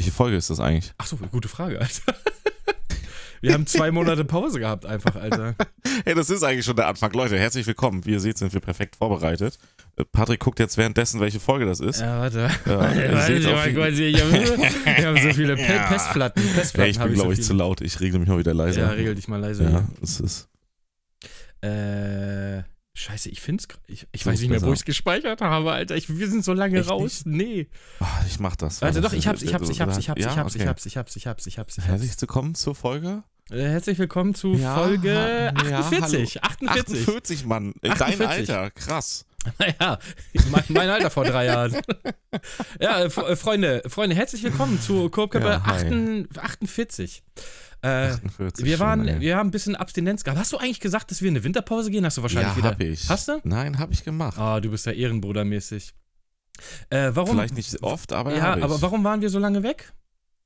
Welche Folge ist das eigentlich? Ach so, gute Frage, Alter. Wir haben zwei Monate Pause gehabt, einfach, Alter. Hey, das ist eigentlich schon der Anfang. Leute, herzlich willkommen. Wie ihr seht, sind wir perfekt vorbereitet. Äh, Patrick guckt jetzt währenddessen, welche Folge das ist. Ja, warte. Ja, ihr Warte, ich habe ich hab so viele Ja. Pestplatten. Pestplatten Hey, ich bin, so glaube ich, zu viele. laut. Ich regle mich mal wieder leiser. Ja, regel dich mal leise. Ja, es ist. Äh, scheiße, ich find's. Ich, ich weiß nicht mehr, wo besser. ich's gespeichert habe, Alter. Ich, wir sind so lange Echt raus. Nee. Ah, ich mach das. Also, doch, ich hab's, ich hab's, ich hab's, ich hab's, ich hab's, ich hab's, ich hab's, ich hab's, ich hab's, ich. Herzlich willkommen zur Folge Äh, Herzlich willkommen zu Ja, Folge ha- ja, 48. 48. 48, Mann. Äh, 48. Dein Alter, krass. Ja, mein, mein Alter vor drei Jahren. Ja, äh, äh, Freunde, Freunde, herzlich willkommen zu Korbkörper Ja, hi. 48. 48. Äh, 48 wir, schon, waren, ey. wir haben ein bisschen Abstinenz gehabt. Hast du eigentlich gesagt, dass wir in eine Winterpause gehen? Hast du wahrscheinlich ja, wieder. hab ich. Hast du? Nein, hab ich gemacht. Ah, du bist ja Ehrenbrudermäßig. Äh, warum? Vielleicht nicht oft, aber ja, ich. aber warum waren wir so lange weg?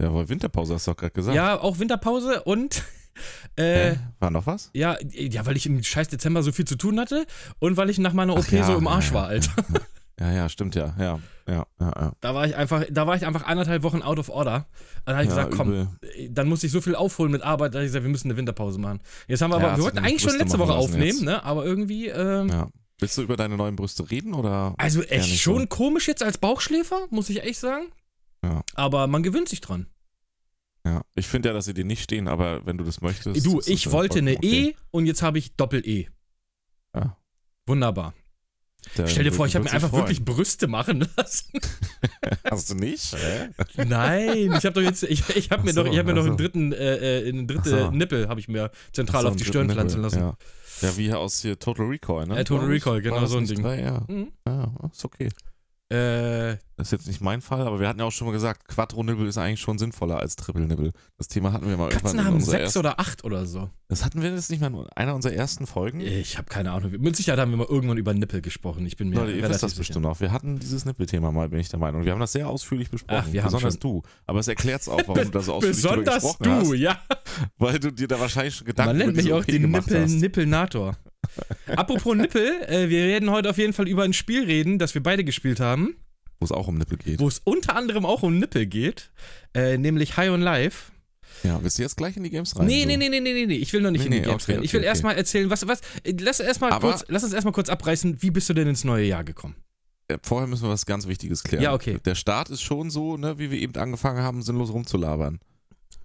Ja, weil Winterpause hast du doch gerade gesagt. Ja, auch Winterpause und äh, Hä? War noch was? ja, ja, weil ich im scheiß Dezember so viel zu tun hatte und weil ich nach meiner OP Ach ja, so im Arsch ja, war, Alter. Ja, ja, stimmt ja. Ja, ja, ja. ja. Da war ich einfach, da war ich einfach anderthalb Wochen out of order. Dann habe ich ja, gesagt, komm, übel. dann muss ich so viel aufholen mit Arbeit, dass ich gesagt, wir müssen eine Winterpause machen. Jetzt haben wir aber, wir wollten eigentlich schon letzte Woche aufnehmen, jetzt. ne? Aber irgendwie, ähm, Ja. Willst du über deine neuen Brüste reden oder? also echt schon so. komisch jetzt als Bauchschläfer, muss ich echt sagen. Ja. Aber man gewöhnt sich dran. Ja. Ich finde ja, dass sie dir nicht stehen, aber wenn du das möchtest. du, ich wollte eine okay. E und jetzt habe ich Doppel-E. Ja. Wunderbar. Der Stell dir vor, ich habe mir einfach freuen. wirklich Brüste machen lassen. Hast du nicht? Hä? Nein, ich habe doch jetzt, ich, ich habe mir so, doch, ich habe mir noch einen dritten, äh, äh, einen dritte Ach so. Nippel habe ich mir zentral So, auf die dritten Stirn pflanzen lassen. Ja. ja, wie aus hier Total Recall, ne? Äh, Total. Recall, genau so ein Ding. Drei? Ja. Mhm. ja, ist okay. Äh, Das ist jetzt nicht mein Fall, aber wir hatten ja auch schon mal gesagt, Quattro-Nibbel ist eigentlich schon sinnvoller als Triple-Nibbel. Das Thema hatten wir mal Katzen irgendwann haben sechs ersten, oder acht oder so. Das hatten wir das nicht mal in einer unserer ersten Folgen? Ich habe keine Ahnung. Mit Sicherheit haben wir mal irgendwann über Nippel gesprochen. Ich bin mir Leute, ihr wisst das sicher. bestimmt noch. Wir hatten dieses Nippel-Thema mal, bin ich der Meinung. Wir haben das sehr ausführlich besprochen. Ach, wir haben Besonders schon- du. Aber es erklärt es auch, warum du da so ausführlich drüber Besonders gesprochen du, hast. ja. Weil du dir da wahrscheinlich schon Gedanken Man nennt über diese mich auch den gemacht Nippel, hast. Nippelnator. Apropos Nippel, äh, wir werden heute auf jeden Fall über ein Spiel reden, das wir beide gespielt haben, Wo es auch um Nippel geht. wo es unter anderem auch um Nippel geht, äh, nämlich High on Life. Ja, willst du jetzt gleich in die Games rein? Nee, so? nee, nee, nee, nee, nee, nee, ich will noch nicht Nee, in die nee, Games okay, rein. Ich okay, will okay. erstmal erzählen, was, was, äh, lass, erst mal Aber- kurz, lass uns erstmal kurz abreißen, wie bist du denn ins neue Jahr gekommen? Äh, Vorher müssen wir was ganz Wichtiges klären. Ja, okay. Der Start ist schon so, ne, wie wir eben angefangen haben, sinnlos rumzulabern.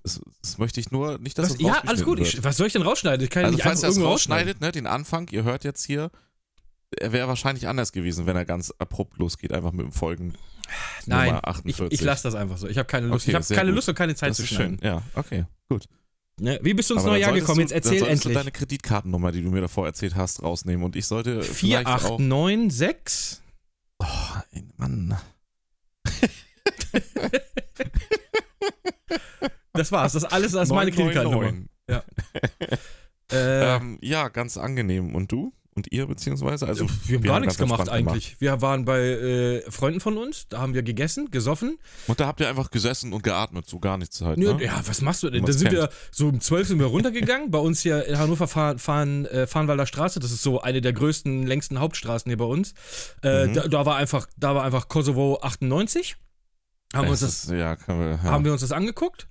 Das, das möchte ich nur nicht, dass Was, das ja, alles gut. Ich, was soll ich denn rausschneiden? Ich kann Also nicht falls er irgendwo rausschneiden. rausschneidet, ne, den Anfang, ihr hört jetzt hier, er wäre wahrscheinlich anders gewesen, wenn er ganz abrupt losgeht, einfach mit dem Folgen. Nein, Nummer ich, 48. ich lasse das einfach so. Ich habe keine Lust. Okay, ich habe keine gut. Lust und keine Zeit Das zu ist schneiden. schön. Ja, okay, gut. Ne? Wie bist du ins neue Jahr gekommen? Jetzt du, erzähl dann endlich. du deine Kreditkartennummer, die du mir davor erzählt hast, rausnehmen und ich sollte vielleicht auch... 4896. Oh, Mann. Das war's. Das alles das ist meine 999. Kreditkartennummer. Äh, Ähm, ja, ganz angenehm. Und du? Und ihr beziehungsweise? Also, wir haben gar nichts ganz gemacht eigentlich. Wir waren bei äh, Freunden von uns, da haben wir gegessen, gesoffen. Und da habt ihr einfach gesessen und geatmet, so gar nichts halt. Ne? Ja, was machst du denn? Da sind wir so um 12 sind wir runtergegangen. bei uns hier in Hannover fahren, fahren äh, Farnwalder Straße, das ist so eine der größten, längsten Hauptstraßen hier bei uns. Äh, Mhm. da, da war einfach, da war einfach Kosovo 98. Haben wir uns das ja, wir, ja. haben wir uns das angeguckt.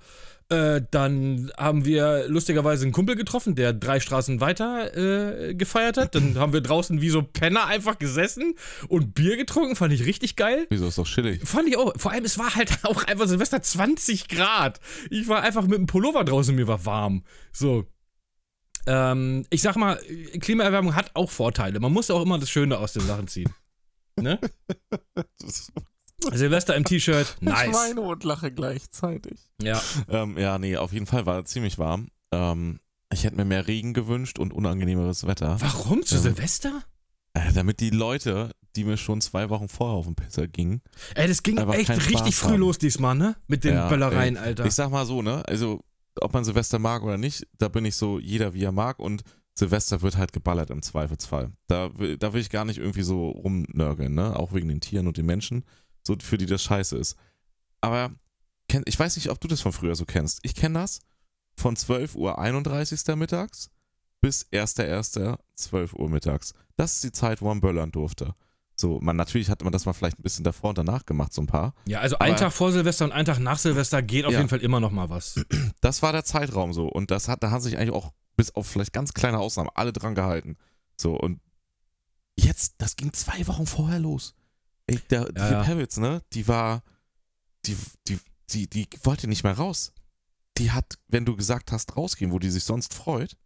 Äh, dann haben wir lustigerweise einen Kumpel getroffen, der drei Straßen weiter äh, gefeiert hat. Dann haben wir draußen wie so Penner einfach gesessen und Bier getrunken. Fand ich richtig geil. Wieso ist doch chillig? Fand ich auch. Vor allem, es war halt auch einfach Silvester 20 Grad. Ich war einfach mit dem Pullover draußen, mir war warm. So. Ähm, ich sag mal, Klimaerwärmung hat auch Vorteile. Man muss auch immer das Schöne aus den Sachen ziehen. Ne? Das Silvester im T-Shirt, nice. weine und lache gleichzeitig. Ja. Ähm, ja, nee, auf jeden Fall war es ziemlich warm. Ähm, ich hätte mir mehr Regen gewünscht und unangenehmeres Wetter. Warum? Zu Ja. Silvester? Äh, damit die Leute, die mir schon zwei Wochen vorher auf den Pisser gingen, Ey, das ging echt richtig Spaß früh haben. los diesmal, ne? Mit den Ja, Böllereien, ey. Alter. Ich sag mal so, ne? Also, ob man Silvester mag oder nicht, da bin ich so, jeder wie er mag und Silvester wird halt geballert im Zweifelsfall. Da, will- da will ich gar nicht irgendwie so rumnörgeln, ne? Auch wegen den Tieren und den Menschen, so für die das scheiße ist. Aber kenn, ich weiß nicht, ob du das von früher so kennst. Ich kenne das von 12 Uhr 31. mittags bis 1.1. 12 Uhr mittags. Das ist die Zeit, wo man böllern durfte. So, man, natürlich hat man das mal vielleicht ein bisschen davor und danach gemacht, so ein paar. Ja, also ein Tag vor Silvester und ein Tag nach Silvester geht auf Ja. jeden Fall immer noch mal was. Das war der Zeitraum so. Und das hat, da haben sich eigentlich auch bis auf vielleicht ganz kleine Ausnahmen alle dran gehalten. So, und jetzt, das ging zwei Wochen vorher los. Ey, der, die Ja. Parrots, ne, die war, die, die, die, die wollte nicht mehr raus. Die hat, wenn du gesagt hast, rausgehen, wo die sich sonst freut,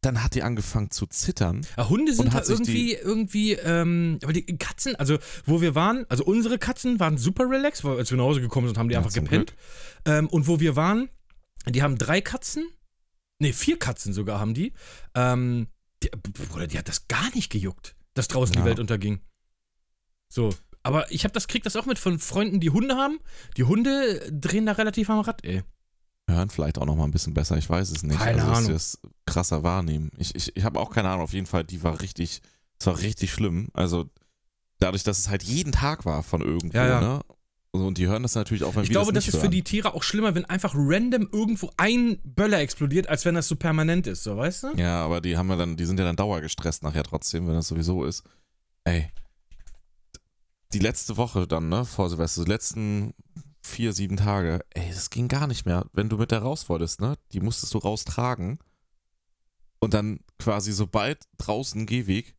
dann hat die angefangen zu zittern. Ja, Hunde sind da sich irgendwie, irgendwie, ähm, aber die Katzen, also wo wir waren, also unsere Katzen waren super relaxed, weil als wir nach Hause gekommen sind, haben die Ja, einfach gepennt. Ähm, und wo wir waren, die haben drei Katzen, nee, vier Katzen sogar haben die. Ähm, die Bruder, die hat das gar nicht gejuckt, dass draußen Ja. die Welt unterging. So. Aber ich habe das, krieg das auch mit von Freunden, die Hunde haben. Die Hunde drehen da relativ am Rad, ey. Hören vielleicht auch noch mal ein bisschen besser, ich weiß es nicht. Keine also, Ahnung. das krasser wahrnehmen. Ich, ich, ich habe auch keine Ahnung, auf jeden Fall, die war richtig, es war richtig schlimm. Also dadurch, dass es halt jeden Tag war von irgendwo, Ja, ja. ne? Und die hören das natürlich auch, wenn Ich wir glaube, das das ist für hören. die Tiere auch schlimmer, wenn einfach random irgendwo ein Böller explodiert, als wenn das so permanent ist, so weißt du? Ja, aber die haben ja dann, die sind ja dann dauergestresst nachher trotzdem, wenn das sowieso ist. Ey. Die letzte Woche dann, ne, vor Silvester, die letzten vier, sieben Tage, ey, das ging gar nicht mehr. Wenn du mit der raus wolltest, ne, die musstest du raustragen. Und dann quasi sobald draußen Gehweg,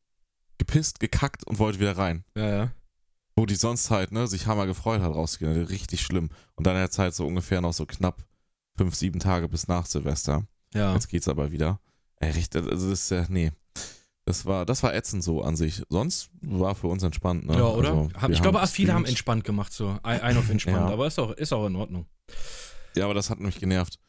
gepisst, gekackt und wollte wieder rein. Ja, ja. Wo die sonst halt, ne, sich hammer gefreut hat, rauszugehen. Richtig schlimm. Und dann jetzt halt so ungefähr noch so knapp fünf, sieben Tage bis nach Silvester. Ja. Jetzt geht's aber wieder. Ey, richtig, also das ist ja, nee. Das war, das war ätzend so an sich. Sonst war für uns entspannt, ne? Ja, oder? Also, ich glaube, viele haben entspannt gemacht, so. Ein, ein auf entspannt, Ja. aber ist auch, ist auch in Ordnung. Ja, aber das hat mich genervt.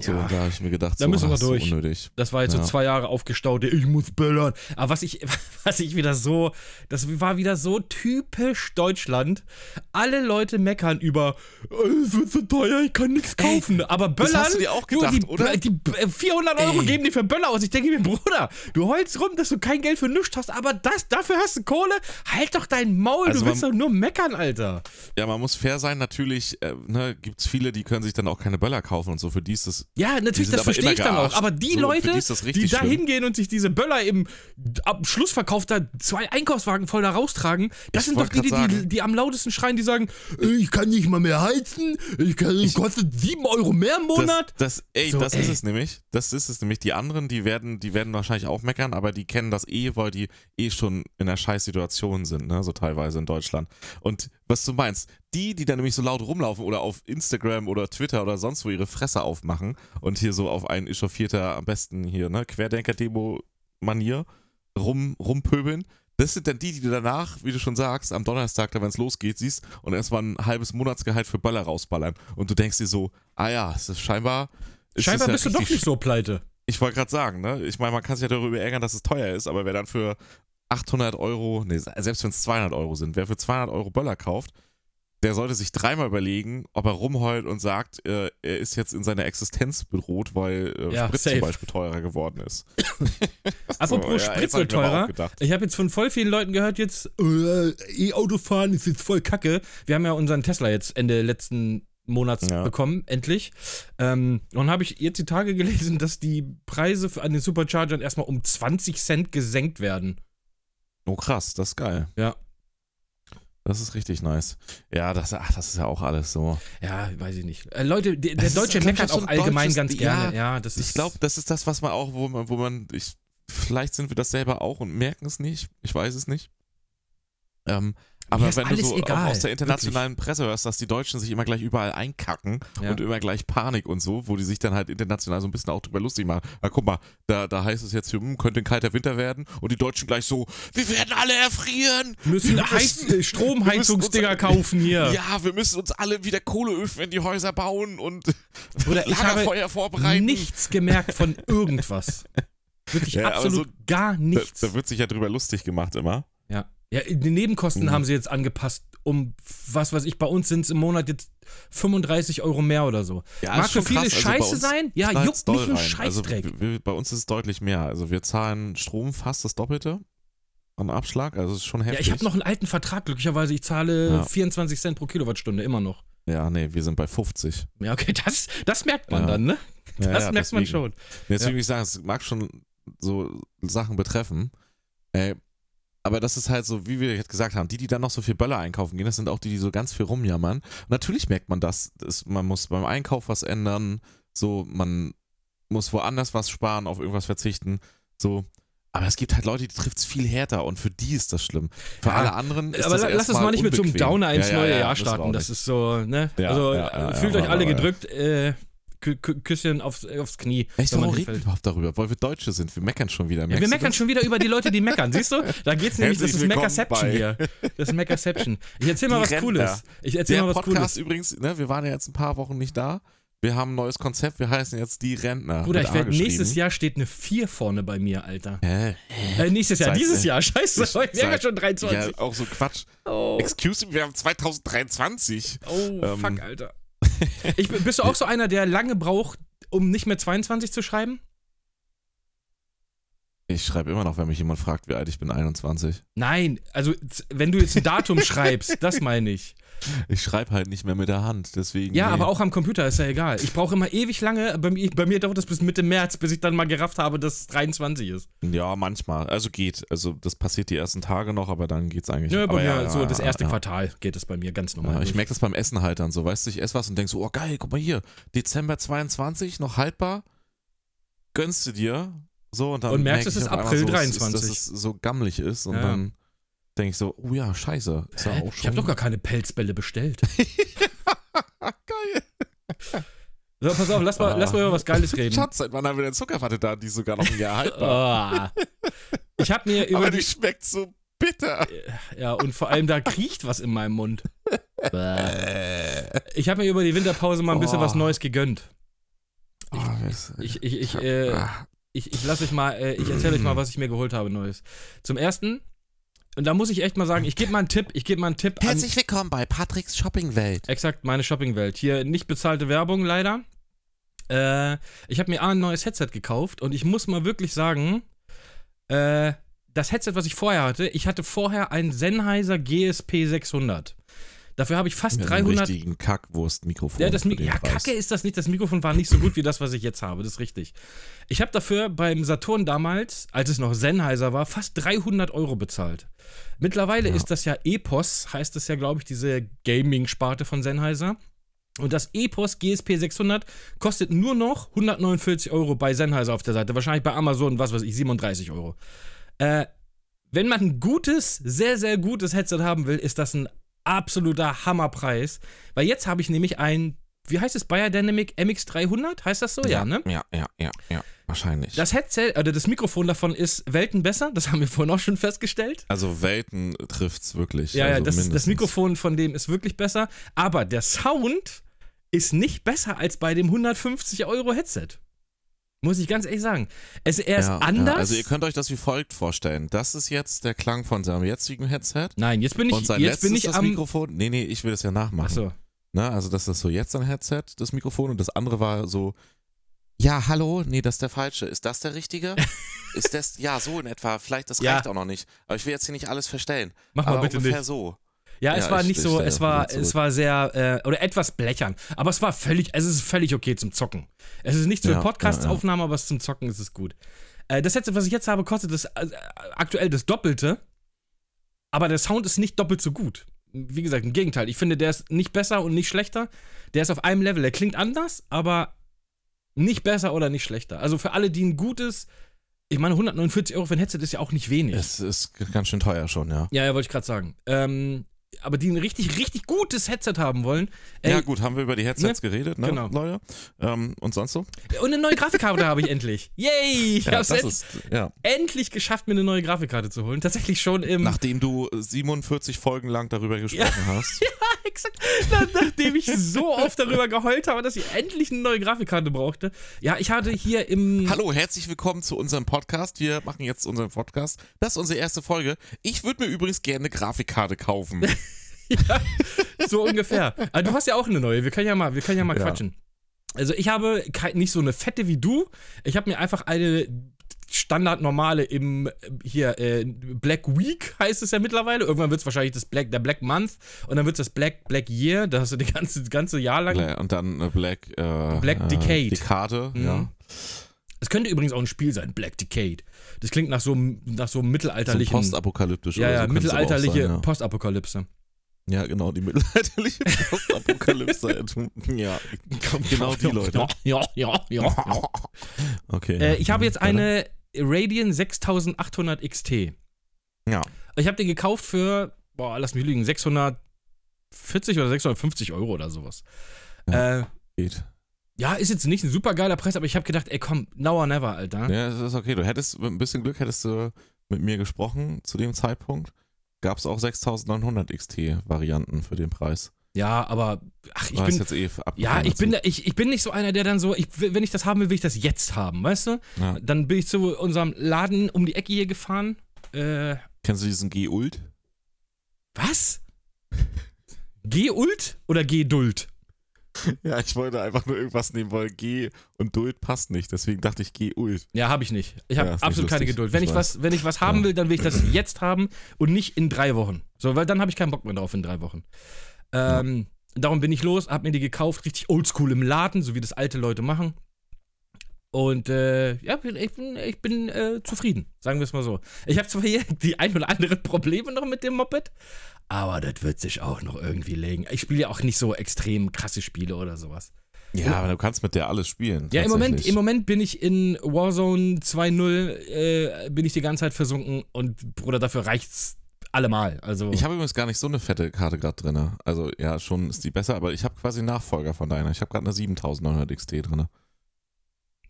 So, Ja. da habe ich mir gedacht, Da so, müssen wir durch. unnötig. Das war jetzt Ja. so zwei Jahre aufgestaut, ich muss böllern. Aber was ich, was ich wieder so, das war wieder so typisch Deutschland. Alle Leute meckern über, "Äh, es wird so teuer, ich kann nichts Ey, kaufen. Aber das Böllern, hast du dir auch gedacht, die, oder? Die äh, 400 Euro Ey. geben die für Böller aus. Ich denke mir, Bruder, du heulst rum, dass du kein Geld für nichts hast, aber das, dafür hast du Kohle. Halt doch dein Maul, Also du willst man- doch nur meckern, Alter. Ja, man muss fair sein, natürlich, äh, ne, gibt's viele, die können sich dann auch keine Böller kaufen und so. Für die ist das Ja, natürlich, das verstehe ich dann auch. Aber die So, Leute, die ist da hingehen und sich diese Böller im am Schlussverkauf da zwei Einkaufswagen voll da raustragen, das Ich sind doch die, die, die, die am lautesten schreien, die sagen, "Äh, ich kann nicht mal mehr heizen, ich kann, es kostet sieben Euro mehr im Monat. Das, das, ey, So, das ist ey. es nämlich. Das ist es nämlich. Die anderen, die werden, die werden wahrscheinlich auch meckern, aber die kennen das eh, weil die eh schon in einer Scheißsituation sind, ne? So teilweise in Deutschland. Und was du meinst, die, die dann nämlich so laut rumlaufen oder auf Instagram oder Twitter oder sonst wo ihre Fresse aufmachen und hier so auf ein echauffierter, am besten hier, ne, Querdenker-Demo-Manier rum, rumpöbeln. Das sind dann die, die du danach, wie du schon sagst, am Donnerstag, da wenn es losgeht, siehst und erstmal ein halbes Monatsgehalt für Böller rausballern. Und du denkst dir so, ah ja, es ist scheinbar. ist Scheinbar es ja bist du doch nicht so pleite. ich wollte gerade sagen, ne? Ich meine, man kann sich ja darüber ärgern, dass es teuer ist, aber wer dann für 800 Euro, nee, selbst wenn es 200 Euro sind, wer für 200 Euro Böller kauft, der sollte sich dreimal überlegen, ob er rumheult und sagt, äh, er ist jetzt in seiner Existenz bedroht, weil äh, Ja, Sprit safe. zum Beispiel teurer geworden ist. Apropos ja, Sprit hab wird teurer. Ich habe jetzt von voll vielen Leuten gehört jetzt, äh, E-Auto fahren ist jetzt voll kacke. Wir haben ja unseren Tesla jetzt Ende letzten Monats Ja. bekommen, endlich. Ähm, und dann habe ich jetzt die Tage gelesen, dass die Preise für, an den Superchargern erstmal um 20 Cent gesenkt werden. Oh krass, das ist geil. Ja. Das ist richtig nice. Ja, das, ach, das ist ja auch alles so. Ja, weiß ich nicht. Äh, Leute, der, der ist, Deutsche ich, meckert auch so allgemein deutsches- ganz gerne. ja, Ja, das ist. Ich glaube, das ist das, was man auch, wo man, wo man, ich, vielleicht sind wir das selber auch und merken es nicht. Ich weiß es nicht. Ähm, aber wenn du so aus der internationalen Presse hörst, dass die Deutschen sich immer gleich überall einkacken Ja. und immer gleich Panik und so, wo die sich dann halt international so ein bisschen auch drüber lustig machen. Na guck mal, da, da heißt es jetzt, hier, hm, könnte ein kalter Winter werden und die Deutschen gleich so, wir werden alle erfrieren. müssen Wir müssen- äh, Stromheizungsdinger kaufen hier. Ja, wir müssen uns alle wieder Kohleöfen in die Häuser bauen und habe Lagerfeuer vorbereiten. nichts gemerkt von irgendwas. Wirklich Ja, absolut so- gar Da, nichts. da wird sich ja drüber lustig gemacht immer. Ja. Ja, die Nebenkosten Mhm. haben sie jetzt angepasst um, was weiß ich, bei uns sind es im Monat jetzt 35 Euro mehr oder so. Ja, Mag für schon viele krass. Also scheiße uns sein, ja, juckt mich ein rein. Scheißdreck. Also, bei uns ist es deutlich mehr. Also wir zahlen Strom fast das Doppelte am Abschlag. Also es ist schon ja, heftig. ich habe noch einen alten Vertrag, glücklicherweise. Ich zahle Ja. 24 Cent pro Kilowattstunde, immer noch. Ja, nee, wir sind bei 50. Ja, okay, das, das merkt man Ja. dann, ne? Ja, Das ja, merkt man deswegen. schon. Jetzt Ja. will ich sagen, es mag schon so Sachen betreffen. Ey, Aber das ist halt so, wie wir jetzt gesagt haben, die, die dann noch so viel Böller einkaufen gehen, das sind auch die, die so ganz viel rumjammern. Und natürlich merkt man das, das, man muss beim Einkauf was ändern, so, man muss woanders was sparen, auf irgendwas verzichten, so. Aber es gibt halt Leute, die trifft es viel härter und für die ist das schlimm. Für Ja, alle anderen ist Aber das la- lass uns mal nicht mit so einem unbequem. Downer ins Ja, neue ja, Jahr starten. Das ist so, ne? Also fühlt euch alle aber- gedrückt, äh, Kü Kü Küsschen aufs, aufs Knie. Echt, warum reden wir überhaupt darüber? Weil wir Deutsche sind. Wir meckern schon wieder. Ja, wir meckern das? schon wieder über die Leute, die meckern. Siehst du? Da geht's nämlich, das Herzlich ist willkommen Meckerception hier. Das ist Meckerception. Ich erzähl mal Die was Rentner. Cooles. Ich erzähl Der mal was Podcast Cooles. übrigens, ne, wir waren ja jetzt ein paar Wochen nicht da. Wir haben ein neues Konzept. Wir heißen jetzt die Rentner. Bruder, ich A werd, nächstes. Jahr steht eine 4 vorne bei mir, Alter. Hä? Äh, nächstes Jahr, Seit- dieses Jahr. Scheiße, Ich- wir haben ja schon Ja, 23. auch so Quatsch. Oh, Excuse me, wir haben 2023. oh ähm, fuck, Alter. Ich, bist du auch so einer, der lange braucht, um nicht mehr 22 zu schreiben? Ich schreibe immer noch, wenn mich jemand fragt, wie alt ich bin, 21. Nein, also wenn du jetzt ein Datum schreibst, das meine ich. Ich schreibe halt nicht mehr mit der Hand, deswegen. Ja, nee. aber auch am Computer ist ja egal. Ich brauche immer ewig lange. Bei mir, bei mir dauert das bis Mitte März, bis ich dann mal gerafft habe, dass es 23 ist. Ja, manchmal. Also geht. Also das passiert die ersten Tage noch, aber dann geht's eigentlich. Ja, bei aber mir ja, so das erste ja. Quartal geht es bei mir ganz normal. Ja, ich merke das beim Essen halt dann so. Weißt du, ich esse was und denk so, oh geil, guck mal hier, Dezember 22, noch haltbar. Gönnst du dir. So, und dann Und merkst, merk es April so, es 23. Ist, dass es so gammelig ist und Ja. dann denke ich so, oh ja, scheiße. Ist ja auch Ich habe schon. doch gar keine Pelzbälle bestellt. geil. So, pass auf, lass mal, Ah. lass mal über was Geiles reden. Schatz, seit wann haben wir denn Zuckerwatte da? Die ist sogar noch ein Jahr haltbar. Ah. Ich habe mir über aber die die, schmeckt so bitter. ja und vor allem da kriecht was in meinem Mund. Äh. Ich habe mir über die Winterpause mal ein bisschen Oh. was Neues gegönnt. Oh, das- Ich, ich, ich, äh, Ah. ich, ich lasse euch mal, äh, ich erzähle euch mal, was ich mir geholt habe Neues. Zum ersten, und da muss ich echt mal sagen, ich gebe mal einen Tipp, ich gebe mal einen Tipp. Herzlich willkommen bei Patricks Shoppingwelt. Exakt, meine Shoppingwelt. Hier nicht bezahlte Werbung, leider. Äh, ich habe mir A, ein neues Headset gekauft und ich muss mal wirklich sagen, äh, das Headset, was ich vorher hatte, ich hatte vorher ein Sennheiser GSP 600. Dafür habe ich fast Mit einem 300 richtigen Kackwurst-Mikrofon. ja, das Mi ja, kacke ist das nicht. Das Mikrofon war nicht so gut wie das, was ich jetzt habe. Das ist richtig. Ich habe dafür beim Saturn damals, als es noch Sennheiser war, fast 300 Euro bezahlt. Mittlerweile Ja. ist das ja Epos, heißt das ja, glaube ich, diese Gaming-Sparte von Sennheiser. Und das Epos GSP 600 kostet nur noch 149 Euro bei Sennheiser auf der Seite. Wahrscheinlich bei Amazon, was weiß ich, 37 Euro. Äh, wenn man ein gutes, sehr, sehr gutes Headset haben will, ist das ein absoluter Hammerpreis. Weil jetzt habe ich nämlich ein, wie heißt es, Biodynamic MX300? Heißt das so? Ja, ne? Ja, ja, ja, ja. Wahrscheinlich. Das Headset, oder das Mikrofon davon ist Welten besser. Das haben wir vorhin auch schon festgestellt. also Welten trifft's wirklich. Ja, ja, also das, das. Mikrofon von dem ist wirklich besser. Aber der Sound ist nicht besser als bei dem 150 Euro Headset. Muss ich ganz ehrlich sagen. Es, er ist ja, anders. Ja, also ihr könnt euch das wie folgt vorstellen. Das ist jetzt der Klang von seinem jetzigen Headset. Nein, jetzt bin und ich, sein jetzt bin ich das am. Mikrofon. Nee, nee, ich will das ja nachmachen. Achso. Ne? Also das ist so jetzt sein Headset, das Mikrofon. Und das andere war so, ja, hallo, nee, das ist der falsche. Ist das der richtige? ist das, ja, so in etwa. Vielleicht, das Ja. reicht auch noch nicht. Aber ich will jetzt hier nicht alles verstellen. Mach mal Aber bitte ungefähr nicht. so. Ja, es Ja, war ich- nicht ich so, es war, es war sehr, äh, oder etwas blechern. Aber es war völlig, es ist völlig okay zum Zocken. Es ist nicht für Ja, Podcast-Aufnahmen, aber zum Zocken ist es gut. Äh, das Headset, was ich jetzt habe, kostet das äh, aktuell das Doppelte. Aber der Sound ist nicht doppelt so gut. Wie gesagt, im Gegenteil. Ich finde, der ist nicht besser und nicht schlechter. Der ist auf einem Level. Der klingt anders, aber nicht besser oder nicht schlechter. Also für alle, die ein gutes, ich meine, 149 Euro für ein Headset ist ja auch nicht wenig. Es ist ganz schön teuer schon, ja. Ja, ja, wollte ich gerade sagen. Ähm, aber die ein richtig, richtig gutes Headset haben wollen. Ey, ja, gut, haben wir über die Headsets geredet, ne, Genau. Leute? Ähm, und sonst so? Und eine neue Grafikkarte habe ich endlich. Yay! Ich Ja, habe es ja. endlich geschafft, mir eine neue Grafikkarte zu holen. Tatsächlich schon im. Nachdem du 47 Folgen lang darüber gesprochen hast. Exakt. Na, nachdem ich so oft darüber geheult habe, dass ich endlich eine neue Grafikkarte brauchte. Ja, ich hatte hier im. Hallo, herzlich willkommen zu unserem Podcast. Wir machen jetzt unseren Podcast. Das ist unsere erste Folge. Ich würde mir übrigens gerne eine Grafikkarte kaufen. ja, so ungefähr. Aber du hast ja auch eine neue. Wir können ja mal, wir können ja mal Ja. quatschen. Also ich habe nicht so eine fette wie du. Ich habe mir einfach eine standardnormale im äh, hier äh, Black Week heißt es ja mittlerweile. Irgendwann wird es wahrscheinlich das Black der Black Month und dann wird es das Black Black Year. Da hast du die ganze das ganze Jahr lang. Und dann eine Black, äh, Black äh, Decade. Dekade, Mhm. ja. Das könnte übrigens auch ein Spiel sein, Black Decade. Das klingt nach so, nach so einem So mittelalterlichen. postapokalyptisch ja, ja, so es mittelalterliche sein, Postapokalypse. ja. ja, genau, die mittelalterliche Postapokalypse. ja, genau die Leute. Ja, ja, ja, ja. Okay. Äh, ich habe jetzt eine Radeon 6800 XT. Ja. Ich habe die gekauft für, boah, lass mich lügen, 640 oder 650 Euro oder sowas. Ja, äh, Geht. ja ist jetzt nicht ein super geiler Preis, aber ich habe gedacht, ey komm, now or never, Alter. Ja, es ist okay. Du hättest mit ein bisschen Glück hättest du mit mir gesprochen zu dem Zeitpunkt. Gab es auch 6900 XT-Varianten für den Preis. Ja, aber ach, ich War bin jetzt eh ja, ich bin, ich, ich bin nicht so einer, der dann so, ich, wenn ich das haben will, will ich das jetzt haben, weißt du? Ja. Dann bin ich zu unserem Laden um die Ecke hier gefahren. Äh, Kennst du diesen G-Ult? was? G-Ult oder G-Duld? Ja, ich wollte einfach nur irgendwas nehmen, weil G und Duld passt nicht. Deswegen dachte ich G-Ult. Ja, habe ich nicht. Ich habe Ja, absolut keine. Geduld. Wenn Ich ich, was, wenn ich was haben Ja. will, dann will ich das jetzt haben und nicht in drei Wochen. So, weil dann habe ich keinen Bock mehr drauf in drei Wochen. Ähm, Darum bin ich los, habe mir die gekauft, richtig oldschool im Laden, so wie das alte Leute machen. Und äh, ja, ich bin, ich bin äh, zufrieden, sagen wir es mal so. Ich habe zwar hier die ein oder anderen Probleme noch mit dem Moped, aber das wird sich auch noch irgendwie legen. Ich spiele ja auch nicht so extrem krasse Spiele oder sowas. Ja, aber du kannst mit der alles spielen. Ja, im Moment, im Moment bin ich in Warzone 2.0, äh, bin ich die ganze Zeit versunken und Bruder, dafür reicht's allemal. Also, Ich habe übrigens gar nicht so eine fette Karte gerade drin. Also, ja, schon ist die besser, aber ich habe quasi einen Nachfolger von deiner. Ich habe gerade eine 7900 XT drin.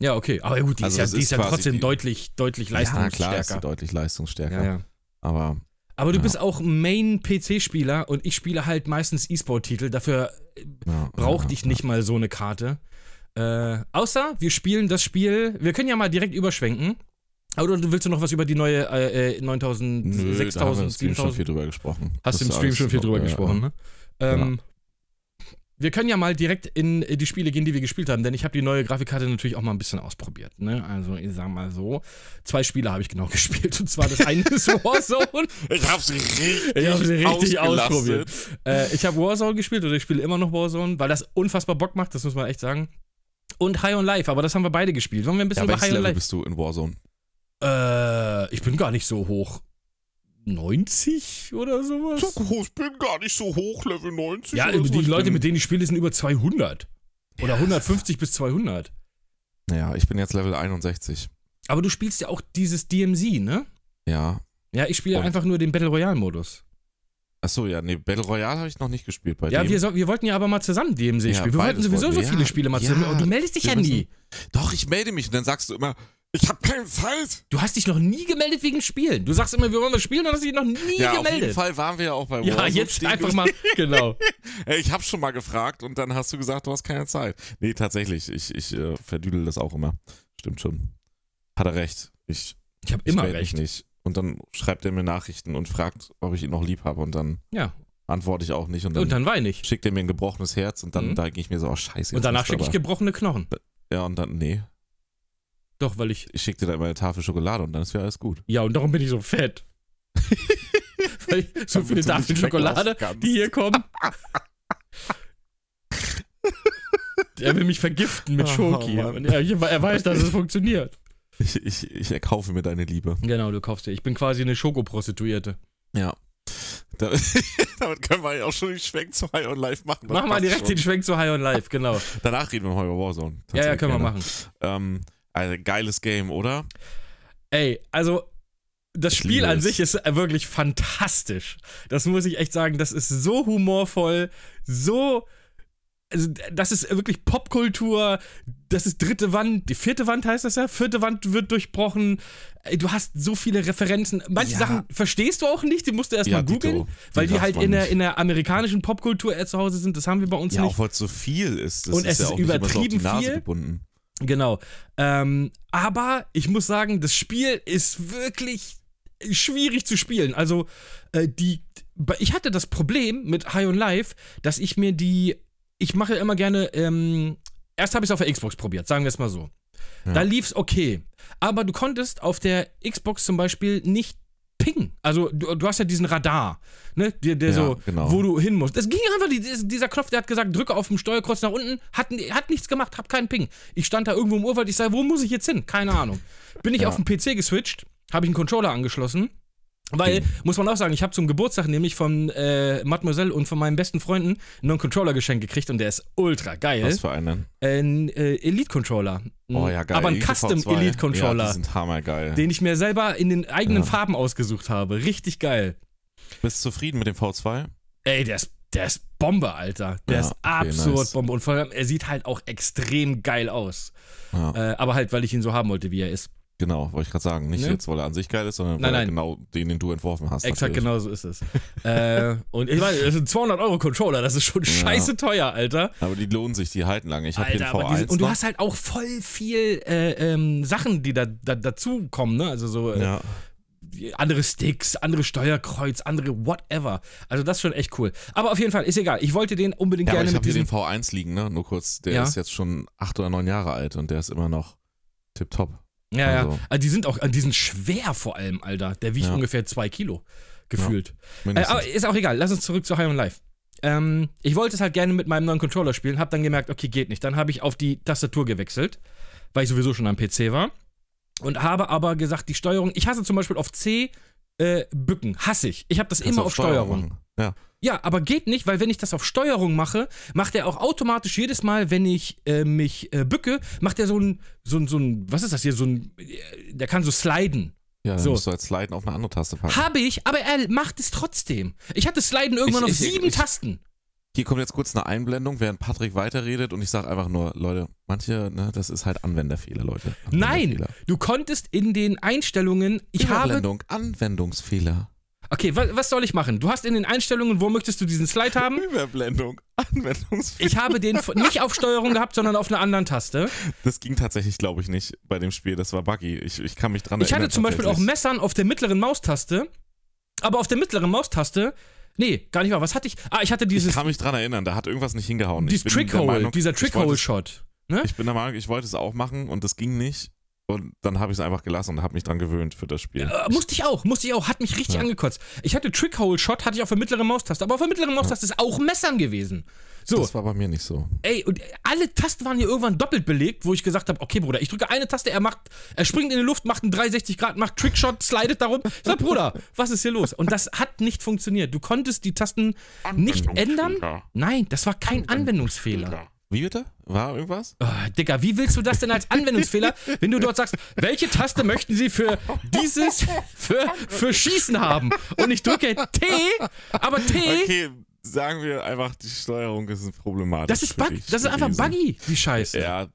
ja, okay. Aber gut, die Also ist ja, die ist ist ja trotzdem die- deutlich, deutlich Ja, na klar, ist leistungsstärker. deutlich leistungsstärker. Ja, ja. Aber Aber du Ja. bist auch Main-PC-Spieler und ich spiele halt meistens E-Sport-Titel. Dafür ja, brauchte ja, ich nicht mal so eine Karte. Äh, außer wir spielen das Spiel. Wir können ja mal direkt überschwenken. Oder du willst du noch was über die neue äh, äh, 9000, Nö, da haben wir 6000, im Stream schon 7000? viel drüber gesprochen. Hast du im Stream schon viel drüber ja, gesprochen, ja. ne? Ähm, Wir können ja mal direkt in äh, die Spiele gehen, die wir gespielt haben, denn ich habe die neue Grafikkarte natürlich auch mal ein bisschen ausprobiert. Ne? Also, ich sag mal so, zwei Spiele habe ich genau gespielt. Und zwar das eine ist Warzone. Ich habe sie richtig, Ich habe sie richtig ausprobiert. Äh, ich habe Warzone gespielt oder ich spiele immer noch Warzone, weil das unfassbar Bock macht, das muss man echt sagen. Und High on Life, aber das haben wir beide gespielt. Wollen wir ein bisschen Ja, über High on Life? bist du in Warzone? Äh, ich bin gar nicht so hoch. 90 oder sowas? ich bin gar nicht so hoch, Level 90. Ja, die Leute, mit denen ich spiele, sind über 200. Oder 150 bis 200. Ja, ich bin jetzt Level 61. Aber du spielst ja auch dieses DMZ, ne? Ja. Ja, ich spiele einfach nur den Battle Royale-Modus. Achso, ja, nee, Battle Royale habe ich noch nicht gespielt bei Ja, dem. wir, so, wir wollten ja aber mal zusammen DMZ Ja, spielen. Wir wollten sowieso wollten so viele Ja, Spiele mal ja, zusammen. Und du meldest dich ja müssen- nie. Doch, ich melde mich und dann sagst du immer, ich habe keine Zeit. Du hast dich noch nie gemeldet wegen Spielen. Du sagst immer, wir wollen was spielen und hast dich noch nie Ja, auf jeden gemeldet. Fall waren wir ja auch bei Ja, Warzone jetzt stehen einfach mal. Genau. Ey, ich habe schon mal gefragt und dann hast du gesagt, du hast keine Zeit. Nee, tatsächlich, ich, ich äh, verdüdel das auch immer. Stimmt schon. Hat er recht. Ich, Ich habe immer recht. nicht. Und dann schreibt er mir Nachrichten und fragt, ob ich ihn noch lieb habe und dann Ja. antworte ich auch nicht und dann, Und dann weine ich. schickt er mir ein gebrochenes Herz und dann Mhm. da gehe ich mir so, oh scheiße. Und jetzt danach schicke ich gebrochene Knochen. Ja, und dann, nee. Doch, weil ich. Ich schicke dir dann immer eine Tafel Schokolade und dann ist ja alles gut. Ja, und darum bin ich so fett. weil ich so Damit viele Tafeln Schokolade, die hier kommen. Er will mich vergiften mit Oh, Schoki. Mann. und er, er weiß, dass es funktioniert. Ich, ich, ich erkaufe mir deine Liebe. Genau, du kaufst dir. Ich bin quasi eine Schokoprostituierte. Ja. Da, damit können wir ja auch schon den Schwenk zu High on Life machen. Das Mach mal direkt schon. den Schwenk zu High on Life, genau. Danach reden wir mal über Warzone. Ja, ja, können wir gerne. machen. Ähm, also geiles Game, oder? Ey, also das Spiel an sich ist wirklich fantastisch. Das muss ich echt sagen. Das ist so humorvoll, so. Also, das ist wirklich Popkultur. Das ist dritte Wand. Die vierte Wand heißt das ja. Vierte Wand wird durchbrochen. Du hast so viele Referenzen. Manche Ja. Sachen verstehst du auch nicht. Die musst du erstmal Ja, googeln, weil die halt in der, in der amerikanischen Popkultur eher zu Hause sind. Das haben wir bei uns Ja, nicht. auch weil es so viel ist. Das Und es ja ist so übertrieben Nase viel. gebunden. Genau. Ähm, aber ich muss sagen, das Spiel ist wirklich schwierig zu spielen. Also, äh, die. Ich hatte das Problem mit High on Life, dass ich mir die. Ich mache immer gerne. Ähm, erst habe ich es auf der Xbox probiert, sagen wir es mal so. Ja. Da lief's okay. Aber du konntest auf der Xbox zum Beispiel nicht Ping. Also du, du hast ja diesen Radar, ne, der, der Ja, so, genau. wo du hin musst. Das ging einfach, die- dieser Knopf, der hat gesagt, drücke auf dem Steuerkreuz nach unten, hat, hat nichts gemacht, hab keinen Ping. Ich stand da irgendwo im Urwald, ich sage, wo muss ich jetzt hin? Keine Ahnung. Bin ich Ja. auf den PC geswitcht, habe ich einen Controller angeschlossen. Weil, Ping. muss man auch sagen, ich habe zum Geburtstag nämlich von äh, Mademoiselle und von meinen besten Freunden einen neuen Controller geschenkt gekriegt und der ist ultra geil. Was für einen? Ein äh, Elite-Controller. Oh ja, geil. Aber ein Elite Custom V2. Ja, die sind hammergeil. den ich mir selber in den eigenen Ja. Farben ausgesucht habe. Richtig geil. Bist du zufrieden mit dem V2? Ey, der ist, der ist Bombe, Alter. Der Ja, ist okay, absolut nice. Bombe. Und vor allem, er sieht halt auch extrem geil aus. Ja, Äh, aber halt, weil ich ihn so haben wollte, wie er ist. Genau, wollte ich gerade sagen. Nicht Ne? jetzt, weil er an sich geil ist, sondern Nein, weil er nein. genau den, den du entworfen hast. Exakt natürlich. genau so ist es. äh, und ich meine, das sind 200 Euro Controller, das ist schon scheiße teuer, Alter. Aber die lohnen sich, die halten lange. Ich habe aber V1 diese, und du hast halt auch voll viel äh, ähm, Sachen, die da, da dazu kommen, ne? Also so äh, ja, andere Sticks, andere Steuerkreuz, andere whatever. Also das ist schon echt cool. Aber auf jeden Fall, ist egal. Ich wollte den unbedingt ja gerne ich mit habe hier den V1 liegen, ne? Nur kurz. Der Ja. ist jetzt schon acht oder neun Jahre alt und der ist immer noch tipptopp. Ja, ja. also- Also die sind auch, die sind schwer vor allem, Alter. Der wiegt Ja. ungefähr zwei Kilo, gefühlt. Äh, Mindestens. aber ist auch egal. Lass uns zurück zu High on Life. Ähm, ich wollte es halt gerne mit meinem neuen Controller spielen, hab dann gemerkt, okay, geht nicht. Dann habe ich auf die Tastatur gewechselt, weil ich sowieso schon am PC war. Und habe aber gesagt, die Steuerung, ich hasse zum Beispiel auf C äh, bücken, hasse ich. Ich habe das Kannst immer du auf Steuerung. machen. Ja. Ja, aber geht nicht, weil wenn ich das auf Steuerung mache, macht er auch automatisch jedes Mal, wenn ich äh, mich äh, bücke, macht er so ein, so ein, so ein, was ist das hier, so ein, äh, der kann so sliden. Ja, dann So. musst du als Sliden auf eine andere Taste packen. Habe ich, aber er macht es trotzdem. Ich hatte Sliden irgendwann Ich- auf ich- sieben ich- Tasten. Hier kommt jetzt kurz eine Einblendung, während Patrick weiterredet und ich sage einfach nur, Leute, manche, ne, das ist halt Anwenderfehler, Leute. Nein, Anwenderfehler. du konntest in den Einstellungen, ich habe, Überblendung, Anwendungsfehler. Okay, wa, was soll ich machen? Du hast in den Einstellungen, wo möchtest du diesen Slide haben? Überblendung, Anwendungsfehler. Ich habe den nicht auf Steuerung gehabt, sondern auf einer anderen Taste. Das ging tatsächlich, glaube ich, nicht bei dem Spiel. Das war buggy. Ich, ich kann mich dran Ich erinnern. hatte zum Beispiel auch. Messern auf der mittleren Maustaste, aber auf der mittleren Maustaste, nee, gar nicht wahr. Was hatte ich? Ah, ich hatte Ich dieses, kann mich dran erinnern, da hat irgendwas nicht hingehauen. dieses Ich Trickhole, dieser ich Trickhole-Shot. Ne? Ich bin der Meinung, ich wollte es auch machen und das ging nicht. Und dann habe ich es einfach gelassen und habe mich dran gewöhnt für das Spiel. Äh, musste ich auch, musste ich auch, hat mich richtig Ja. angekotzt. Ich hatte Trickhole-Shot, hatte ich auf der mittleren Maustaste, aber auf der mittleren Maustaste ist auch Messern gewesen. So, Das war bei mir nicht so. ey, und alle Tasten waren hier irgendwann doppelt belegt, wo ich gesagt habe, okay, Bruder, ich drücke eine Taste, er macht, er springt in die Luft, macht einen 360 Grad, macht Trickshot, slidet darum. Ich sag, Bruder, was ist hier los? Und das hat nicht funktioniert. Du konntest die Tasten nicht ändern. Nein, das war kein Anwendungsfehler. Wie bitte? War irgendwas? Oh, Digga, wie willst du das denn als Anwendungsfehler, wenn du dort sagst, welche Taste möchten Sie für dieses, für, für Schießen haben? Und ich drücke T, aber T, Okay, sagen wir einfach, die Steuerung ist problematisch. das ist bug, das ist einfach buggy, die Scheiße. Ja.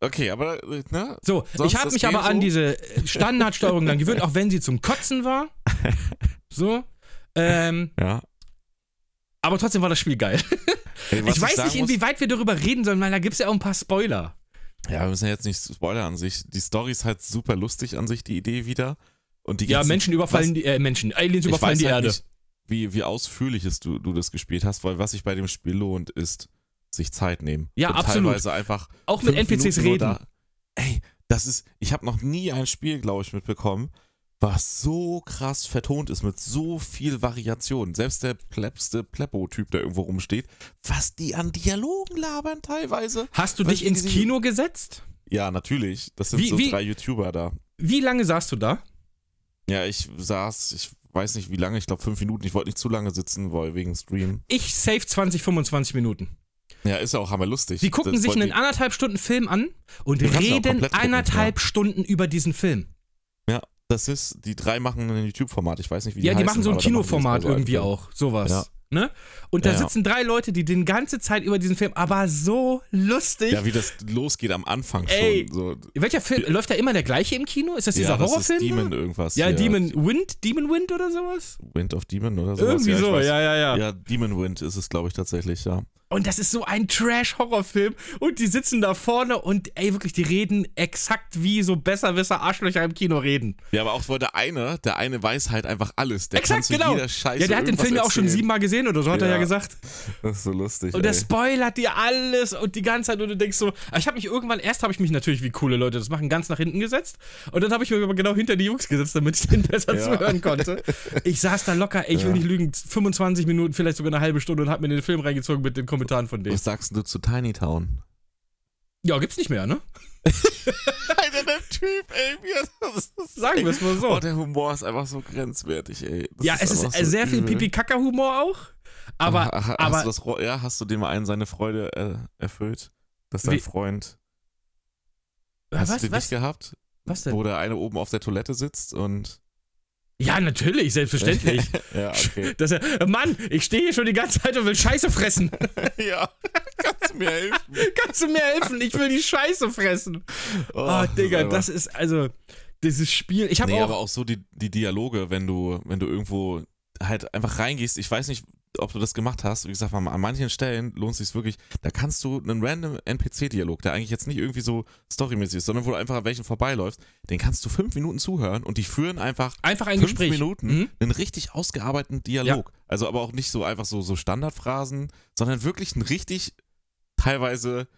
Okay, aber, äh, ne? So, Sonst ich habe mich aber an so? diese Standardsteuerung dann gewöhnt, auch wenn sie zum Kotzen war. So. Ähm, Ja. aber trotzdem war das Spiel geil. Ey, ich weiß sagen nicht, inwieweit wir darüber reden sollen, weil da gibt es ja auch ein paar Spoiler. Ja, wir müssen ja jetzt nicht Spoiler an sich. Die Story ist halt super lustig an sich, die Idee wieder. Und die Ja, Menschen überfallen was- die, äh, Menschen, Aliens ich überfallen weiß die halt Erde. Nicht, wie, wie ausführlich es du, du das gespielt hast, weil was sich bei dem Spiel lohnt, ist sich Zeit nehmen. Ja, Und absolut. Teilweise einfach Auch mit NPCs Minuten reden. Da. Ey, das ist, ich habe noch nie ein Spiel, glaube ich, mitbekommen, was so krass vertont ist mit so viel Variation. Selbst der plebste Pleppo-Typ, der irgendwo rumsteht, was die an Dialogen labern teilweise. Hast du dich ins Kino gesetzt? Ja, natürlich. Das sind Wie- so wie- drei YouTuber da. Wie lange saßt du da? Ja, ich saß, ich weiß nicht wie lange, ich glaube fünf Minuten. Ich wollte nicht zu lange sitzen, weil wegen Stream. Ich safe 20, 25 Minuten. Ja, ist ja auch hammerlustig. Die gucken Das sich einen anderthalb Stunden Film an und reden komplett gucken, Stunden über diesen Film. Ja, das ist, die drei machen ein YouTube-Format. Ich weiß nicht, wie die Ja, die heißen, machen so ein Kinoformat irgendwie auch. Sowas. Ja. Ne? Und da Ja, ja. sitzen drei Leute, die die ganze Zeit über diesen Film, aber so lustig. Ja, wie das losgeht am Anfang Ey. schon. So. Welcher Film? Läuft da immer der gleiche im Kino? Ist das dieser ja, das Horrorfilm? ist Demon da? irgendwas. ja. Demon Wind? Demon Wind oder sowas? Wind of Demon oder sowas. Irgendwie so, ja, ja, ja. Ja, Demon Wind ist es, glaube ich, tatsächlich, ja. Und das ist so ein Trash-Horrorfilm. Und die sitzen da vorne und ey, wirklich, die reden exakt wie so besserwisser Arschlöcher im Kino reden. Ja, aber auch weil der eine, der eine weiß halt einfach alles. Der Exakt, genau. jeder Scheiße ja, der hat den Film ja auch schon siebenmal gesehen oder so, hat er ja Ja. gesagt. Das ist so lustig. Und der ey. spoilert dir alles und die ganze Zeit und du denkst so, ich habe mich irgendwann, erst habe ich mich natürlich, wie coole Leute das machen, ganz nach hinten gesetzt und dann habe ich mich aber genau hinter die Jungs gesetzt, damit ich denen besser Ja. zuhören konnte. Ich saß da locker, ey, ich will nicht lügen, 25 Minuten, vielleicht sogar eine halbe Stunde und habe mir den Film reingezogen mit den Kommentaren von denen. Was sagst du zu Tiny Town? Ja, gibt's nicht mehr, ne? Alter, der Typ, ey, wie er das Sagen wir es mal so. Oh, der Humor ist einfach so grenzwertig, ey. Das ja, es ist einfach äh, so sehr viel übel. Pipi-Kaka-Humor auch, aber, Ach, hast aber du das, ja, hast du dem einen seine Freude äh, erfüllt? Dass dein Wie- Freund. Hast was, du den was, nicht gehabt? was denn? Wo der eine oben auf der Toilette sitzt und. Ja, natürlich, selbstverständlich. ja, okay. Dass er, Mann, ich stehe hier schon die ganze Zeit und will Scheiße fressen. ja, kannst du mir helfen? Kannst du mir helfen? Ich will die Scheiße fressen. Oh, das Digga, das ist also dieses Spiel. Ich habe Nee, auch. aber auch so die, die Dialoge, wenn du, wenn du irgendwo halt einfach reingehst. Ich weiß nicht, ob du das gemacht hast. Wie gesagt, an manchen Stellen lohnt es sich wirklich. Da kannst du einen random NPC-Dialog, der eigentlich jetzt nicht irgendwie so storymäßig ist, sondern wo du einfach an welchen vorbeiläufst, den kannst du fünf Minuten zuhören und die führen einfach einfach ein fünf Gespräch. Minuten Mhm. einen richtig ausgearbeiteten Dialog. Also aber auch nicht so einfach so, so Standardphrasen, sondern wirklich ein richtig teilweise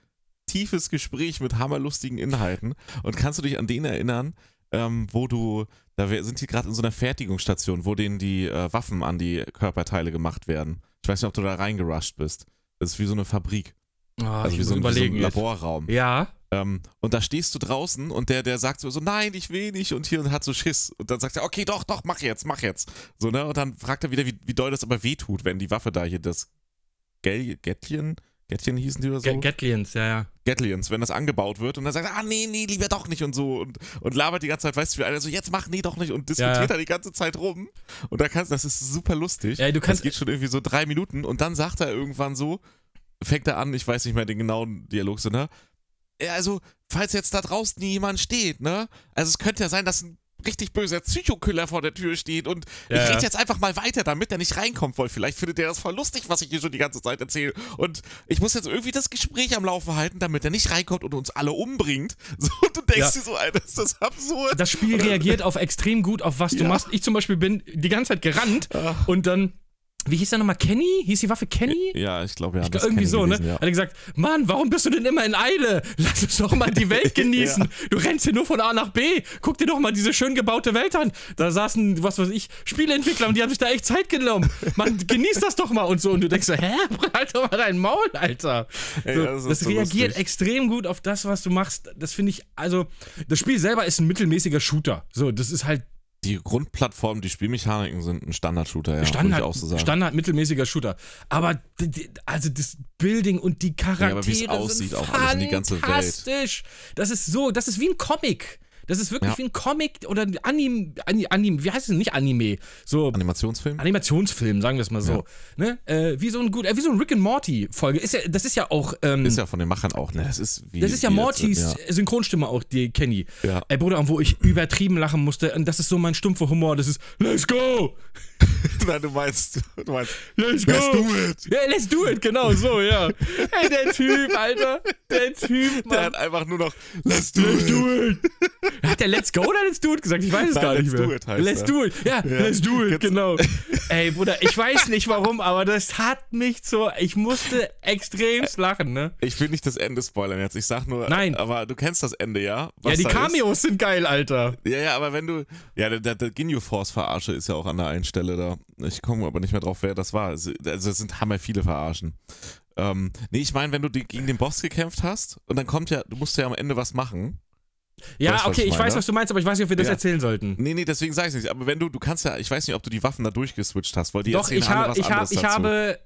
tiefes Gespräch mit hammerlustigen Inhalten. Und kannst du dich an den erinnern, ähm, wo du, da wir- sind die gerade in so einer Fertigungsstation, wo denen die äh, Waffen an die Körperteile gemacht werden. Ich weiß nicht, ob du da reingerusht bist. Das ist wie so eine Fabrik. Oh, Also wie so, ein, wie so ein jetzt. Laborraum. ja. Ähm, und da stehst du draußen und der, der sagt so, so, nein, ich will nicht und hier und hat so Schiss. Und dann sagt er, okay, doch, doch, mach jetzt, mach jetzt. So, ne? Und dann fragt er wieder, wie, wie doll das aber wehtut, wenn die Waffe da hier das Gel Gettchen, Gettchen hießen die oder so? Ga- Gatlians, ja, ja. Gatlians, wenn das angebaut wird und dann sagt er, ah, nee, nee, lieber doch nicht und so und, und labert die ganze Zeit, weißt du, wie einer so, jetzt mach, nee, doch nicht und diskutiert Ja. da die ganze Zeit rum. Und da kannst das ist super lustig. Ja, du kannst- Das geht schon irgendwie so drei Minuten und dann sagt er irgendwann so, fängt er an, ich weiß nicht mehr den genauen Dialog so, ne? Ja, also, falls jetzt da draußen jemand steht, ne? Also es könnte ja sein, dass ein richtig böser Psychokiller vor der Tür steht und Ja, ich rede jetzt einfach mal weiter, damit er nicht reinkommt, weil vielleicht findet er das voll lustig, was ich hier schon die ganze Zeit erzähle. Und ich muss jetzt irgendwie das Gespräch am Laufen halten, damit er nicht reinkommt und uns alle umbringt. So, und du denkst Ja. dir so, Alter, ist das absurd. Das Spiel reagiert auf extrem gut, auf was du Ja. machst. Ich zum Beispiel bin die ganze Zeit gerannt Ach. und dann. Wie hieß der nochmal? Kenny? Hieß die Waffe Kenny? Ja, ich glaube, ja. Ich das glaub, irgendwie Kenny so, ne? gewesen, ja. Hat er gesagt, Mann, warum bist du denn immer in Eile? Lass uns doch mal die Welt genießen. Du rennst hier nur von A nach B. Guck dir doch mal diese schön gebaute Welt an. Da saßen, was weiß ich, Spieleentwickler und die haben sich da echt Zeit genommen. Man, genieß das doch mal und so. Und du denkst so, hä? Halt doch mal dein Maul, Alter. Ey, So, das das ist so reagiert lustig. extrem gut auf das, was du machst. Das finde ich, also, das Spiel selber ist ein mittelmäßiger Shooter. So, das ist halt Die Grundplattform, die Spielmechaniken sind ein Standard-Shooter, ja. Standard, ich auch so sagen. Standard mittelmäßiger Shooter. Aber also das Building und die Charaktere aber wie's aussieht sind auch alles und die ganze Welt. Das ist so, das ist wie ein Comic. Das ist wirklich Ja. wie ein Comic oder ein Anime, Anime, wie heißt es nicht Anime? So Animationsfilm? Animationsfilm, sagen wir es mal so. Ne? Äh, wie so ein gut, äh, wie so ein Rick and Morty Folge. Ist ja, das ist ja auch ähm, Ist ja von den Machern auch, ne? Das ist wie. das ist ja Mortys Ja. Synchronstimme auch, die Kenny. Ja. Ey, Bruder, wo ich übertrieben lachen musste, und das ist so mein stumpfer Humor, das ist Let's go! Nein, du meinst, du meinst, Let's go! let's do it! Ja, let's do it, genau so, ja. Ey, der Typ, Alter. Der Typ, Der Mann. hat einfach nur noch, let's do Let's it! do it. Hat der Let's go oder Let's do it gesagt? Ich weiß es Nein, gar nicht Let's mehr. do it heißt let's er. do it. Ja, let's do it, genau. Ey, Bruder, ich weiß nicht warum, aber das hat mich so, ich musste extremst lachen, ne? Ich will nicht das Ende spoilern jetzt. Ich sag nur, Nein. aber du kennst das Ende, ja? Ja, Was die da Cameos sind geil, Alter. Ist? Ja, ja, aber wenn du. Ja, der, der, der Ginyu Force Verarsche ist ja auch an der einen Stelle da. Ich komme aber nicht mehr drauf, wer das war. Also, es sind hammer viele Verarschen. Ähm, nee, ich meine, wenn du die, gegen den Boss gekämpft hast und dann kommt ja, du musst ja am Ende was machen. Ja, Weißt okay, ich ich weiß, was du meinst, aber ich weiß nicht, ob wir das Ja. erzählen sollten. Nee, nee, deswegen sage ich nicht. Aber wenn du, du kannst ja, ich weiß nicht, ob du die Waffen da durchgeswitcht hast, weil die Doch, erzählen ich, alle hab, was ich, hab, anderes ich dazu. habe,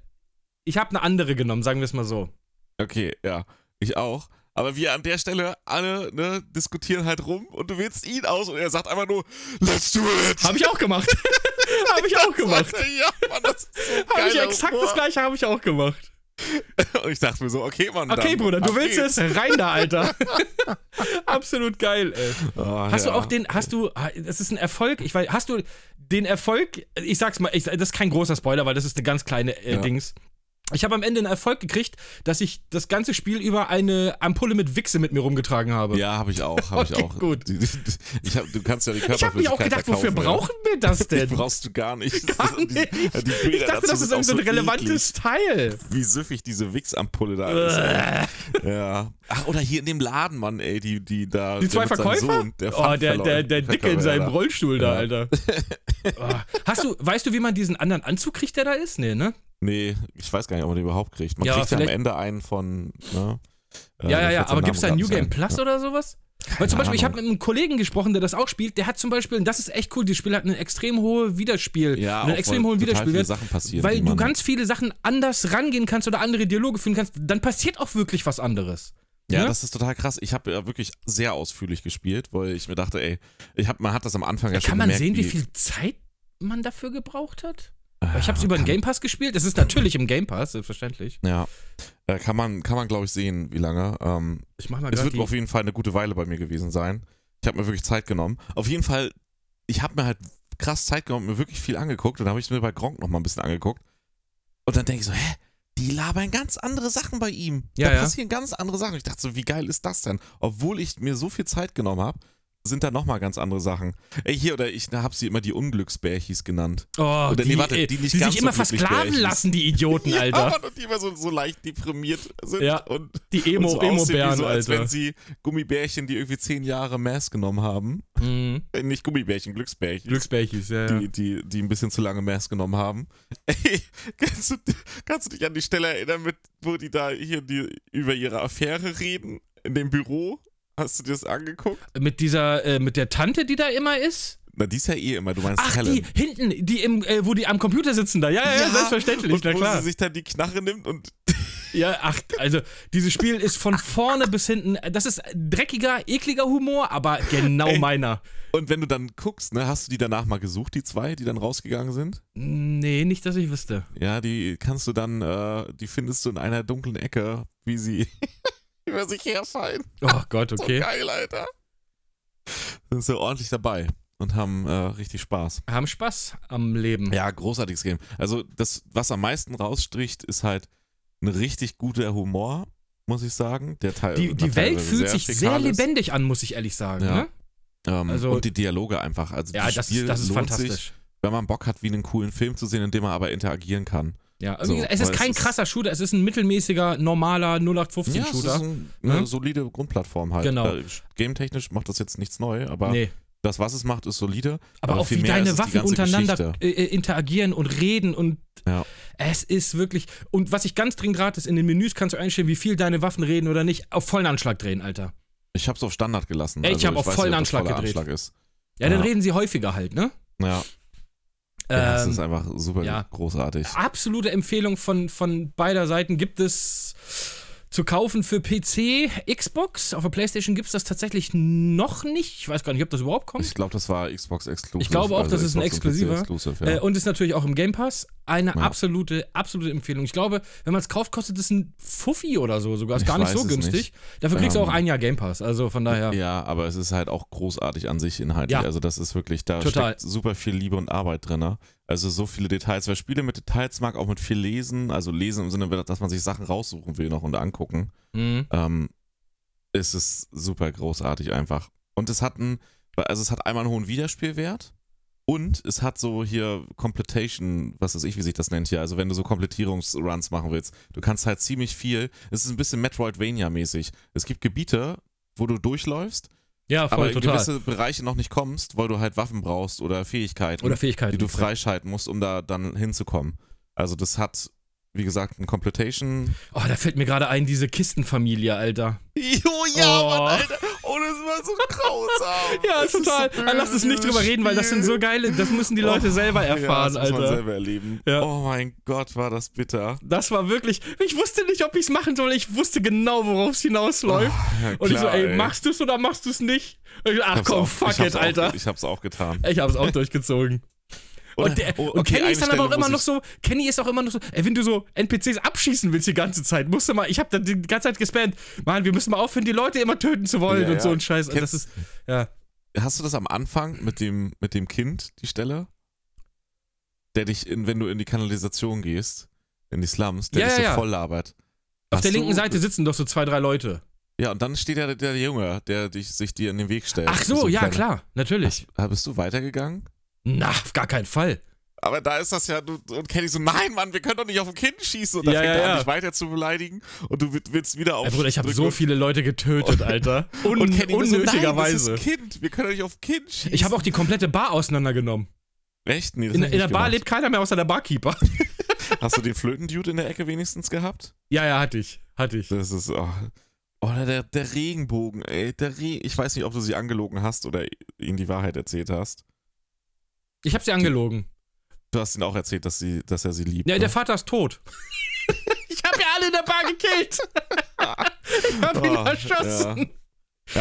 ich habe eine andere genommen, sagen wir es mal so. Okay, ja. Ich auch. Aber wir an der Stelle alle ne, diskutieren halt rum und du wählst ihn aus und er sagt einfach nur, let's do it! Habe ich auch gemacht. habe ich auch gemacht. ja, Mann, das ist so Habe ich exakt Humor. das gleiche habe ich auch gemacht. Und ich dachte mir so, okay, Mann. Okay, dann, Bruder, du willst geht's. es? Rein da, Alter. Absolut geil, ey. Ah, Hast ja. du auch den, hast du, das ist ein Erfolg, ich weiß, hast du den Erfolg, ich sag's mal, ich, das ist kein großer Spoiler, weil das ist eine ganz kleine äh, Ja. Dings. Ich habe am Ende einen Erfolg gekriegt, dass ich das ganze Spiel über eine Ampulle mit Wichse mit mir rumgetragen habe. Ja, habe ich auch, habe Okay, ich auch. gut. Die- die- Ich hab, du kannst ja die ich habe Körperflüssigkeit mich auch gedacht, wofür verkaufen, brauchen wir das ja. denn? Die brauchst du gar nicht. Gar Die- nicht. Die, Bilder Ich dachte, das ist so ein eklig, relevantes Teil. Wie süffig diese Wix-Ampulle da ist. Ja. Ach, oder hier in dem Laden, Mann, ey, die, die da. Die zwei Verkäufer? Sohn, der oh, der, der, der Dicke in seinem Rollstuhl da, Ja. Alter. Oh. Hast du, weißt du, wie man diesen anderen Anzug kriegt, der da ist? Nee, ne? Nee, ich weiß gar nicht, ob man den überhaupt kriegt. Man Ja, kriegt ja am Ende einen von. Ne? Äh, Ja, ja, ja, fällt aber sein gibt's da Name New Game ein. Plus oder sowas? Weil zum Beispiel, ich habe Ahnung. mit einem Kollegen gesprochen, der das auch spielt, der hat zum Beispiel, und das ist echt cool, dieses Spiel hat eine extrem hohe Wiederspiel, Ja, einen extrem weil hohen Wiederspielwert, Sachen passieren. weil du ganz viele Sachen anders rangehen kannst oder andere Dialoge führen kannst, dann passiert auch wirklich was anderes. Ja, ne? das ist total krass. Ich habe ja wirklich sehr ausführlich gespielt, weil ich mir dachte, ey, ich hab, man hat das am Anfang ja schon Kann man gemerkt, sehen, wie viel Zeit man dafür gebraucht hat? Weil ich habe es über den Game Pass gespielt. Das ist natürlich im Game Pass, selbstverständlich. Ja, äh, kann man, kann man glaube ich sehen, wie lange. Ähm, Ich mach mal es wird auf jeden Fall eine gute Weile bei mir gewesen sein. Ich habe mir wirklich Zeit genommen. Auf jeden Fall, ich habe mir halt krass Zeit genommen, mir wirklich viel angeguckt. Und dann habe ich mir bei Gronk noch mal ein bisschen angeguckt. Und dann denke ich so, hä? Die labern ganz andere Sachen bei ihm. Ja, da ja. passieren ganz andere Sachen. Ich dachte so, wie geil ist das denn? Obwohl ich mir so viel Zeit genommen habe, sind da nochmal ganz andere Sachen. Ey, hier, oder ich habe sie immer die Unglücksbärchis genannt. Oh, Oder die, nee, warte, äh, die nicht die sich so immer glücklich versklaven lassen, die Idioten, Alter. Ja, Mann, und die immer so, so leicht deprimiert sind. Ja, und Die und so Emo, aussehen wie Emo-Bären, so, als Alter. wenn sie Gummibärchen, die irgendwie zehn Jahre Mass genommen haben. Mhm. Äh, nicht Gummibärchen, Glücksbärchen. Glücksbärchis, ja, ja. die, die, die ein bisschen zu lange Mass genommen haben. Ey, kannst du, kannst du dich an die Stelle erinnern, mit, wo die da hier die, über ihre Affäre reden? In dem Büro? Hast du dir das angeguckt? Mit dieser, äh, mit der Tante, die da immer ist? Na, die ist ja eh immer, du meinst Ach, Helen. die hinten, die im, äh, wo die am Computer sitzen da. Ja, ja, ja selbstverständlich, und na wo klar. sie sich dann die Knarre nimmt und Ja, ach, also dieses Spiel ist von vorne bis hinten, das ist dreckiger, ekliger Humor, aber genau Ey. meiner. Und wenn du dann guckst, ne, hast du die danach mal gesucht, die zwei, die dann rausgegangen sind? Nee, nicht, dass ich wüsste. Ja, die kannst du dann, äh, die findest du in einer dunklen Ecke, wie sie über sich herfallen. Oh Gott, So okay. geil, Alter. Sind so ordentlich dabei und haben äh, richtig Spaß. Haben Spaß am Leben. Ja, großartiges Game. Also das, was am meisten rausstricht, ist halt ein richtig guter Humor, muss ich sagen. Der Teil, Die, die Welt fühlt sich sehr lebendig an, muss ich ehrlich sagen. Ja. Ne? Ähm, Also- und die Dialoge einfach. Also Ja, das das Spiel ist, das ist lohnt fantastisch. sich, wenn man Bock hat, wie einen coolen Film zu sehen, in dem man aber interagieren kann. Ja, So, wie gesagt, es ist es kein ist- krasser Shooter, es ist ein mittelmäßiger, normaler Ja, es 0815-Shooter. ist ein, eine Ne? solide Grundplattform halt. Genau. Äh, Game-technisch macht das jetzt nichts neu, aber nee. das, was es macht, ist solide. Aber, aber auch wie deine es Waffen untereinander äh, äh, interagieren und reden und Ja. es ist wirklich. Und was ich ganz dringend rate, ist, in den Menüs kannst du einstellen, wie viel deine Waffen reden oder nicht. Auf vollen Anschlag drehen, Alter. Ich hab's auf Standard gelassen. Ey, ich hab auf vollen Anschlag gedreht. Anschlag ist. Ja, dann Ja. reden sie häufiger halt, ne? Ja, ja es Ähm, ist einfach super ja. großartig. absolute Empfehlung von, von beider Seiten gibt es zu kaufen für PC, Xbox. Auf der PlayStation gibt es das tatsächlich noch nicht. Ich weiß gar nicht, ob das überhaupt kommt. Ich glaube, das war Xbox Exclusive. Ich glaube auch, das ist ein Exklusiver. Exclusive, ja. Äh, und ist natürlich auch im Game Pass. Eine Ja. absolute, absolute Empfehlung. Ich glaube, wenn man es kauft, kostet es ein Fuffi oder so sogar. Ist Ich gar nicht so günstig. nicht. Dafür kriegst du Ähm, auch ein Jahr Game Pass. Also von daher. Ja, aber es ist halt auch großartig an sich inhaltlich. Ja. Also das ist wirklich, da Total. steckt super viel Liebe und Arbeit drin. Also so viele Details. Wer Spiele mit Details mag, auch mit viel Lesen, also Lesen im Sinne, dass man sich Sachen raussuchen will noch und angucken, Mhm. ähm, ist es super großartig einfach. Und es hat ein, also es hat einmal einen hohen Wiederspielwert und es hat so hier Completation, was weiß ich, wie sich das nennt hier. Also wenn du so Komplettierungsruns machen willst, du kannst halt ziemlich viel. Es ist ein bisschen Metroidvania-mäßig. Es gibt Gebiete, wo du durchläufst, Ja, aber voll, in total. gewisse Bereiche noch nicht kommst, weil du halt Waffen brauchst oder Fähigkeiten, Oder Fähigkeiten. die du freischalten musst, um da dann hinzukommen. Also das hat, wie gesagt, ein Completation. Oh, da fällt mir gerade ein, diese Kistenfamilie, Alter. Jo, ja, Mann, Alter. Oh, das war so grausam. Ja, total. Dann lass uns nicht drüber reden, weil das sind so geile, das müssen die Leute selber erfahren, ja, das muss man Alter. selber erleben. Ja. Oh mein Gott, war das bitter. Das war wirklich, ich wusste nicht, ob ich es machen soll. Ich wusste genau, worauf es hinausläuft. Ja, Und ich so, klar, ey, machst du es oder machst du es nicht? Und ich, ach komm, auch- fuck it, Alter. Auch, ich hab's auch getan. Ich hab's auch durchgezogen. Und, der, oh, und okay, Kenny ist dann aber auch immer noch so, Kenny ist auch immer noch so, ey, wenn du so NPCs abschießen willst die ganze Zeit, musst du mal, ich hab da die ganze Zeit gespammt, Mann, wir müssen mal aufhören, die Leute immer töten zu wollen Ja, und ja. so ein Scheiß. Und das ist, ja. Hast du das am Anfang mit dem, mit dem Kind, die Stelle? Der dich, in, wenn du in die Kanalisation gehst, in die Slums, der Ja, dich so voll labert. Auf Hast der linken du- Seite sitzen doch so zwei, drei Leute. Ja, und dann steht ja der Junge, der dich, sich dir in den Weg stellt. Ach so, ein ja, klar, natürlich. Hast, bist du weitergegangen? Na, auf gar keinen Fall. Aber da ist das ja, du, und Kenny so, nein, Mann, wir können doch nicht auf ein Kind schießen. Und dann Ja, fängt ja, er an, ja. dich weiter zu beleidigen und du wi- willst wieder auf Ey, Bruder, ich habe so viele Leute getötet, Alter. Un und Kenny nur so, unnötigerweise. Nein, das ist Kind, wir können doch nicht auf Kind schießen. ich habe auch die komplette Bar auseinandergenommen. Echt? Nee, das In, in der nicht Bar gemacht. lebt keiner mehr außer der Barkeeper. Hast du den Flötendude in der Ecke wenigstens gehabt? ja, ja, hatte ich. Hatte ich. Das ist, oh. Oder der, der Regenbogen, ey. Der Re ich weiß nicht, ob du sie angelogen hast oder ihnen die Wahrheit erzählt hast. Ich habe sie angelogen. Du hast ihnen auch erzählt, dass, sie, dass er sie liebt. Ja, ne? der Vater ist tot. ich habe ja alle in der Bar gekillt. ich habe ihn Oh, erschossen. Ja,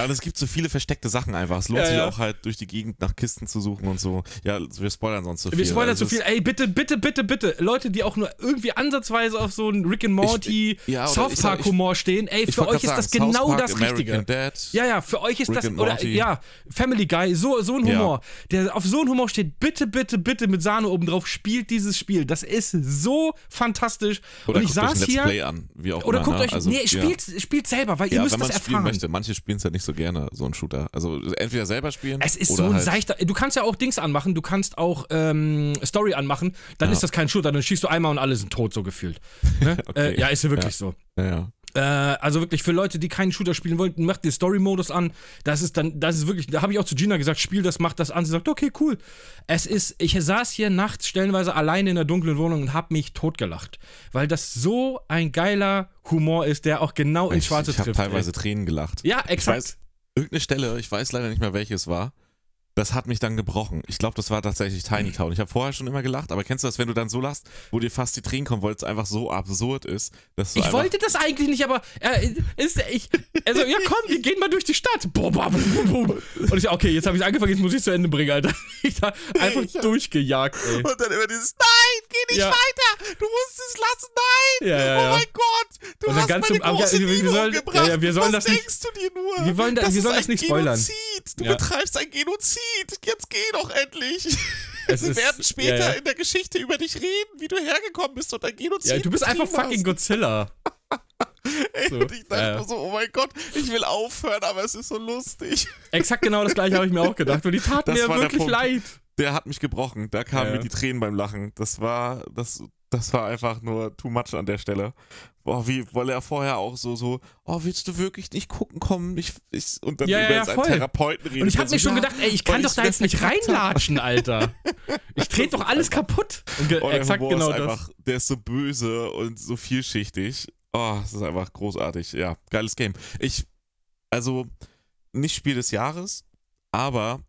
und es gibt so viele versteckte Sachen einfach. Es lohnt Ja, sich ja. auch halt durch die Gegend nach Kisten zu suchen und so. Ja, wir spoilern sonst so viel. Wir spoilern Also zu viel. Ey, bitte, bitte, bitte, bitte. Leute, die auch nur irgendwie ansatzweise auf so einen Rick and Morty, ja, South Park Humor stehen. Ey, für euch ist grad das sagen, genau Park, das Richtige. Dad. Ja, ja, für euch ist Rick das, oder, ja, Family Guy, so, so ein Ja. Humor, der auf so einen Humor steht, bitte, bitte, bitte mit Sahne oben drauf, spielt dieses Spiel. Das ist so fantastisch. Oder Und ich guckt euch ein saß Let's hier, Play an, wie auch oder immer. guckt ne? euch, also, nee, ja. spielt, spielt selber, weil ihr Ja, müsst wenn man das spielen erfahren. möchte. Manche spielen es ja nicht so gerne, so ein Shooter. Also entweder selber spielen Es ist so ein halt, seichter. Du kannst ja auch Dings anmachen, du kannst auch ähm, Story anmachen, dann Ja. ist das kein Shooter, dann schießt du einmal und alle sind tot, so gefühlt. Ne? Okay. äh, ja, ist ja wirklich so. Ja, ja. Äh, also wirklich für Leute, die keinen Shooter spielen wollten, macht den Story-Modus an. Das ist dann, das ist wirklich, da habe ich auch zu Gina gesagt, spiel das, mach das an. Sie sagt, okay, cool. Es ist, ich saß hier nachts stellenweise alleine in der dunklen Wohnung und habe mich totgelacht. Weil das so ein geiler Humor ist, der auch genau ins Ich, Schwarze ich habe trifft. teilweise Tränen gelacht. ey. Ja, Ich exakt. weiß, irgendeine Stelle, ich weiß leider nicht mehr, welche es war. Das hat mich dann gebrochen. Ich glaube, das war tatsächlich Tiny Town. Ich habe vorher schon immer gelacht, aber kennst du das, wenn du dann so lachst, wo dir fast die Tränen kommen, weil es einfach so absurd ist, dass du Ich wollte das eigentlich nicht, aber äh, ist, ich, also ja komm, wir gehen mal durch die Stadt. Und ich okay, jetzt habe ich angefangen, jetzt muss ich zu Ende bringen, Alter. Ich da einfach Ich durchgejagt, ey. Und dann immer dieses Nein, geh nicht Ja. weiter! Du musst es lassen, nein! Ja, ja, Oh mein Gott! Du Und hast ganz meine große ja, wir- Liebe sollen- umgebracht! ja, wir sollen Was das nicht- denkst du dir nur? Wir wollen da- das wir sollen das nicht spoilern. Genozid! Du betreibst ein Genozid! Jetzt geh doch endlich! Es Wir ist- werden später ja, ja. in der Geschichte über dich reden, wie du hergekommen bist und ein Genozid Ja, du bist einfach fucking hast. Godzilla. Ey, so. Und ich dachte Ja, so, oh mein Gott, ich will aufhören, aber es ist so lustig. Exakt genau das gleiche habe ich mir auch gedacht. Und die taten Das mir wirklich leid. Der hat mich gebrochen. Da kamen Ja, mir die Tränen beim Lachen. Das war, das, das war einfach nur too much an der Stelle. Boah, wie, weil er vorher auch so, so, oh, willst du wirklich nicht gucken kommen? Ich, ich, und dann Ja, über ja, seinen voll. Therapeuten redet. Und ich er habe so, mir schon ja, gedacht, ey, ich kann doch da jetzt nicht hab. reinlatschen, Alter. Ich trete doch alles kaputt. Und ge Oh, der exakt genau ist das. einfach, der ist so böse und so vielschichtig. Oh, es ist einfach großartig. Ja, geiles Game. Ich, also, nicht Spiel des Jahres, aber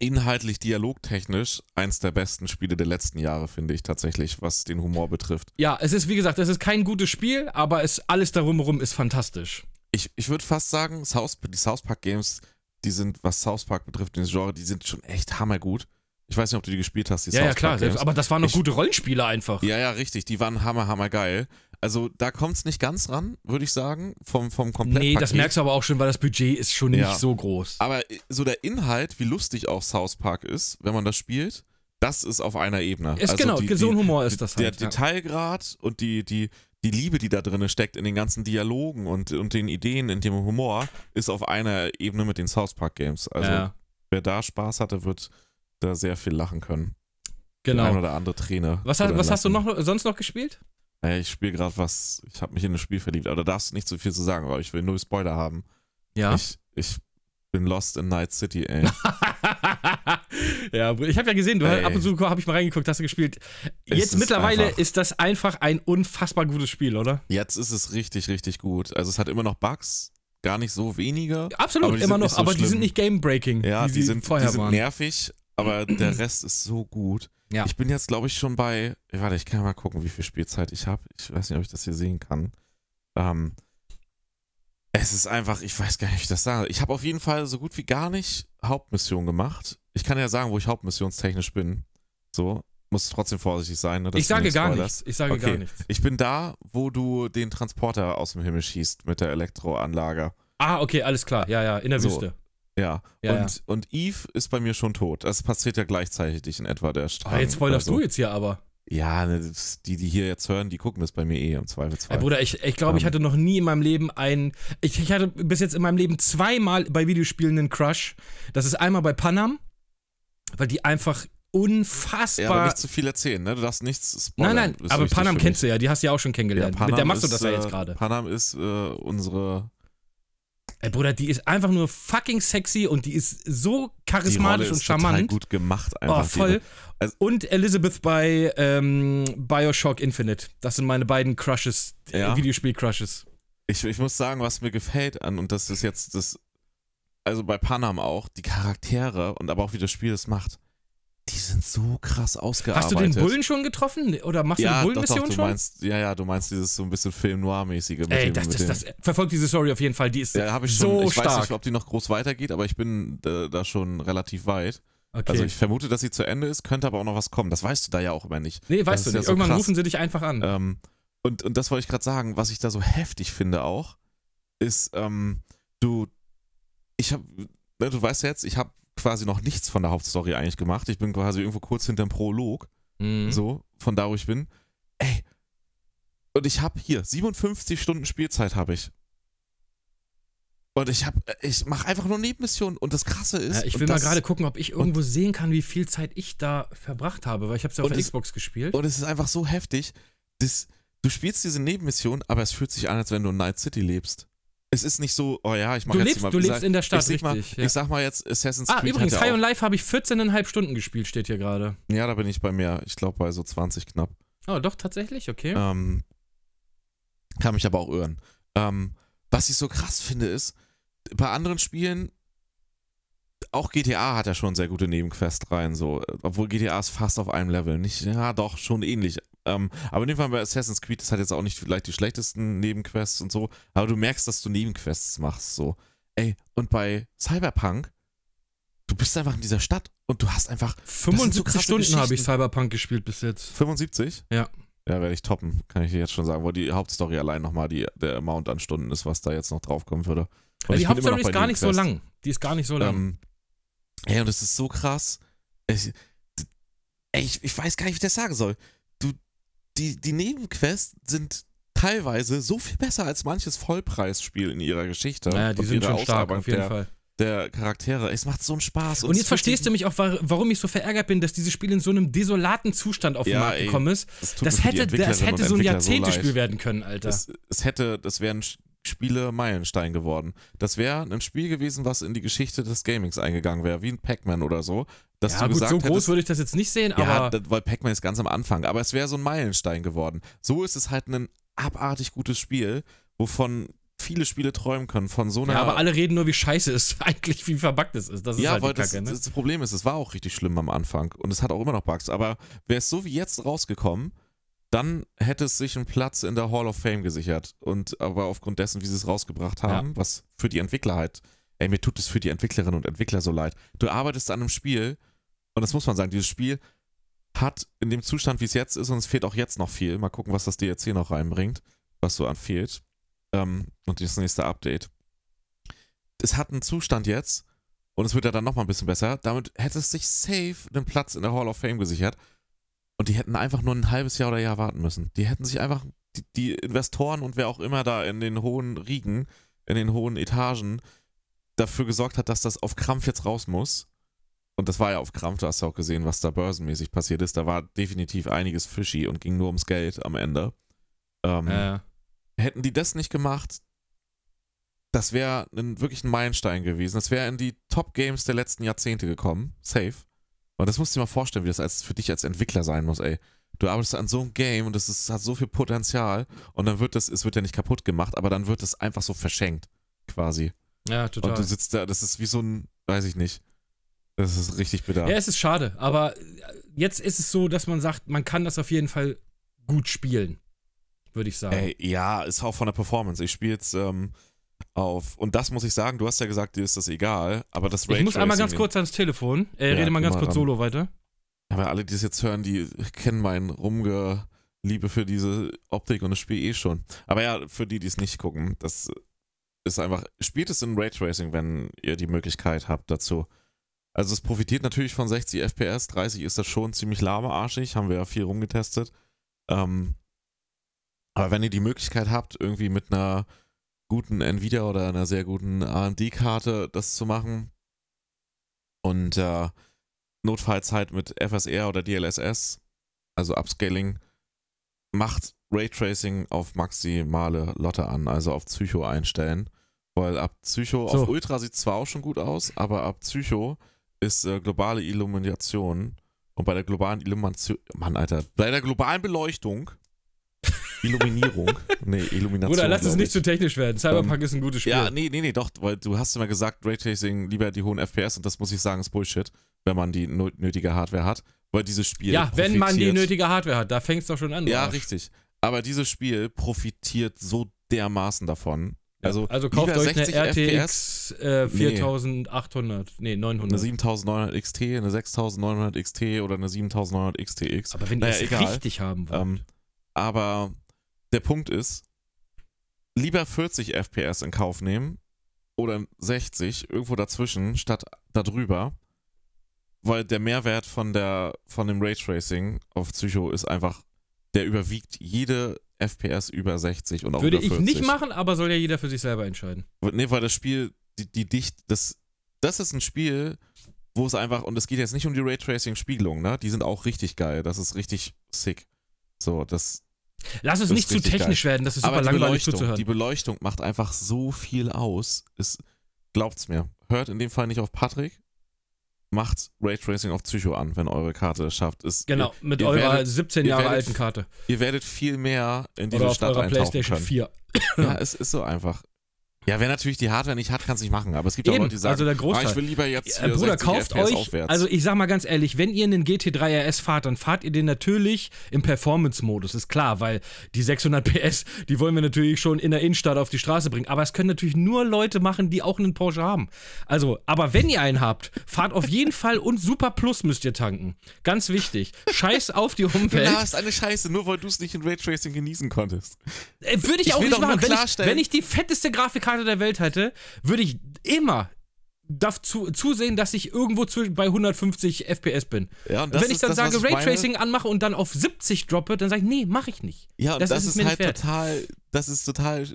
inhaltlich, dialogtechnisch eins der besten Spiele der letzten Jahre, finde ich tatsächlich, was den Humor betrifft. Ja, es ist, wie gesagt, es ist kein gutes Spiel, aber es, alles darum herum ist fantastisch. Ich, ich würde fast sagen, South, die South Park Games, die sind, was South Park betrifft, dieses Genre, die sind schon echt hammergut. Ich weiß nicht, ob du die gespielt hast, die ja, South ja, klar. Park Games. aber das waren noch Ich- gute Rollenspiele einfach. Ja, ja, richtig. Die waren hammer, hammer geil. Also da kommt es nicht ganz ran, würde ich sagen, vom, vom Komplettpaket. nee, das merkst du aber auch schon, weil das Budget ist schon Ja. nicht so groß. Aber so der Inhalt, wie lustig auch South Park ist, wenn man das spielt, das ist auf einer Ebene. Ist Also genau, die, so ein Humor ist das Der halt. ja. Detailgrad und die, die, die Liebe, die da drin steckt in den ganzen Dialogen und, und den Ideen, in dem Humor, ist auf einer Ebene mit den South Park Games. Also ja, wer da Spaß hatte, wird da sehr viel lachen können. Die ein genau. oder andere Träne. Was, hast- was hast du noch, sonst noch gespielt? Naja, ich spiele gerade was, ich habe mich in ein Spiel verliebt, aber da darfst du nicht so viel zu sagen, aber ich will null Spoiler haben. Ja. Ich, ich bin lost in Night City, ey. ja, ich habe ja gesehen, du Ey. ab und zu habe ich mal reingeguckt, hast du gespielt. Es Jetzt ist mittlerweile ist das einfach ein unfassbar gutes Spiel, oder? Jetzt ist es richtig, richtig gut. Also es hat immer noch Bugs, gar nicht so wenige. Absolut, die immer noch, so aber die schlimm. sind nicht game-breaking, Ja, die sie sind, vorher die sind nervig, aber der Rest ist so gut. Ja. Ich bin jetzt, glaube ich, schon bei, warte, ich kann mal gucken, wie viel Spielzeit ich habe. Ich weiß nicht, ob ich das hier sehen kann. Ähm, es ist einfach, ich weiß gar nicht, wie ich das sage. Ich habe auf jeden Fall so gut wie gar nicht Hauptmission gemacht. Ich kann ja sagen, wo ich hauptmissionstechnisch bin. So, muss trotzdem vorsichtig sein. Ne, ich sage gar spoilerst. nichts. Ich sage Okay. gar nichts. Ich bin da, wo du den Transporter aus dem Himmel schießt mit der Elektroanlage. Ah, okay, alles klar. Ja, ja, in der So. Wüste. Ja. Ja, und, und Eve ist bei mir schon tot. Das passiert ja gleichzeitig in etwa der Strang. Ah, jetzt spoilerst so. du jetzt hier aber. Ja, ne, die, die hier jetzt hören, die gucken das bei mir eh im Zweifelsfall. Ey, Bruder, ich, ich glaube, ich Ähm. hatte noch nie in meinem Leben einen. Ich, ich hatte bis jetzt in meinem Leben zweimal bei Videospielen einen Crush. Das ist einmal bei Panam, weil die einfach unfassbar. ja, aber nicht zu viel erzählen, ne? Du darfst nichts nein, spoilern. nein, ist aber Panam kennst du ja, die hast du ja auch schon kennengelernt. Mit der machst du ist, das ja jetzt äh, gerade. Panam ist äh, unsere. Ey, Bruder, die ist einfach nur fucking sexy und die ist so Die Rolle charismatisch und ist total charmant. gut gemacht Oh, einfach. voll. Die, also- und Elizabeth bei ähm, Bioshock Infinite. Das sind meine beiden Crushes, äh, Ja. Videospiel-Crushes. ich, ich muss sagen, was mir gefällt an, und das ist jetzt das, also bei Panam auch, die Charaktere und aber auch wie das Spiel das macht, die sind so krass ausgearbeitet. Hast du den Bullen schon getroffen? Oder machst ja, du eine Bullenmission du schon? meinst, ja, ja, du meinst dieses so ein bisschen Film-Noir-mäßige. Ey, dem- das, das, das verfolgt diese Story auf jeden Fall. Die ist Ja, ich schon. so ich stark. weiß nicht, ob die noch groß weitergeht, aber ich bin äh, da schon relativ weit. okay. Also ich vermute, dass sie zu Ende ist, könnte aber auch noch was kommen. Das weißt du da ja auch immer nicht. nee, das weißt du ist ja nicht. so Irgendwann krass. rufen sie dich einfach an. Ähm, und, und das wollte ich gerade sagen, was ich da so heftig finde auch, ist, ähm, du, ich habe, ne, du weißt ja jetzt, ich habe quasi noch nichts von der Hauptstory eigentlich gemacht. Ich bin quasi irgendwo kurz hinterm Prolog, Mhm. so, von da, wo ich bin. Ey, und ich habe hier 57 Stunden Spielzeit habe ich. Und ich habe, ich mache einfach nur Nebenmissionen. Und das Krasse ist, Ja, ich will mal gerade gucken, ob ich irgendwo sehen kann, wie viel Zeit ich da verbracht habe, weil ich habe es ja auf der es- Xbox gespielt. Und es ist einfach so heftig, dass du spielst diese Nebenmission, aber es fühlt sich an, als wenn du in Night City lebst. Es ist nicht so, oh ja, ich mach Du jetzt lebst, mal du ich lebst in der Stadt, ich, sag mal, richtig. ja. ich sag mal jetzt, Assassin's Ah, Creed übrigens, hat High on Life habe ich 14,5 Stunden gespielt, steht hier gerade. Ja, da bin ich bei mehr. Ich glaube bei so 20 knapp. Oh, doch, tatsächlich, okay. Ähm, kann mich aber auch irren. Ähm, was ich so krass finde ist, bei anderen Spielen, auch GTA hat ja schon sehr gute Nebenquests rein, so, obwohl GTA ist fast auf einem Level. Nicht, ja, doch, schon ähnlich. Ähm, aber in dem Fall bei Assassin's Creed, das hat jetzt auch nicht vielleicht die schlechtesten Nebenquests und so, aber du merkst, dass du Nebenquests machst, so. Ey, und bei Cyberpunk, du bist einfach in dieser Stadt und du hast einfach 75 krasse Stunden habe ich. Cyberpunk gespielt bis jetzt. 75? Ja. Ja, werde ich toppen, kann ich dir jetzt schon sagen, wo die Hauptstory allein nochmal die, der Amount an Stunden ist, was da jetzt noch draufkommen würde. Und die Hauptstory ist gar nicht so Nebenquests. lang. Die ist gar nicht so lang. Ähm, ey, und es ist so krass. Ich, ey, ich, ich weiß gar nicht, wie ich das sagen soll. Die, die Nebenquests sind teilweise so viel besser als manches Vollpreisspiel in ihrer Geschichte. naja, die und sind schon stark, auf jeden der, Fall. der Charaktere. Es macht so einen Spaß. Und jetzt verstehst du mich auch, wa- warum ich so verärgert bin, dass dieses Spiel in so einem desolaten Zustand auf den Ja, Markt ey, gekommen ist. Das, Das hätte, das hätte und so ein so Jahrzehntespiel leid. werden können, Alter. Es, es hätte, das wäre ein Spiele-Meilenstein geworden. Das wäre ein Spiel gewesen, was in die Geschichte des Gamings eingegangen wäre, wie ein Pac-Man oder so. Dass ja, du gut, gesagt so groß hättest, würde ich das jetzt nicht sehen, ja, aber das, weil Pac-Man ist ganz am Anfang, aber es wäre so ein Meilenstein geworden. So ist es halt ein abartig gutes Spiel, wovon viele Spiele träumen können, von so einer ja, aber alle reden nur, wie scheiße es eigentlich, wie verbuggt es ist. Das ist ja, halt weil die das, Kacke, ne? das Problem ist, es war auch richtig schlimm am Anfang und es hat auch immer noch Bugs. Aber wäre es so wie jetzt rausgekommen, dann hätte es sich einen Platz in der Hall of Fame gesichert. Und aber aufgrund dessen, wie sie es rausgebracht haben, was für die Entwickler halt, ey, mir tut es für die Entwicklerinnen und Entwickler so leid. Du arbeitest an einem Spiel und das muss man sagen, dieses Spiel hat in dem Zustand, wie es jetzt ist, und es fehlt auch jetzt noch viel. Mal gucken, was das DLC noch reinbringt, was so an fehlt. Ähm, und das nächste Update. Es hat einen Zustand jetzt, und es wird ja dann nochmal ein bisschen besser. Damit hätte es sich safe einen Platz in der Hall of Fame gesichert. Und die hätten einfach nur ein halbes Jahr oder Jahr warten müssen. Die hätten sich einfach, die, die Investoren und wer auch immer da in den hohen Riegen, in den hohen Etagen dafür gesorgt hat, dass das auf Krampf jetzt raus muss. Und das war ja auf Krampf, du hast ja auch gesehen, was da börsenmäßig passiert ist. Da war definitiv einiges fishy und ging nur ums Geld am Ende. Ähm, ja. hätten die das nicht gemacht, das wäre ein, wirklich ein Meilenstein gewesen. Das wäre in die Top-Games der letzten Jahrzehnte gekommen. Safe. Und das musst du dir mal vorstellen, wie das als, für dich als Entwickler sein muss, ey. Du arbeitest an so einem Game und das ist, hat so viel Potenzial und dann wird das, es wird ja nicht kaputt gemacht, aber dann wird es einfach so verschenkt, quasi. ja, total. Und du sitzt da, das ist wie so ein, weiß ich nicht. Das ist richtig bitter. Ja, es ist schade, aber jetzt ist es so, dass man sagt, man kann das auf jeden Fall gut spielen, würde ich sagen. Ey, ja, ist auch von der Performance. Ich spiele jetzt ähm, auf, und das muss ich sagen, du hast ja gesagt, dir ist das egal, aber das ich muss einmal ganz kurz ans Telefon. Äh, Ja, rede mal ganz kurz ran. solo weiter. Aber alle, die es jetzt hören, die kennen meinen Rumgeliebe für diese Optik und das Spiel eh schon. Aber ja, für die, die es nicht gucken, das ist einfach, spielt es in Raytracing, wenn ihr die Möglichkeit habt dazu. Also es profitiert natürlich von 60 FPS, 30 ist das schon ziemlich lahmarschig, haben wir ja viel rumgetestet. Ähm, aber wenn ihr die Möglichkeit habt, irgendwie mit einer guten Nvidia oder einer sehr guten AMD-Karte das zu machen und äh, notfalls halt mit FSR oder DLSS, also Upscaling, macht Raytracing auf maximale Lotte an, also auf Psycho einstellen. Weil ab Psycho, So. auf Ultra sieht zwar auch schon gut aus, aber ab Psycho ist äh, globale Illumination und bei der globalen Illumination, Mann, Alter, bei der globalen Beleuchtung, Illuminierung, nee, Illumination. Bruder, lass es nicht ich. zu technisch werden. Cyberpunk ist ein gutes Spiel. Ja, nee, nee, nee, doch, weil du hast immer gesagt, Raytracing lieber die hohen FPS und das muss ich sagen, ist Bullshit, wenn man die nötige Hardware hat, weil dieses Spiel Ja, wenn man die nötige Hardware hat, da fängt es doch schon an. Ja, Arsch. richtig. Aber dieses Spiel profitiert so dermaßen davon. Also, Also kauft euch eine 60 FPS, RTX äh, Nee. 4800, nee, eine 900. 7900 XT, eine 6900 XT oder eine 7900 XTX. Aber wenn ihr Naja, es egal. richtig haben wollt. Ähm, aber der Punkt ist, lieber 40 FPS in Kauf nehmen oder 60, irgendwo dazwischen, statt darüber, weil der Mehrwert von, der, von dem Raytracing auf Psycho ist einfach, der überwiegt jede FPS über 60 und auch Würde über ich 40. nicht machen, aber soll ja jeder für sich selber entscheiden. Nee, weil das Spiel, die, die dicht, das, das ist ein Spiel, wo es einfach, und es geht jetzt nicht um die Raytracing-Spiegelung, ne? Die sind auch richtig geil. Das ist richtig sick. So, das. Lass es nicht zu technisch werden, das ist super langweilig zuzuhören. die Beleuchtung macht einfach so viel aus. Es, glaubt's mir. Hört in dem Fall nicht auf Patrick. Macht Raytracing auf Psycho an, wenn eure Karte es schafft. Es, Genau, mit ihr eurer werdet- 17 ihr Jahre werdet- alten Karte. Ihr werdet viel mehr in diese Oder auf Stadt eurer eintauchen PlayStation können. 4. Ja, es ist so einfach. Ja, wer natürlich die Hardware nicht hat, kann es nicht machen. Aber es gibt auch Eben, Leute, die sagen, also der ah, Großteil. ich will lieber jetzt Äh, hier Bruder, 60 kauft FPS euch, aufwärts. also ich sag mal ganz ehrlich, wenn ihr einen GT3 RS fahrt, dann fahrt ihr den natürlich im Performance-Modus, ist klar, weil die 600 PS, die wollen wir natürlich schon in der Innenstadt auf die Straße bringen, aber es können natürlich nur Leute machen, die auch einen Porsche haben. Also, aber wenn ihr einen habt, fahrt auf jeden Fall und Super Plus müsst ihr tanken. Ganz wichtig. Scheiß auf die du Umwelt. laberst eine Scheiße, nur weil du es nicht in Raytracing genießen konntest. Äh, Würde ich, Ich auch nicht machen. Wenn ich, wenn ich die fetteste Grafikkarte der Welt hätte, würde ich immer dazu, zusehen, dass ich irgendwo zwischen, bei 150 FPS bin. Ja, und das wenn ich dann das, sage. Raytracing anmache und dann auf 70 droppe, dann sage ich, nee, mache ich nicht. Ja, und Das das, ist ist, mir halt nicht wert. total, das ist total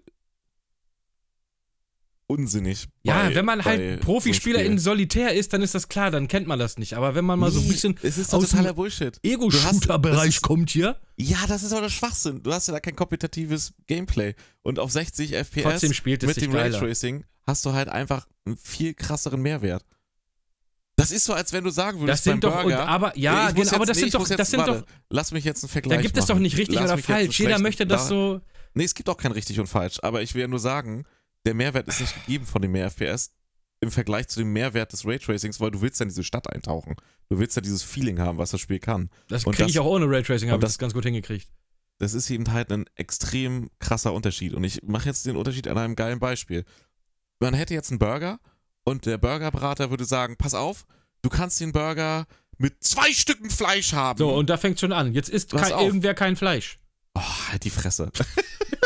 unsinnig. Ja, bei- wenn man halt Profispieler so in. Solitär ist, dann ist das klar, dann kennt man das nicht. Aber wenn man mal so ein bisschen es ist doch aus totaler dem Bullshit. Ego-Shooter-Bereich kommt hier, Ja, das ist aber der Schwachsinn. Du hast ja da kein kompetitives Gameplay. Und auf 60 FPS trotzdem spielt es mit dem geiler. Raytracing hast du halt einfach einen viel krasseren Mehrwert. Das ist so, als wenn du sagen würdest, Das sind doch, und, Burger, aber, ja, genau, aber das nee, sind doch, jetzt- das sind warte, doch, Lass mich jetzt einen Vergleich da gibt es doch machen. nicht richtig Lass oder falsch. Jeder möchte das da- so, Nee, es gibt auch kein richtig und falsch, aber ich will ja nur sagen, der Mehrwert ist nicht gegeben von dem mehr FPS im Vergleich zu dem Mehrwert des Raytracings, weil du willst ja in diese Stadt eintauchen. Du willst ja dieses Feeling haben, was das Spiel kann. das kriege ich auch ohne Raytracing, habe ich das ganz gut hingekriegt. Das ist eben halt ein extrem krasser Unterschied. Und ich mache jetzt den Unterschied an einem geilen Beispiel. Man hätte jetzt einen Burger und der Burgerberater würde sagen, pass auf, du kannst den Burger mit zwei Stücken Fleisch haben. So, und da fängt schon an. Jetzt isst kein, irgendwer kein Fleisch. Oh, halt die Fresse.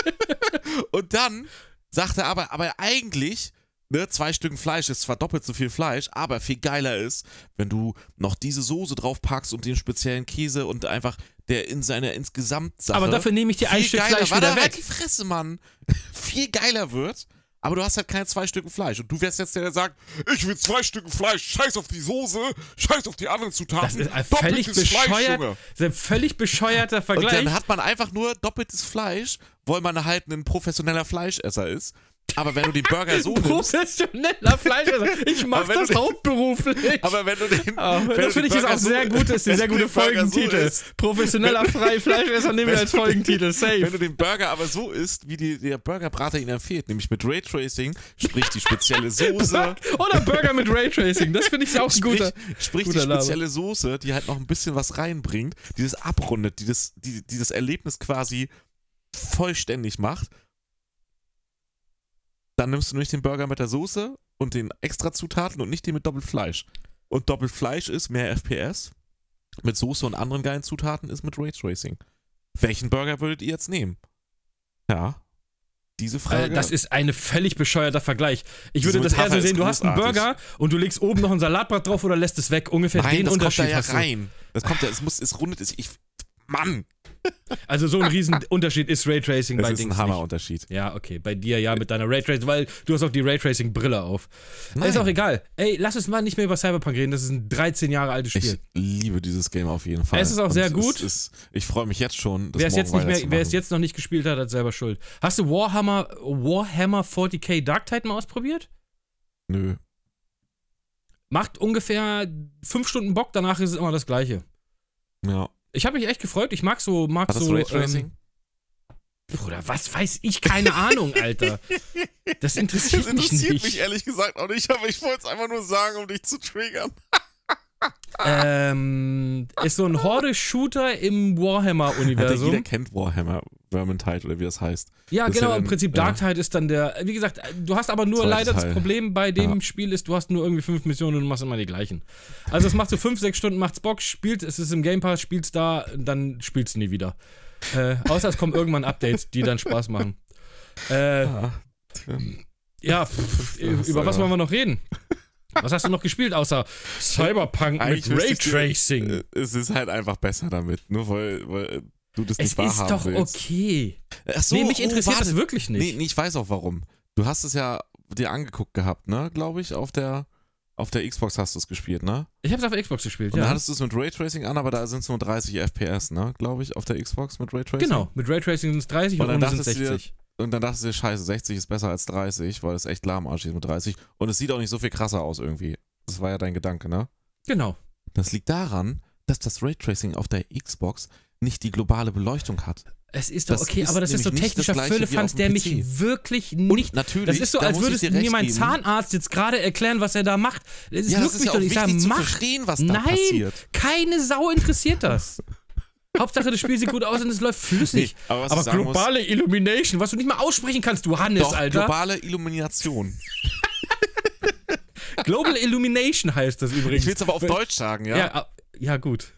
und dann sagt er aber, aber eigentlich, ne, zwei Stücken Fleisch ist zwar doppelt so viel Fleisch, aber viel geiler ist, wenn du noch diese Soße drauf packst und den speziellen Käse und einfach der in seiner insgesamt Aber dafür nehme ich dir ein Stück geiler, Fleisch wieder halt weg. die Fresse, Mann. viel geiler wird. Aber du hast halt keine zwei Stücken Fleisch. Und du wärst jetzt der, der sagt, ich will zwei Stücken Fleisch, scheiß auf die Soße, scheiß auf die anderen Das Zutaten. ist ein völlig doppeltes Fleisch, bescheuert, das ist ein völlig bescheuerter Und Vergleich. dann hat man einfach nur doppeltes Fleisch, weil man halt ein professioneller Fleischesser ist. Aber wenn du den Burger so nimmst, Professioneller Fleischesser. Ich mache wenn das den- hauptberuflich. aber wenn du den, Ah, wenn das finde ich Burger auch sehr so, gut, das ist ein wenn sehr guter so Folgentitel. isst, Professioneller Frei Fleischesser nehmen wir als Folgentitel. Wenn Safe. du den Burger aber so isst, wie die, der Burgerbrater ihn empfiehlt, nämlich mit Raytracing, sprich die spezielle Soße, Oder Burger mit Raytracing. Das finde ich auch ein sprich, guter. sprich die guter spezielle Soße, die halt noch ein bisschen was reinbringt, die das abrundet, die das, die, die das Erlebnis quasi vollständig macht. Dann nimmst du nämlich den Burger mit der Soße und den extra Zutaten und nicht den mit Doppelfleisch. Und Doppelfleisch ist mehr FPS. Mit Soße und anderen geilen Zutaten ist mit Raytracing. Welchen Burger würdet ihr jetzt nehmen? Ja. diese Frage. Äh, das ist ein völlig bescheuerter Vergleich. Ich würde das eher so sehen, du hast einen. Burger und du legst oben noch ein Salatblatt drauf oder lässt es weg. Ungefähr Nein, den das kommt da Unterschied ja rein. Das kommt ja, es muss, es rundet, es, ich, Mann, Also so ein Riesenunterschied ist Raytracing das bei ist Dings ein nicht. Hammerunterschied. Ja, okay. Bei dir ja mit deiner Raytracing, weil du hast auch die Raytracing-Brille auf. Nein. Ist auch egal. Ey, lass uns mal nicht mehr über Cyberpunk reden. Das ist ein 13 Jahre altes Spiel. Ich liebe dieses Game auf jeden Fall. Es ist auch sehr Und gut. Es ist, ich freue mich jetzt schon, das Wer es jetzt nicht mehr, wer es jetzt noch nicht gespielt hat, hat selber Schuld. Hast du Warhammer, Warhammer 40k Dark Titan mal ausprobiert? Nö. Macht ungefähr fünf Stunden Bock, danach ist es immer das Gleiche. Ja. Ich habe mich echt gefreut. Ich mag so, mag so. Raytracing? Ähm, Bruder, was weiß ich? Keine Ahnung, Alter. Das interessiert, Das interessiert mich mich nicht. ehrlich gesagt auch nicht, aber ich wollte es einfach nur sagen, um dich zu triggern. ähm, ist so ein Horde-Shooter im Warhammer-Universum. jeder kennt Warhammer Vermintide oder wie das heißt. Ja, Das genau, ja im Prinzip. Dark Tide ist dann der. Wie gesagt, du hast aber nur leider das Teil. Problem bei dem Ja. Spiel ist, du hast nur irgendwie fünf Missionen und du machst immer die gleichen. Also es macht so fünf, sechs Stunden, macht's Bock, spielt, es ist im Game Pass, spielst da, dann spielst du nie wieder. Äh, außer es kommen irgendwann Updates, die dann Spaß machen. Äh, Ja. ja, pff, Das, über was wollen wir noch reden? Was hast du noch gespielt, außer Cyberpunk mit Raytracing? Es ist halt einfach besser damit, nur weil, weil du das Es nicht wahrhaben ist doch willst. okay. Ach so, nee, mich oh, interessiert warte. das wirklich nicht. Nee, ich weiß auch warum. Du hast es ja dir angeguckt gehabt, ne? Glaube ich, auf der, auf der Xbox hast du es gespielt, ne? Ich hab's auf der Xbox gespielt, Und ja. dann hattest du es mit Raytracing an, aber da sind es nur 30 FPS, ne? Glaube ich, auf der Xbox mit Raytracing. Genau, mit Raytracing sind es 30 Und und, dann sind dachtest du dir, 60. Und dann dachtest du dir, scheiße, 60 ist besser als 30, weil es echt lahmarschig ist mit 30. Und es sieht auch nicht so viel krasser aus irgendwie. Das war ja dein Gedanke, ne? Genau. Das liegt daran, dass das Raytracing auf der Xbox nicht die globale Beleuchtung hat. Es ist doch Das okay, ist aber das ist so technischer dem der mich wirklich Und nicht. natürlich, Das ist so, als würdest dir mir mein. Zahnarzt jetzt gerade erklären, was er da macht. Das Ja, juckt ist mich ja doch nicht. Ich wichtig sag, zu mach. verstehen, was da Nein, passiert. keine Sau interessiert das. Hauptsache, das Spiel sieht gut aus und es läuft flüssig. Nee, aber aber sagen muss- globale Illumination, was du nicht mal aussprechen kannst, du Hannes, Doch, Alter. globale Illumination. Global Illumination heißt das übrigens. Ich will es aber auf Deutsch sagen, ja? Ja, ah, ja gut.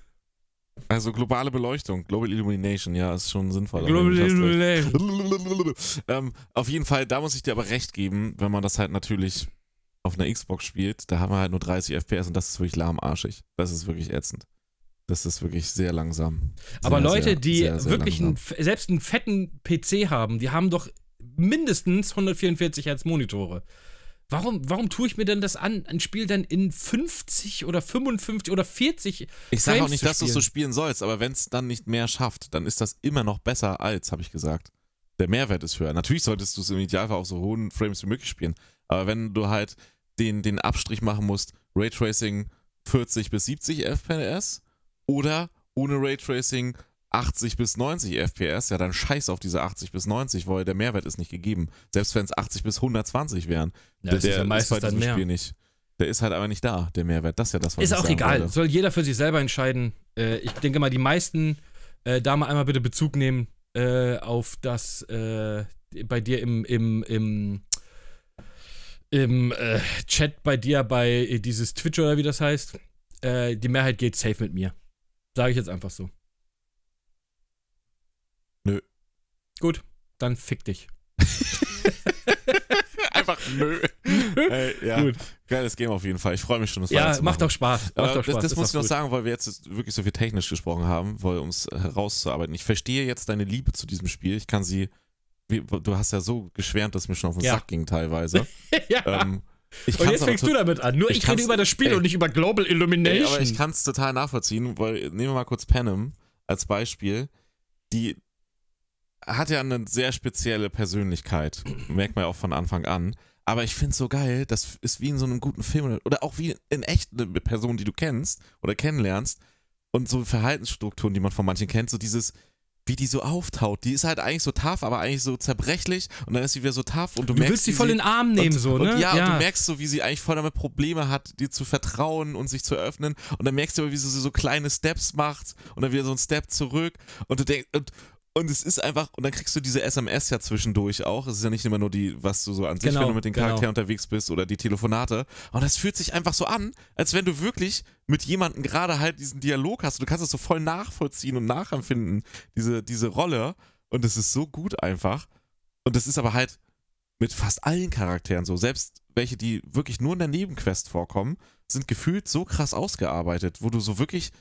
Also globale Beleuchtung, Global Illumination, ja, ist schon sinnvoll. Global. Illumination. ähm, auf jeden Fall, da muss ich dir aber recht geben, wenn man das halt natürlich auf einer Xbox spielt, da haben wir halt nur 30 FPS und das ist wirklich lahmarschig. Das ist wirklich ätzend. Das ist wirklich sehr langsam. Aber Sehr, Leute, sehr, die sehr, wirklich einen, selbst einen fetten PC haben, die haben doch mindestens 144 Hertz Monitore. Warum, warum tue ich mir denn das an, ein Spiel dann in 50 oder 55 oder 40 Ich sage auch nicht, dass du es so spielen? spielen sollst, aber wenn es dann nicht mehr schafft, dann ist das immer noch besser als, habe ich gesagt. Der Mehrwert ist höher. Natürlich solltest du es im Idealfall auf so hohen Frames wie möglich spielen, aber wenn du halt den, den Abstrich machen musst, Raytracing 40 bis 70 FPS oder ohne Raytracing 80 bis 90 FPS, ja dann scheiß auf diese 80 bis 90, weil der Mehrwert ist nicht gegeben. Selbst wenn es 80 bis 120 wären, Ja, der, es ist ja der meistens bei diesem. Spiel nicht. Der ist halt aber nicht da, der Mehrwert. Das ist ja das, was Ist auch egal. wollte. Soll jeder für sich selber entscheiden. Äh, ich denke mal, die meisten äh, da mal einmal bitte Bezug nehmen äh, auf das äh, bei dir im, im, im, im äh, Chat bei dir bei äh, dieses Twitch oder wie das heißt. Die Mehrheit geht safe mit mir. Sage ich jetzt einfach so. Nö. Gut, dann fick dich. Einfach nö. Ey, ja, Gut. geiles Game auf jeden Fall. Ich freue mich schon, das Ja, macht doch Spaß. Macht Aber doch das, Spaß. das ist muss ich noch gut. sagen, weil wir jetzt wirklich so viel technisch gesprochen haben, weil um es herauszuarbeiten. Ich verstehe jetzt deine Liebe zu diesem Spiel. Ich kann sie. Du hast ja so geschwärmt, dass es mir schon auf den Ja. Sack ging teilweise. ja. ähm, ich und jetzt fängst du damit an. Nur ich ich, rede über das Spiel ey. und nicht über Global Ey, Illumination. aber ich kann es total nachvollziehen, weil nehmen wir mal kurz Panem als Beispiel. Die hat ja eine sehr spezielle Persönlichkeit, merkt man ja auch von Anfang an. Aber ich finde es so geil, das ist wie in so einem guten Film oder- auch wie in echt eine Person, die du kennst oder kennenlernst und so Verhaltensstrukturen, die man von manchen kennt, so dieses, wie die so auftaut. Die ist halt eigentlich so tough, aber eigentlich so zerbrechlich und dann ist sie wieder so tough und du, du merkst, willst sie voll in den Arm nehmen, und, so, ne? Und ja, und du merkst so, wie sie eigentlich voll damit Probleme hat, dir zu vertrauen und sich zu öffnen. Und dann merkst du aber, wie sie so, so kleine Steps macht und dann wieder so ein Step zurück. Und du denkst, und, und es ist einfach, und dann kriegst du diese SMS ja zwischendurch auch. Es ist ja nicht immer nur die, was du so an sich, Genau, wenn du mit den genau. Charakteren unterwegs bist oder die Telefonate. Und das fühlt sich einfach so an, als wenn du wirklich mit jemandem gerade halt diesen Dialog hast. Du kannst es so voll nachvollziehen und nachempfinden, diese, diese Rolle. Und es ist so gut einfach. Und das ist aber halt mit fast allen Charakteren so. Selbst welche, die wirklich nur in der Nebenquest vorkommen, sind gefühlt so krass ausgearbeitet, wo du so wirklich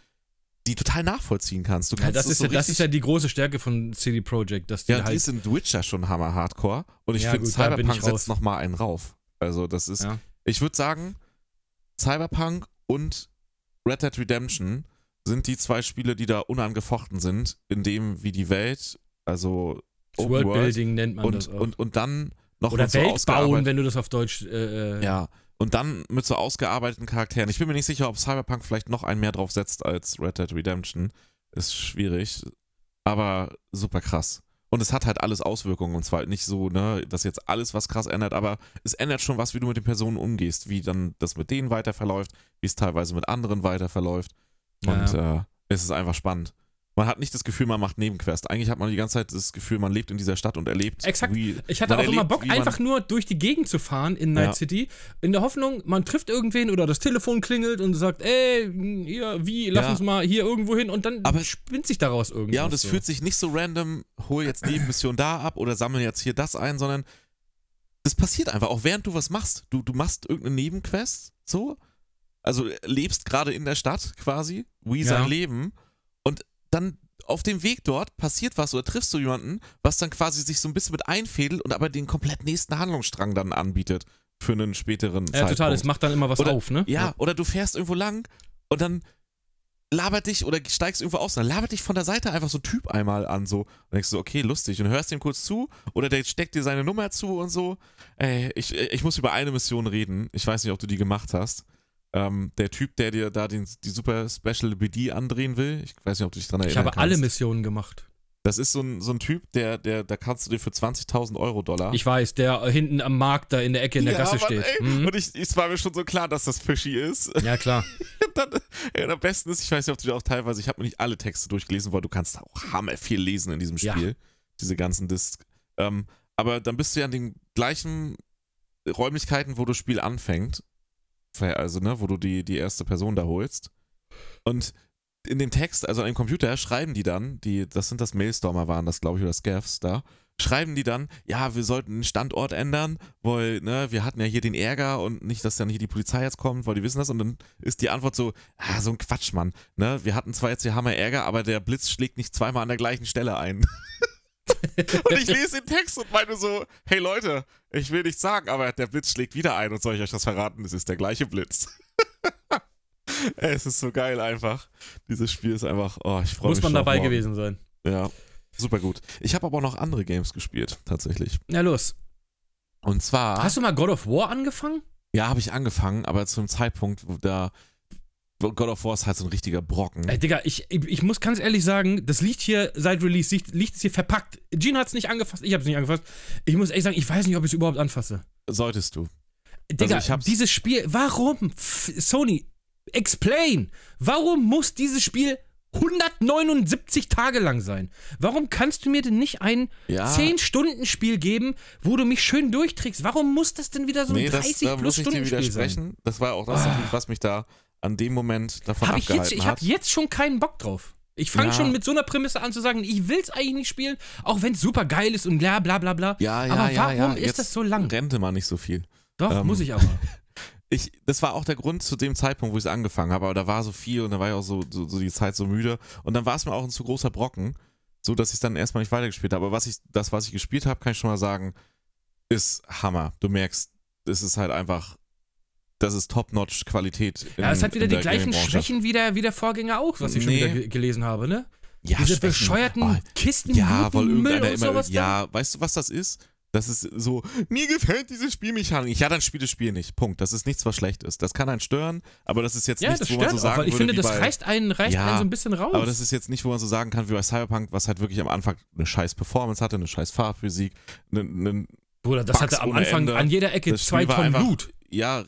die total nachvollziehen kannst. Du Ja, kannst das, es ist so ja, das ist ja die große Stärke von CD Projekt, dass die ja, die halt. ist in Witcher schon hammer hardcore und ich Ja, finde Cyberpunk setzt nochmal einen rauf. Also das ist, Ja. ich würde sagen, Cyberpunk und Red Dead Redemption sind die zwei Spiele, die da unangefochten sind, in dem wie die Welt, also Das Open World Worldbuilding nennt man das und, auch. und, und dann noch Oder Welt bauen, wenn du das auf Deutsch. Äh, äh, Ja, und dann mit so ausgearbeiteten Charakteren. Ich bin mir nicht sicher, ob Cyberpunk vielleicht noch einen mehr drauf setzt als Red Dead Redemption. Ist schwierig, aber super krass. Und es hat halt alles Auswirkungen und zwar nicht so, ne, dass jetzt alles was krass ändert, aber es ändert schon was, wie du mit den Personen umgehst, wie dann das mit denen weiter verläuft, wie es teilweise mit anderen weiter verläuft. Und äh, es ist einfach spannend. Man hat nicht das Gefühl, man macht Nebenquest. Eigentlich hat man die ganze Zeit das Gefühl, man lebt in dieser Stadt und erlebt. Exakt. Wie, Ich hatte auch immer erlebt, Bock, wie man- einfach nur durch die Gegend zu fahren in Night Ja. City, in der Hoffnung, man trifft irgendwen oder das Telefon klingelt und sagt, ey, hier, wie, lass Ja. uns mal hier irgendwo hin und dann Aber- spinnt sich daraus irgendwas. Ja, und es so. fühlt sich nicht so random, hol jetzt die Mission da ab oder sammle jetzt hier das ein, sondern das passiert einfach, auch während du was machst. Du, du machst irgendeine Nebenquest, so, also lebst gerade in der Stadt quasi, wie sein Ja. Leben und dann auf dem Weg dort passiert was oder triffst du jemanden, was dann quasi sich so ein bisschen mit einfädelt und aber den komplett nächsten Handlungsstrang dann anbietet für einen späteren Ja, Zeitpunkt. total, es macht dann immer was Oder- auf, ne? Ja, oder du fährst irgendwo lang und dann labert dich oder steigst irgendwo aus, dann labert dich von der Seite einfach so ein Typ einmal an, so. Und denkst du, okay, lustig. Und hörst ihm kurz zu oder der steckt dir seine Nummer zu und so. Ey, ich, ich muss über eine Mission reden. Ich weiß nicht, ob du die gemacht hast. Ähm, der Typ, der dir da den, die Super Special BD andrehen will. Ich weiß nicht, ob du dich dran Ich erinnern habe alle kannst. Missionen gemacht. Das ist so ein, so ein Typ, der, der, da kannst du dir für 20.000 Euro Dollar. Ich weiß, der hinten am Markt da in der Ecke in der Ja, Gasse Mann, steht. ey. Mhm. Und ich, es war mir schon so klar, dass das fishy ist. Ja, klar. dann, ey, am besten ist, ich weiß nicht, ob du auch teilweise, ich habe mir nicht alle Texte durchgelesen, weil du kannst auch hammer viel lesen in diesem Ja. Spiel. Diese ganzen Discs. Ähm, aber dann bist du ja an den gleichen Räumlichkeiten, wo das Spiel anfängt. Also, ne, wo du die, die erste Person da holst. Und in dem Text, also an dem Computer, schreiben die dann, die, das sind das Mailstormer waren das, glaube ich, oder Scavs da, schreiben die dann, ja, wir sollten den Standort ändern, weil, ne, wir hatten ja hier den Ärger und nicht, dass dann hier die Polizei jetzt kommt, weil die wissen das und dann ist die Antwort so, ah, so ein Quatsch, Mann, ne, wir hatten zwar jetzt hier Hammer Ärger, aber der Blitz schlägt nicht zweimal an der gleichen Stelle ein. und ich lese den Text und meine so, hey Leute, ich will nichts sagen, aber der Blitz schlägt wieder ein und soll ich euch das verraten, es ist der gleiche Blitz. Es ist so geil einfach. Dieses Spiel ist einfach, oh, ich freue mich Muss man dabei gewesen sein. Ja, super gut. Ich habe aber auch noch andere Games gespielt, tatsächlich. Ja, los. Und zwar, Hast du mal God of War angefangen? ja, habe ich angefangen, aber zum Zeitpunkt, wo da God of War ist halt so ein richtiger Brocken. Ey, Digga, ich, ich, muss ganz ehrlich sagen, das liegt hier seit Release, liegt, liegt es hier verpackt. Gene hat es nicht angefasst, ich habe es nicht angefasst. Ich muss ehrlich sagen, ich weiß nicht, ob ich es überhaupt anfasse. Solltest du. Digga, ich hab's- dieses Spiel, warum? Sony, explain. Warum muss dieses Spiel 179 Tage lang sein? Warum kannst du mir denn nicht ein Ja. 10-Stunden-Spiel geben, wo du mich schön durchträgst? Warum muss das denn wieder so ein nee, das 30 da plus muss ich dir Stunden Spiel sein? Das war auch das, Ah. was mich da an dem Moment davon Hab ich abgehalten jetzt, ich hat. habe jetzt schon keinen Bock drauf. Ich fange Ja. schon mit so einer Prämisse an zu sagen, ich will's eigentlich nicht spielen, auch wenn es super geil ist und bla bla bla bla. ja, ja, aber ja, warum ja. ist Jetzt das so lang? Rente mal nicht so viel. Doch, ähm, muss ich aber. ich, das war auch der Grund zu dem Zeitpunkt, wo ich es angefangen habe, aber da war so viel und da war ich auch so, so, so die Zeit so müde und dann war es mir auch ein zu großer Brocken, so dass ich dann erstmal nicht weitergespielt habe. Aber was ich, das, was ich gespielt habe, kann ich schon mal sagen, ist Hammer. Du merkst, es ist halt einfach, das ist Top-Notch-Qualität. Ja, es hat wieder die gleichen. Schwächen wie der, wie der Vorgänger auch, was ich schon Nee. wieder ge gelesen habe, ne? Ja, Diese Schwächen. bescheuerten Oh, Kisten, Ja, weil irgendeiner und immer. sowas da. Ja, weißt du, was das ist? Das ist so, mir gefällt diese Spielmechanik. Ja, dann spiel das Spiel nicht. Punkt. Das ist nichts, was schlecht ist. Das kann einen stören, aber das ist jetzt Ja, nichts, wo man so auch, sagen weil ich würde, finde, das bei, reißt einen, reißt Ja, einen so ein bisschen raus. Aber das ist jetzt nicht, wo man so sagen kann, wie bei Cyberpunk, was halt wirklich am Anfang eine scheiß Performance hatte, eine scheiß Farbphysik, eine, eine, Bruder, das Bugs hatte am Anfang Ende. an jeder Ecke zwei Tonnen Blut. ja,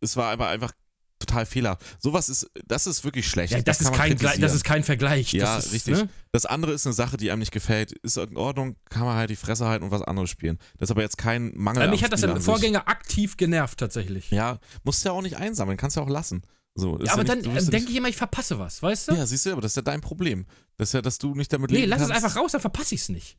es war aber einfach total Fehler. Sowas ist, das ist wirklich schlecht. Ja, das, ist kann man kein, das ist kein Vergleich. Ja, das ist, richtig. Ne? Das andere ist eine Sache, die einem nicht gefällt. Ist in Ordnung, kann man halt die Fresse halten und was anderes spielen. Das ist aber jetzt kein Mangel Weil am mich hat das im. Vorgänger aktiv genervt, tatsächlich. Ja, musst du ja auch nicht einsammeln, kannst ja auch lassen. So, ist Ja, aber nicht- dann du ja denke ich immer, ich verpasse was, weißt du? Ja, siehst du, aber das ist ja dein Problem. Das ist ja, dass du nicht damit nee, leben lass es einfach raus, dann verpasse ich es nicht.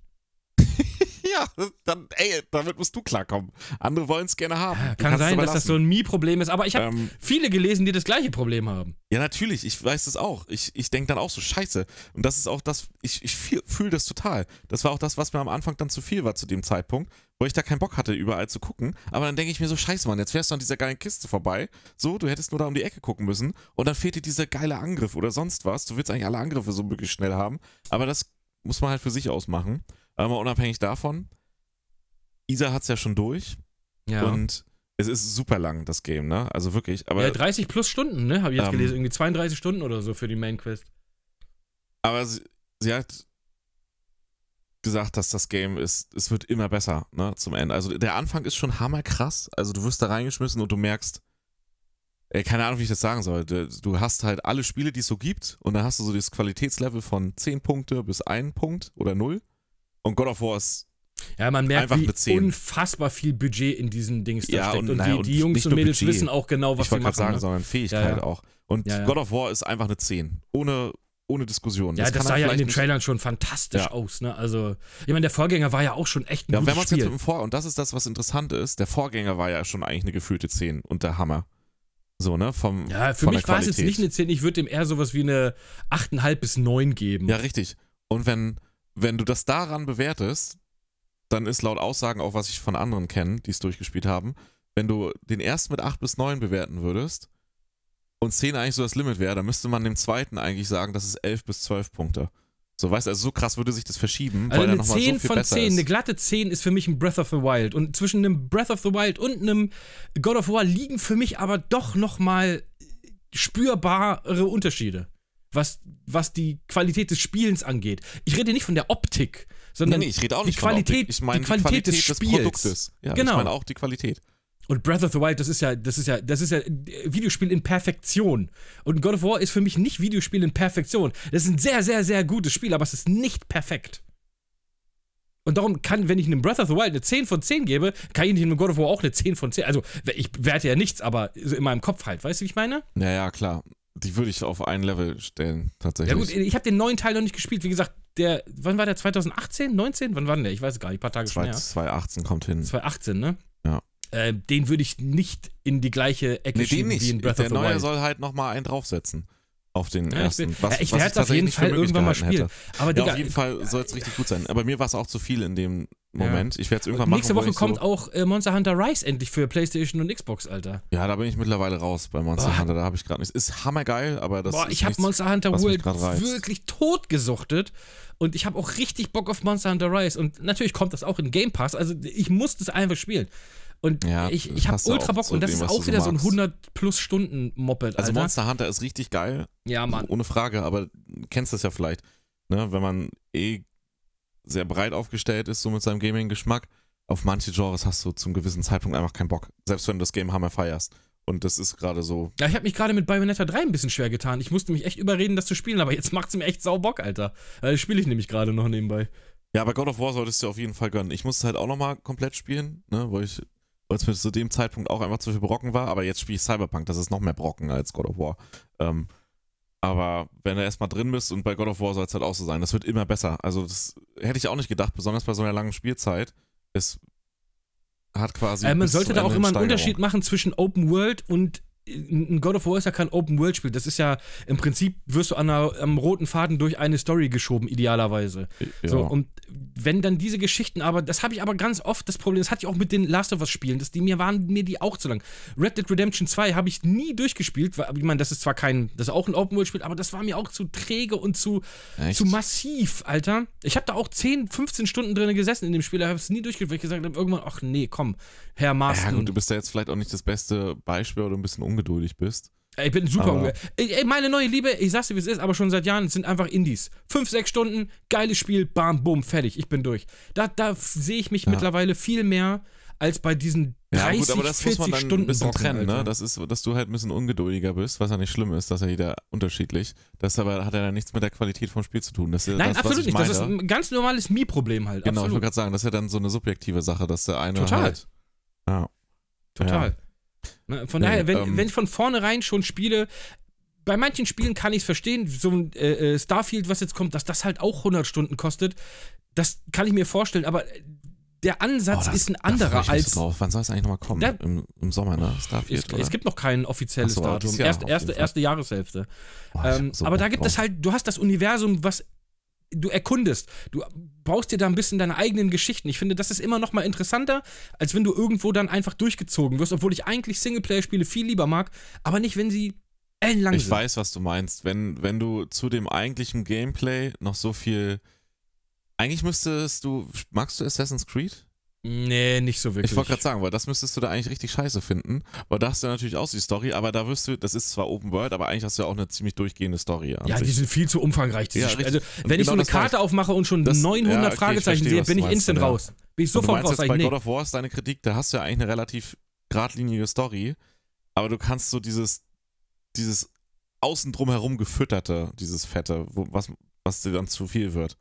Ja, dann, ey, damit musst du klarkommen. Andere wollen es gerne haben. Ja, Du kann sein, dass das so ein Mii-Problem ist, aber ich habe Ähm, viele gelesen, die das gleiche Problem haben. Ja, natürlich, ich weiß das auch. Ich, ich denke dann auch so, scheiße. Und das ist auch das, ich, ich fühle das total. Das war auch das, was mir am Anfang dann zu viel war zu dem Zeitpunkt, wo ich da keinen Bock hatte, überall zu gucken. Aber dann denke ich mir so, scheiße, Mann, jetzt fährst du an dieser geilen Kiste vorbei. So, du hättest nur da um die Ecke gucken müssen. Und dann fehlt dir dieser geile Angriff oder sonst was. Du willst eigentlich alle Angriffe so möglichst schnell haben. Aber das muss man halt für sich ausmachen. Aber unabhängig davon, Isa hat es ja schon durch. Ja. Und es ist super lang, das Game, ne? Also wirklich. Aber ja, 30 plus Stunden, ne? Habe ich jetzt Ähm, gelesen. Irgendwie 32 Stunden oder so für die Main Quest. Aber sie, sie hat gesagt, dass das Game ist, es wird immer besser, ne, zum Ende. Also der Anfang ist schon hammerkrass. Also du wirst da reingeschmissen und du merkst, ey, keine Ahnung, wie ich das sagen soll. Du, du hast halt alle Spiele, die es so gibt und dann hast du so das Qualitätslevel von 10 Punkte bis 1 Punkt oder 0. Und God of War ist, Ja, man merkt, Einfach wie eine 10. unfassbar viel Budget in diesen Dings da Ja, steckt. und Und, naja, die, die Jungs und Mädels Budget. wissen auch genau, was ich sie machen. gerade sagen, ne? sondern Fähigkeit Ja, ja. auch. Und. God of War ist einfach eine 10. Ohne, ohne Diskussion. Ja, das, kann sah ja in den Trailern schon fantastisch aus, ne? Also, ich meine, der Vorgänger war ja auch schon echt ein Ja, und wenn man gutes es jetzt Spiel. mit dem Vor- und das ist das, was interessant ist, der Vorgänger war ja schon eigentlich eine gefühlte 10 und der Hammer. So, ne? Vom, Ja, für mich war es jetzt nicht eine 10, ich würde ihm eher sowas wie eine 8,5 bis 9 geben. Ja, richtig. Und wenn, wenn du das daran bewertest, dann ist laut Aussagen auch, was ich von anderen kenne, die es durchgespielt haben, wenn du den ersten mit 8 bis 9 bewerten würdest und 10 eigentlich so das Limit wäre, dann müsste man dem zweiten eigentlich sagen, das ist 11 bis 12 Punkte. So, weißt du, also so krass würde sich das verschieben, Also weil er eine nochmal 10 so viel von besser 10, eine ist. glatte 10 ist für mich ein Breath of the Wild. Und zwischen einem Breath of the Wild und einem God of War liegen für mich aber doch nochmal spürbare Unterschiede. Was, was die Qualität des Spielens angeht. Ich rede nicht von der Optik, Nee, sondern nee, ich rede auch die nicht von Qualität-. Ich meine die die Qualität Qualität, des des, Spiels. Produktes. Ja, Genau. ich meine auch die Qualität. Und Breath of the Wild, das ist ja, das ist ja, das ist ja Videospiel in Perfektion. Und God of War ist für mich nicht Videospiel in Perfektion. Das ist ein sehr, sehr, sehr gutes Spiel, aber es ist nicht perfekt. Und darum kann, wenn ich einem Breath of the Wild eine 10 von 10 gebe, kann ich einem God of War auch eine 10 von 10. Also, ich werte ja nichts, aber in meinem Kopf halt. Weißt du, wie ich meine? Ja, ja, klar. Die würde ich auf ein Level stellen, tatsächlich. Ja, gut, ich habe den neuen Teil noch nicht gespielt. Wie gesagt, der, wann war der? 2018? 19? Wann war denn der? Ich weiß es gar nicht. Ein paar Tage schon her. 2018 kommt hin. 2018, ne? Ja. Äh, den würde ich nicht in die gleiche Ecke Nee, schieben wie in Breath Der of the neue Wild. soll halt nochmal einen draufsetzen. Auf den Ja, ich ersten. was, ja, ich was werde es auf jeden Fall irgendwann mal spielen. hätte. Aber Ja, Digga, auf jeden Fall soll es richtig gut sein. Aber mir war es auch zu viel in dem Moment. Ich werde es irgendwann nächste machen. Woche wo ich kommt so, auch äh, Monster Hunter Rise endlich für PlayStation und Xbox, Alter. Ja, da bin ich mittlerweile raus bei Monster Boah. Hunter. Da habe ich gerade nichts. Ist hammergeil, aber das Boah, ist ich habe Monster Hunter World wirklich totgesuchtet und ich habe auch richtig Bock auf Monster Hunter Rise und natürlich kommt das auch in Game Pass, also ich muss das einfach spielen. Und Ja, ich, ich habe ultra Bock und das dem, ist auch so wieder so ein magst. 100 plus Stunden Moped, Also Alter. Monster Hunter ist richtig geil. ja, Mann. Ohne Frage, aber du kennst das ja vielleicht. Ne? Wenn man eh sehr breit aufgestellt ist, so mit seinem Gaming-Geschmack, auf manche Genres hast du zum gewissen Zeitpunkt einfach keinen Bock. Selbst wenn du das Game Hammer feierst. Und das ist gerade so. Ja, ich habe mich gerade mit Bayonetta 3 ein bisschen schwer getan. Ich musste mich echt überreden, das zu spielen, aber jetzt macht's mir echt sau Bock, Alter. Äh, Das spiele ich nämlich gerade noch nebenbei. Ja, aber God of War solltest du auf jeden Fall gönnen. Ich musste es halt auch nochmal komplett spielen, ne? weil ich weil es mir zu dem Zeitpunkt auch einfach zu viel Brocken war, aber jetzt spiele ich Cyberpunk, das ist noch mehr Brocken als God of War. Ähm, aber wenn du erstmal drin bist und bei God of War soll es halt auch so sein, das wird immer besser. Also das hätte ich auch nicht gedacht, besonders bei so einer langen Spielzeit. Es hat quasi. Äh, man sollte da auch immer einen. Unterschied machen zwischen Open World und ein God of War ist ja kein Open World Spiel. Das ist ja im Prinzip wirst du an einer, am roten Faden durch eine Story geschoben idealerweise. Ja. So und wenn dann diese Geschichten, aber das habe ich aber ganz oft das Problem, das hatte ich auch mit den Last of Us Spielen, dass die mir waren mir die auch zu lang. Red Dead Redemption 2 habe ich nie durchgespielt, weil ich meine, das ist zwar kein, das ist auch ein Open World Spiel, aber das war mir auch zu träge und zu Echt? zu massiv, Alter. Ich habe da auch 10, 15 Stunden drin gesessen in dem Spiel, da habe es nie durchgespielt, weil ich gesagt habe, irgendwann, ach nee, komm, Herr ja, Marston. gut, du bist ja jetzt vielleicht auch nicht das beste Beispiel, du ein bisschen ungeduldig bist. Ich bin super Aber- unge ey, ey, meine neue Liebe, ich sag's dir, wie es ist, aber schon seit Jahren, sind einfach Indies. Fünf, sechs Stunden, geiles Spiel, bam, bumm, fertig, ich bin durch. Da, da sehe ich mich Ja. mittlerweile viel mehr als bei diesen 30, Ja, gut, aber das 40 muss man dann Stunden ein bisschen Brocken, trennen, ne? Das ist, dass du halt ein bisschen ungeduldiger bist, was ja nicht schlimm ist, dass ja jeder unterschiedlich. Das aber hat ja dann nichts mit der Qualität vom Spiel zu tun. Das ja Nein, das, absolut ich nicht. Das ist ein ganz normales Mii-Problem halt. Genau, ich absolut. wollte gerade sagen, das ist ja dann so eine subjektive Sache, dass der eine Total. halt. Ja. Total. Ne, Von Nee, daher, wenn, ähm, wenn ich von vornherein schon spiele, bei manchen Spielen kann ich es verstehen, so ein äh, äh, Starfield, was jetzt kommt, dass das halt auch 100 Stunden kostet, das kann ich mir vorstellen, aber der Ansatz Oh, das- ist ein da anderer mich als. drauf. Wann soll es eigentlich nochmal kommen? Ja. Im, Im Sommer, ne? Starfield, Es, es gibt noch kein offizielles so, Datum. Jahr erste, Fall. erste Jahreshälfte. Oh, Ähm, so aber da gibt es halt, du hast das Universum, was du erkundest. Du baust dir da ein bisschen deine eigenen Geschichten. Ich finde, das ist immer noch mal interessanter, als wenn du irgendwo dann einfach durchgezogen wirst, obwohl ich eigentlich Singleplayer-Spiele viel lieber mag, aber nicht, wenn sie ellenlang Ich sind. weiß, was du meinst. Wenn, wenn du zu dem eigentlichen Gameplay noch so viel. Eigentlich müsstest du. Magst du Assassin's Creed? Nee, nicht so wirklich. Ich wollte gerade sagen, weil das müsstest du da eigentlich richtig scheiße finden. Weil da hast du natürlich auch die Story, aber da wirst du, das ist zwar Open World, aber eigentlich hast du ja auch eine ziemlich durchgehende Story. Ja, sich. die sind viel zu umfangreich. diese Ja, Spiele. also, wenn ich so genau eine Karte aufmache und schon Das- 900 ja, okay, ich Fragezeichen verstehe, sehe, bin ich meinst, instant ja. raus. Bin ich sofort raus. jetzt bei nee. God of War ist deine Kritik, da hast du ja eigentlich eine relativ geradlinige Story, aber du kannst so dieses, dieses außen drum herum gefütterte, dieses Fette, wo, was, was dir dann zu viel wird.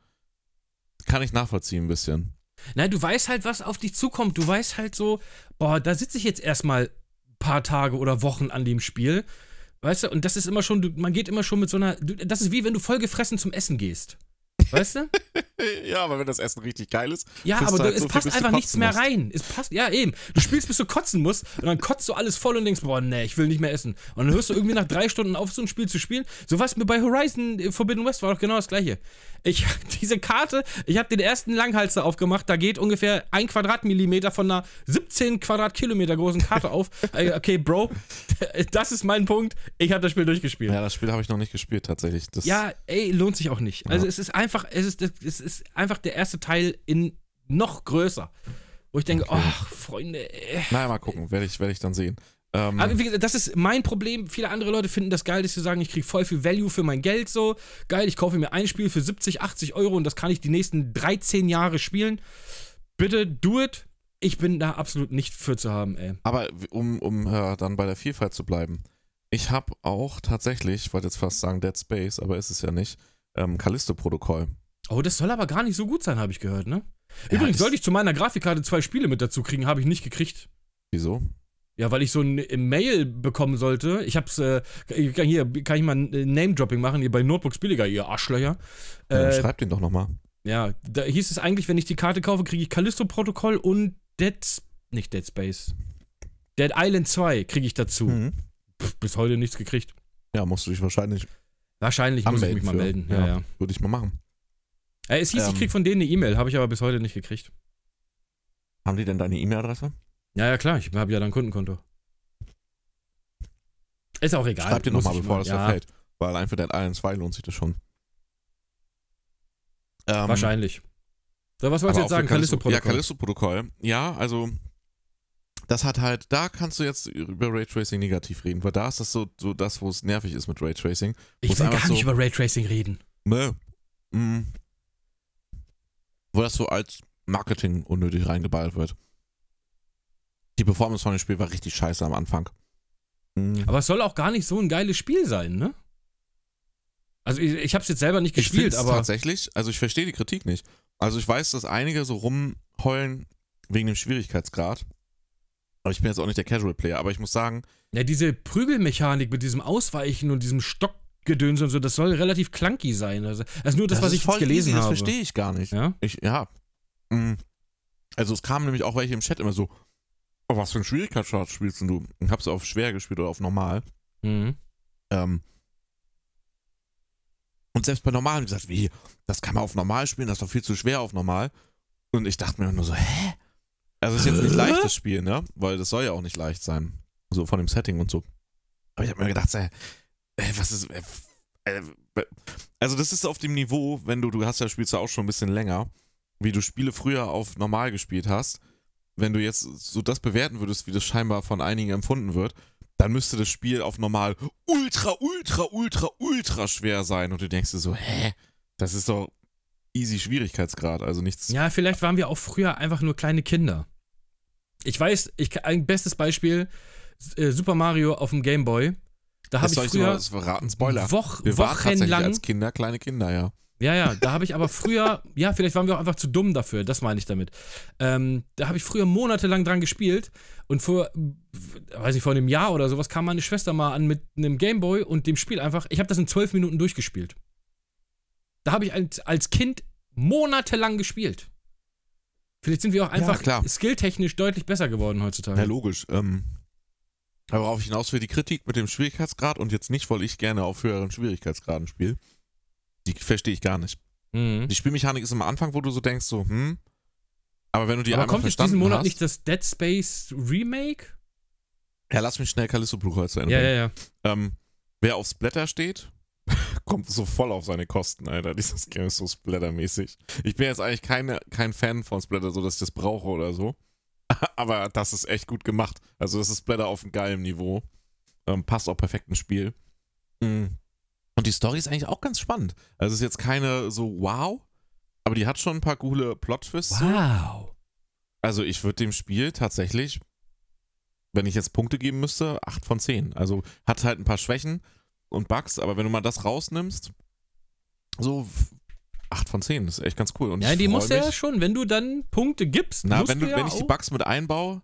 Kann ich nachvollziehen ein bisschen. Nein, du weißt halt, was auf dich zukommt. Du weißt halt so, boah, da sitze ich jetzt erstmal ein paar Tage oder Wochen an dem Spiel. Weißt du, und das ist immer schon, du, man geht immer schon mit so einer, das ist wie wenn du vollgefressen zum Essen gehst. Weißt du? Ja, aber wenn das Essen richtig geil ist. Ja, aber du halt es so viel, passt du einfach nichts mehr musst. rein. Es passt, ja eben. Du spielst, bis du kotzen musst und dann kotzt du alles voll und denkst, boah, nee, ich will nicht mehr essen. Und dann hörst du irgendwie nach drei Stunden auf, so ein Spiel zu spielen. So was mir bei Horizon äh, Forbidden West war doch genau das gleiche. Ich, diese Karte, ich habe den ersten Langhalster aufgemacht, da geht ungefähr ein Quadratmillimeter von einer 17 Quadratkilometer großen Karte auf. Äh, Okay, Bro, das ist mein Punkt. Ich habe das Spiel durchgespielt. Ja, das Spiel habe ich noch nicht gespielt tatsächlich. Das, Ja, ey, lohnt sich auch nicht. Also Ja. es ist einfach, es ist, es ist einfach der erste Teil in noch größer. Wo ich denke, Okay. ach, Freunde, äh. Naja, mal gucken, werde ich, werd ich dann sehen. Ähm, Aber wie gesagt, das ist mein Problem. Viele andere Leute finden das geil, dass sie sagen, ich kriege voll viel Value für mein Geld so. Geil, ich kaufe mir ein Spiel für 70, 80 Euro und das kann ich die nächsten 13 Jahre spielen. Bitte do it. Ich bin da absolut nicht für zu haben, ey. Aber um, um äh, dann bei der Vielfalt zu bleiben, ich habe auch tatsächlich, ich wollte jetzt fast sagen Dead Space, aber ist es ja nicht, ähm, Callisto-Protokoll. Oh, das soll aber gar nicht so gut sein, habe ich gehört, ne? Ja, Übrigens sollte ich zu meiner Grafikkarte zwei Spiele mit dazu kriegen, habe ich nicht gekriegt. Wieso? Ja, weil ich so ein Mail bekommen sollte. Ich hab's, äh, ich kann hier, kann ich mal ein äh, Name-Dropping machen, hier bei Notebooks billiger, ihr Arschlöcher. Ja, Äh, schreib den doch nochmal. ja, da hieß es eigentlich, wenn ich die Karte kaufe, kriege ich Callisto-Protokoll und Dead, nicht Dead Space. Dead Island 2 kriege ich dazu. Mhm. Pff, bis heute nichts gekriegt. Ja, musst du dich wahrscheinlich Wahrscheinlich muss ich mich mal für. melden. Ja, ja. Würde ich mal machen. Äh, es hieß, ich Ähm. krieg von denen eine E-Mail, habe ich aber bis heute nicht gekriegt. Haben die denn deine E-Mail-Adresse? Ja, ja, klar, ich habe ja dann ein Kundenkonto. Ist auch egal. Schreib dir nochmal, bevor das ja, verfällt. Weil allein für Dead Island 2 lohnt sich das schon. Ähm, Wahrscheinlich. So, was wolltest du jetzt sagen? für Callisto-Protokoll. Ja, Callisto-Protokoll. Ja, also das hat halt, da kannst du jetzt über Raytracing negativ reden, weil da ist das so, so das, wo es nervig ist mit Raytracing. ich will gar nicht so- über Raytracing reden. Ne. Mm. Wo das so als Marketing unnötig reingeballt wird. Die Performance von dem Spiel war richtig scheiße am Anfang. Mm. Aber es soll auch gar nicht so ein geiles Spiel sein, ne? Also ich, ich habe es jetzt selber nicht Ich gespielt, aber tatsächlich, also ich verstehe die Kritik nicht. Also ich weiß, dass einige so rumheulen wegen dem Schwierigkeitsgrad. Aber ich bin jetzt auch nicht der Casual Player, aber ich muss sagen, ja, diese Prügelmechanik mit diesem Ausweichen und diesem Stockgedöns und so, das soll relativ clunky sein. Also, also nur das, was ist ich jetzt gelesen easy, habe. Das verstehe ich gar nicht. Ja? Ich, ja. Mm. Also es kamen nämlich auch welche im Chat immer so, oh, was für ein Schwierigkeitsgrad spielst du? Ich hab's auf schwer gespielt oder auf normal. Mhm. Ähm, und selbst bei normal die gesagt, wie, das kann man auf normal spielen, das ist doch viel zu schwer auf normal. Und ich dachte mir nur so, hä? Also es ist jetzt nicht leicht, das Spiel, ne? Weil das soll ja auch nicht leicht sein. So von dem Setting und so. Aber ich habe mir gedacht, äh, äh, was ist. Äh, äh, also das ist auf dem Niveau, wenn du, du hast ja spielst ja auch schon ein bisschen länger, wie du Spiele früher auf normal gespielt hast. Wenn du jetzt so das bewerten würdest, wie das scheinbar von einigen empfunden wird, dann müsste das Spiel auf normal ultra, ultra, ultra, ultra schwer sein. Und du denkst dir so, hä? Das ist doch easy Schwierigkeitsgrad, also nichts. Ja, vielleicht waren wir auch früher einfach nur kleine Kinder. Ich weiß, ich, ein bestes Beispiel, äh, Super Mario auf dem Game Boy. Da habe soll ich so- früher das verraten, Spoiler. Woch, Wir wochenlang als Kinder kleine Kinder, ja. Ja, ja, da habe ich aber früher, ja, vielleicht waren wir auch einfach zu dumm dafür, das meine ich damit. Ähm, da habe ich früher monatelang dran gespielt und vor, weiß ich, vor einem Jahr oder sowas kam meine Schwester mal an mit einem Gameboy und dem Spiel einfach, ich habe das in zwölf Minuten durchgespielt. Da habe ich als, als Kind monatelang gespielt. Vielleicht sind wir auch einfach klar. skilltechnisch deutlich besser geworden heutzutage. Ja, logisch. Ähm, aber worauf ich hinaus will, die Kritik mit dem Schwierigkeitsgrad und jetzt nicht, weil ich gerne auf höheren Schwierigkeitsgraden spiele, die verstehe ich gar nicht. Mhm. Die Spielmechanik ist am Anfang, wo du so denkst, so, hm. Aber wenn du die Aber kommt jetzt diesen Monat hast, nicht das Dead Space Remake? Ja, lass mich schnell Callisto Protocol zu Ende Ja, ja, ja. Ähm, wer auf Splatter steht, kommt so voll auf seine Kosten, Alter. Dieses Game ist so Splatter-mäßig. Ich bin jetzt eigentlich keine, kein Fan von Splatter, so dass ich das brauche oder so. Aber das ist echt gut gemacht. Also, das ist Splatter auf einem geilen Niveau. Ähm, passt auch perfekt ins Spiel. Mhm. Und die Story ist eigentlich auch ganz spannend. Also, es ist jetzt keine so wow, aber die hat schon ein paar coole Plot-Twists. Wow. Also ich würde dem Spiel tatsächlich, wenn ich jetzt Punkte geben müsste, 8 von 10. Also hat halt ein paar Schwächen und Bugs, aber wenn du mal das rausnimmst, so 8 von 10, das ist echt ganz cool. Und Ja, die musst du ja schon, wenn du dann Punkte gibst, Na, wenn, du, ja wenn ich die Bugs mit einbaue,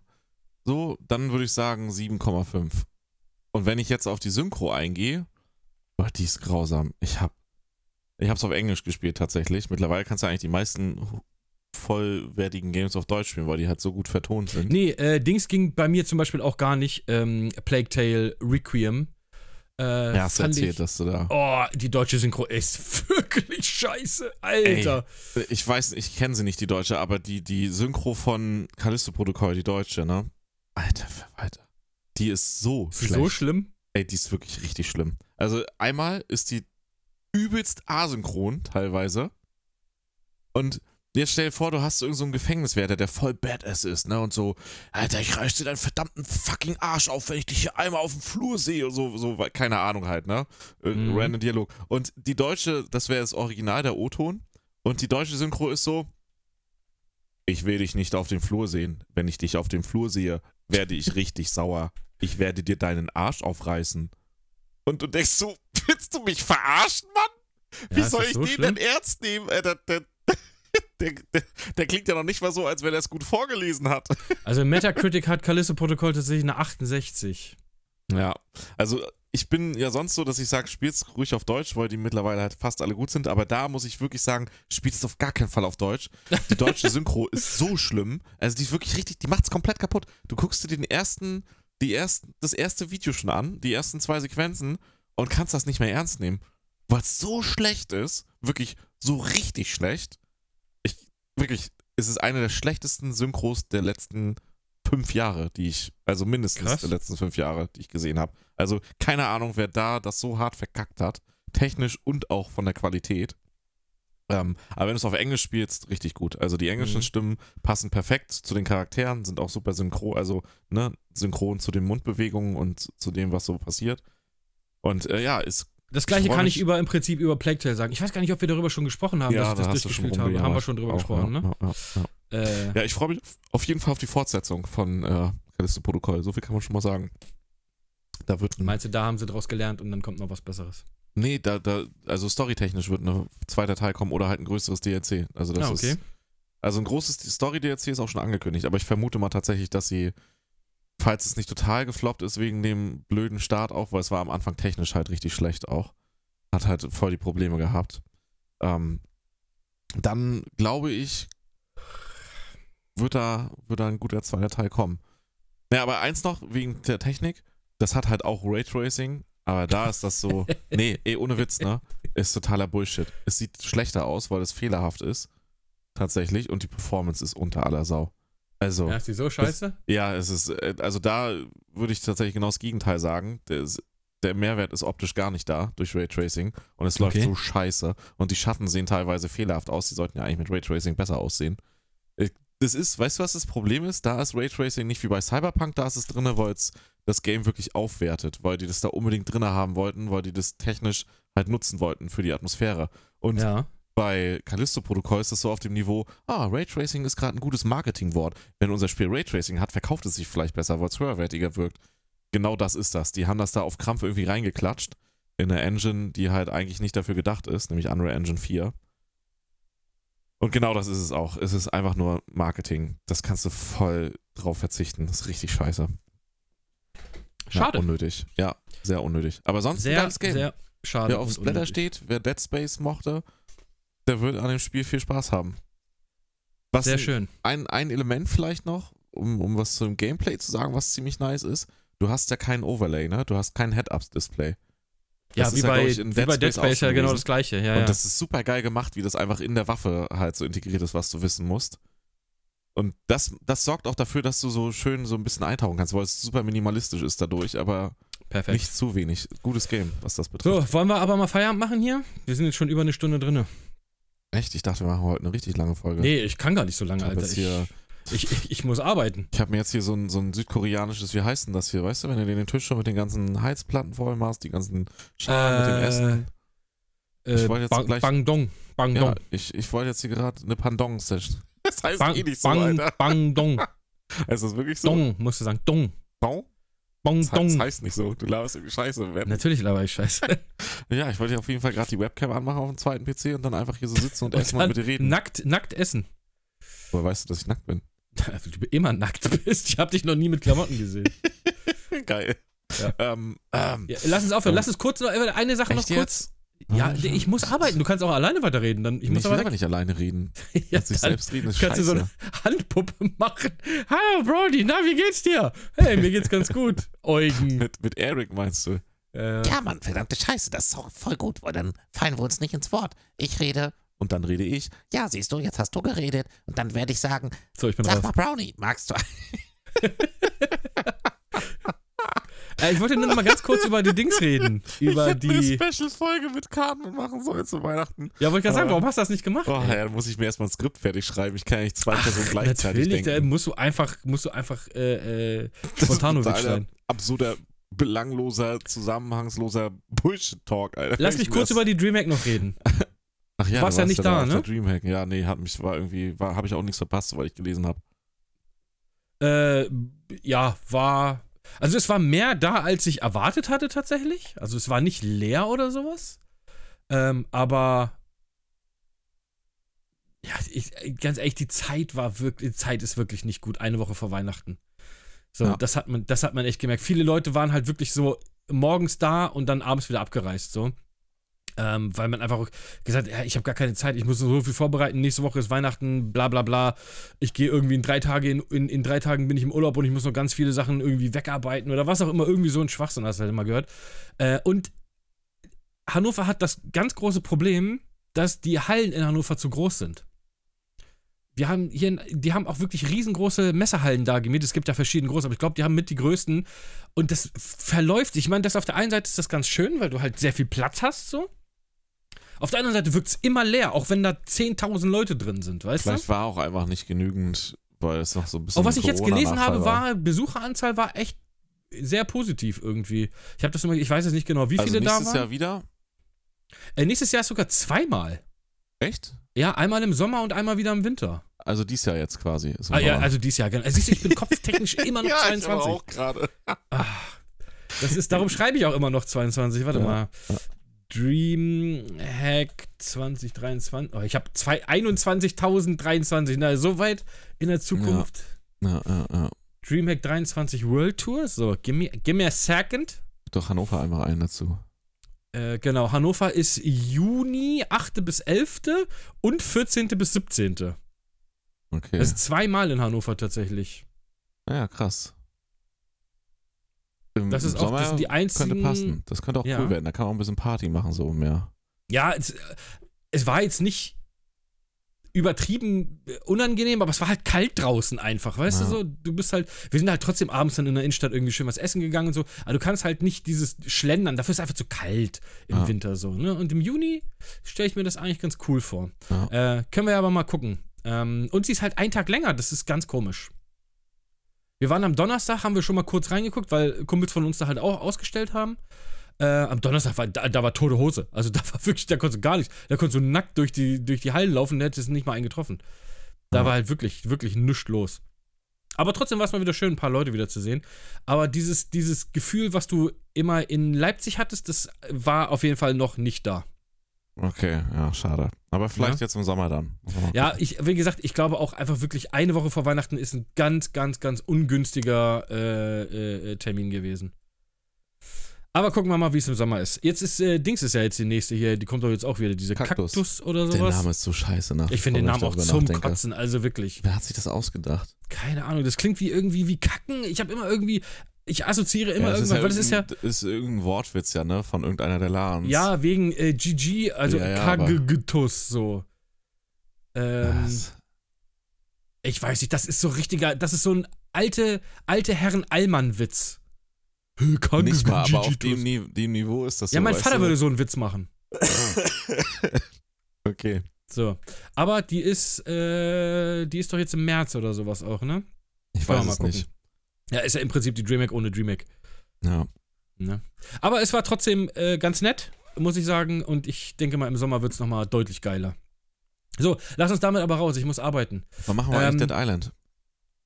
so, dann würde ich sagen 7,5. Und wenn ich jetzt auf die Synchro eingehe, boah, die ist grausam. Ich hab, ich hab's auf Englisch gespielt tatsächlich. Mittlerweile kannst du eigentlich die meisten vollwertigen Games auf Deutsch spielen, weil die halt so gut vertont sind. Nee, äh, Dings ging bei mir zum Beispiel auch gar nicht. Ähm, Plague Tale Requiem. Äh, ja, hast du erzählt, ich, dass du da. Oh, die deutsche Synchro ist wirklich scheiße, Alter. Ich weiß, ich kenne sie nicht, die deutsche, aber die, die Synchro von Callisto-Protokoll, die deutsche, ne? Alter Verwalter. Die ist so Ist schlecht. so schlimm? Ey, die ist wirklich richtig schlimm. Also einmal ist die übelst asynchron teilweise. Und jetzt stell dir vor, du hast irgend so einen Gefängniswärter, der voll badass ist, ne? Und so, Alter, ich reiß dir deinen verdammten fucking Arsch auf, wenn ich dich hier einmal auf dem Flur sehe. So, so, keine Ahnung halt, ne? Irgendein Mhm. random Dialog. Und die deutsche, das wäre das Original, der O-Ton. Und die deutsche Synchro ist so, ich will dich nicht auf dem Flur sehen. Wenn ich dich auf dem Flur sehe, werde ich richtig sauer. Ich werde dir deinen Arsch aufreißen. Und du denkst so, willst du mich verarschen, Mann? Wie Ja, soll ich so den schlimm? denn ernst nehmen? Äh, der, der, der, der, der klingt ja noch nicht mal so, als wenn er es gut vorgelesen hat. Also Metacritic hat Callisto Protokoll tatsächlich eine 68. Ja, also ich bin ja sonst so, dass ich sage, spiel's ruhig auf Deutsch, weil die mittlerweile halt fast alle gut sind, aber da muss ich wirklich sagen, spielt es auf gar keinen Fall auf Deutsch. Die deutsche Synchro ist so schlimm, also die ist wirklich richtig, die macht's komplett kaputt. Du guckst dir den ersten, die ersten, das erste Video schon an, die ersten zwei Sequenzen und kannst das nicht mehr ernst nehmen, weil es so schlecht ist, wirklich so richtig schlecht. Ich, wirklich, es ist eine der schlechtesten Synchros der letzten fünf Jahre, die ich, also mindestens Krass. der letzten fünf Jahre, die ich gesehen habe. Also keine Ahnung, wer da das so hart verkackt hat, technisch und auch von der Qualität. Ähm, aber wenn du es auf Englisch spielst, richtig gut. Also die englischen Mhm. Stimmen passen perfekt zu den Charakteren, sind auch super synchron, also ne, synchron zu den Mundbewegungen und zu dem, was so passiert. Und äh, ja, ist Das gleiche kann ich über im Prinzip über Plague Tale sagen. Ich weiß gar nicht, ob wir darüber schon gesprochen haben, dass ich das durchgespielt habe. Haben wir schon drüber Auch, gesprochen, ja, ne? Ja, ja, ja. Äh, ja, ich freue mich auf jeden Fall auf die Fortsetzung von äh, Callisto Protokoll. So viel kann man schon mal sagen. Da wird ein Meinst du, da haben sie draus gelernt und dann kommt noch was Besseres? Nee, da, da, also storytechnisch wird ein zweiter Teil kommen oder halt ein größeres DLC. Also das ah, okay. ist. Also ein großes Story-DLC ist auch schon angekündigt, aber ich vermute mal tatsächlich, dass sie, falls es nicht total gefloppt ist wegen dem blöden Start auch, weil es war am Anfang technisch halt richtig schlecht auch, hat halt voll die Probleme gehabt. Ähm, dann glaube ich, wird da, wird da ein guter zweiter Teil kommen. Ja, aber eins noch wegen der Technik, das hat halt auch Raytracing, aber da ist das so, nee, ey, ohne Witz, ne? Ist totaler Bullshit. Es sieht schlechter aus, weil es fehlerhaft ist. Tatsächlich. Und die Performance ist unter aller Sau. Also, Ja, ja, ist die so scheiße? es ist, äh, also da würde ich tatsächlich genau das Gegenteil sagen. Der, der Mehrwert ist optisch gar nicht da durch Raytracing und es läuft Okay. so scheiße. Und die Schatten sehen teilweise fehlerhaft aus. Die sollten ja eigentlich mit Raytracing besser aussehen. Äh, Das ist, weißt du, was das Problem ist? Da ist Raytracing nicht wie bei Cyberpunk, da ist es drin, weil es das Game wirklich aufwertet, weil die das da unbedingt drin haben wollten, weil die das technisch halt nutzen wollten für die Atmosphäre. Und Ja. bei Callisto-Protokoll ist das so auf dem Niveau, ah, Raytracing ist gerade ein gutes Marketingwort. Wenn unser Spiel Raytracing hat, verkauft es sich vielleicht besser, weil es höherwertiger wirkt. Genau das ist das. Die haben das da auf Krampf irgendwie reingeklatscht in eine Engine, die halt eigentlich nicht dafür gedacht ist, nämlich Unreal Engine 4. Und genau das ist es auch. Es ist einfach nur Marketing. Das kannst du voll drauf verzichten. Das ist richtig scheiße. Schade. Ja, unnötig. Ja, sehr unnötig. Aber sonst ein sehr, geiles Game. sehr schade. Wer auf Splatter steht, wer Dead Space mochte, der wird an dem Spiel viel Spaß haben. Was Sehr ein- schön. Ein, ein Element vielleicht noch, um, um was zum Gameplay zu sagen, was ziemlich nice ist. Du hast ja kein Overlay, ne? Du hast kein Head-Ups-Display. Ja, wie, ja, bei, ich, in wie Dead bei Dead Space ja genau das gleiche. Ja, Und ja. das ist super geil gemacht, wie das einfach in der Waffe halt so integriert ist, was du wissen musst. Und das, das sorgt auch dafür, dass du so schön so ein bisschen eintauchen kannst, weil es super minimalistisch ist dadurch, aber Perfekt. nicht zu wenig. Gutes Game, was das betrifft. So, wollen wir aber mal Feierabend machen hier? Wir sind jetzt schon über eine Stunde drin. Echt? Ich dachte, wir machen heute eine richtig lange Folge. Nee, ich kann gar nicht so ich lange, habe Alter. hier, Ich, ich, ich muss arbeiten. ich habe mir jetzt hier so ein, so ein südkoreanisches, wie heißt denn das hier, weißt du, wenn du dir den Tisch schon mit den ganzen Heizplatten voll machst, die ganzen Schalen mit dem Äh, Essen. Äh, Ich wollte jetzt Bang, gleich- Bang Dong. Bang Ja, ich, ich wollte jetzt hier gerade eine Pandong-Session. Das heißt Bang, eh nicht so, Bang, Alter. Bang Dong. Ist das wirklich so? Dong, musst du sagen. Dong. Dong? Bong Das, heißt- das Dong. heißt nicht so. Du laberst irgendwie Scheiße. Wenn- Natürlich laber ich Scheiße. Ja, ich wollte auf jeden Fall gerade die Webcam anmachen auf dem zweiten PC und dann einfach hier so sitzen und, Und und mit dir reden. Nackt, nackt essen. Woher weißt du, dass ich nackt bin? Weil du immer nackt bist. Ich habe dich noch nie mit Klamotten gesehen. Geil. Ja. Ähm, ähm, Ja, lass uns aufhören. Ähm, Lass uns kurz noch eine Sache noch kurz. jetzt? Ja, Ah, ich muss arbeiten. Du kannst auch alleine weiterreden. Dann, ich Ich, muss ich will aber aber nicht alleine reden. ja, sich dann selbst reden ist kannst du so scheiße. eine Handpuppe machen. Hallo Brody, na, wie geht's dir? Hey, mir geht's ganz gut. Eugen. mit, mit Eric meinst du? Äh, Ja, Mann, verdammte Scheiße, das ist auch voll gut, weil dann fallen wir uns nicht ins Wort. Ich rede, Und dann rede ich. ja, siehst du, jetzt hast du geredet und dann werde ich sagen, so, ich bin sag raus. mal Brownie, magst du? Äh, ich wollte nur noch mal ganz kurz über die Dings reden. Über ich die. eine Special-Folge mit Karten machen sollen zu Weihnachten. Ja, wollte ich gerade sagen, Aber- warum hast du das nicht gemacht? Oh, ey? ja, dann muss ich mir erstmal ein Skript fertig schreiben. Ich kann ja nicht zwei Personen gleichzeitig Natürlich, da denken. musst du einfach, musst du einfach äh, äh, Das Spontanovic sein. Absurder, belangloser, zusammenhangsloser Bullshit-Talk, Alter. Lass mich kurz über die Dreamhack noch reden. Ach ja, du warst du ja nicht da, auf ne? Dreamhack. Ja, nee, hat mich, war irgendwie, war, habe ich auch nichts verpasst, weil ich gelesen habe. Äh, ja, war. Also es war mehr da, als ich erwartet hatte tatsächlich. Also es war nicht leer oder sowas. Ähm, aber ja, ich, ganz ehrlich, die Zeit war wirklich, die Zeit ist wirklich nicht gut. Eine Woche vor Weihnachten. So, Ja. das hat man, das hat man echt gemerkt. Viele Leute waren halt wirklich so morgens da und dann abends wieder abgereist. So. Ähm, weil man einfach gesagt hat, ja, ich habe gar keine Zeit, ich muss so viel vorbereiten, nächste Woche ist Weihnachten, bla bla bla. Ich gehe irgendwie in drei Tage, in, in, in drei Tagen bin ich im Urlaub und ich muss noch ganz viele Sachen irgendwie wegarbeiten oder was auch immer, irgendwie so ein Schwachsinn hast du halt immer gehört. Äh, und Hannover hat das ganz große Problem, dass die Hallen in Hannover zu groß sind. Wir haben hier, die haben auch wirklich riesengroße Messehallen da gemietet. Es gibt ja verschiedene große, aber ich glaube, die haben mit die größten. Und das verläuft. Ich meine, das auf der einen Seite ist das ganz schön, weil du halt sehr viel Platz hast, so. Auf der anderen Seite wirkt es immer leer, auch wenn da 10.000 Leute drin sind, weißt Vielleicht war auch einfach nicht genügend, weil es noch so ein bisschen. du? Auch was ich jetzt gelesen habe, war, Besucheranzahl war echt sehr positiv irgendwie. Ich habe das immer, ich weiß jetzt nicht genau, wie also viele da nächstes waren. Jahr wieder. Äh, nächstes Jahr sogar zweimal. Echt? Ja, einmal im Sommer und einmal wieder im Winter. Also dies Jahr jetzt quasi. Ist Ah, ja, also dieses Jahr, genau. Siehst du, ich bin kopftechnisch immer noch ja, ich 22. aber auch gerade. Das ist, darum schreibe ich auch immer noch 22. Warte Ja, mal. Dreamhack 2023. Oh, ich habe 21.023. Na, so weit in der Zukunft. Ja, ja, ja. Dreamhack 23 World Tour. So, give me, give me a second. Doch Hannover einmal ein dazu. Äh, genau, Hannover ist Juni 8. bis 11. und 14. bis 17. Okay. Also zweimal in Hannover tatsächlich. ja, krass. Im, Das ist im auch Sommer das die einzigen. könnte passen. Das könnte auch Ja. cool werden. Da kann man auch ein bisschen Party machen, so mehr. Ja, es, es war jetzt nicht übertrieben äh, unangenehm, aber es war halt kalt draußen einfach, weißt Ja. du so? Du bist halt, wir sind halt trotzdem abends dann in der Innenstadt irgendwie schön was essen gegangen und so, aber du kannst halt nicht dieses Schlendern, dafür ist es einfach zu kalt im Ja. Winter so, ne? Und im Juni stelle ich mir das eigentlich ganz cool vor. Ja. Äh, können wir aber mal gucken. Ähm, und sie ist halt einen Tag länger, das ist ganz komisch. Wir waren am Donnerstag, haben wir schon mal kurz reingeguckt, weil Kumpels von uns da halt auch ausgestellt haben. Äh, am Donnerstag war, da, da war tote Hose. Also da war wirklich, da konntest du gar nichts. Da konntest du nackt durch die, durch die Hallen laufen, da hättest du nicht mal einen getroffen. Da Ja. war halt wirklich, wirklich nichts los. Aber trotzdem war es mal wieder schön, ein paar Leute wieder zu sehen. Aber dieses, dieses Gefühl, was du immer in Leipzig hattest, das war auf jeden Fall noch nicht da. Okay, ja, schade. Aber vielleicht jetzt im Sommer dann. Ja, ich, wie gesagt, ich glaube auch einfach wirklich, eine Woche vor Weihnachten ist ein ganz, ganz, ganz ungünstiger äh, äh, äh, Termin gewesen. Aber gucken wir mal, wie es im Sommer ist. Jetzt ist, äh, Dings ist ja jetzt die nächste hier, die kommt doch jetzt auch wieder, diese Kaktus. Kaktus, oder Der sowas. Name ist so scheiße nach. ich finde den Namen auch zum nachdenke. Kotzen, also wirklich. Wer hat sich das ausgedacht? Keine Ahnung, das klingt wie irgendwie wie Kacken. Ich habe immer irgendwie, ich assoziiere immer ja, irgendwas, weil das ist ja, irgendein- ist irgendein Wortwitz ja, ne? Von irgendeiner der Ladens. ja, wegen äh, GG, also Ja, ja, Kagegetus, so. Ähm, Was? ich weiß nicht, das ist so richtiger, das ist so ein alte, alte Herren Allmann-Witz. Nicht mal, aber auf dem, dem Niveau ist das so. Ja, mein Vater würde so einen Witz machen. Okay. So. Aber die ist, äh, die ist doch jetzt im März oder sowas auch, ne? Ich weiß mal es gucken. nicht. Ja, ist ja im Prinzip die DreamHack ohne DreamHack. Ja. Ne? Aber es war trotzdem äh, ganz nett, muss ich sagen. Und ich denke mal, im Sommer wird es nochmal deutlich geiler. So, lass uns damit aber raus. Ich muss arbeiten. Wann machen wir Ähm, eigentlich Dead Island?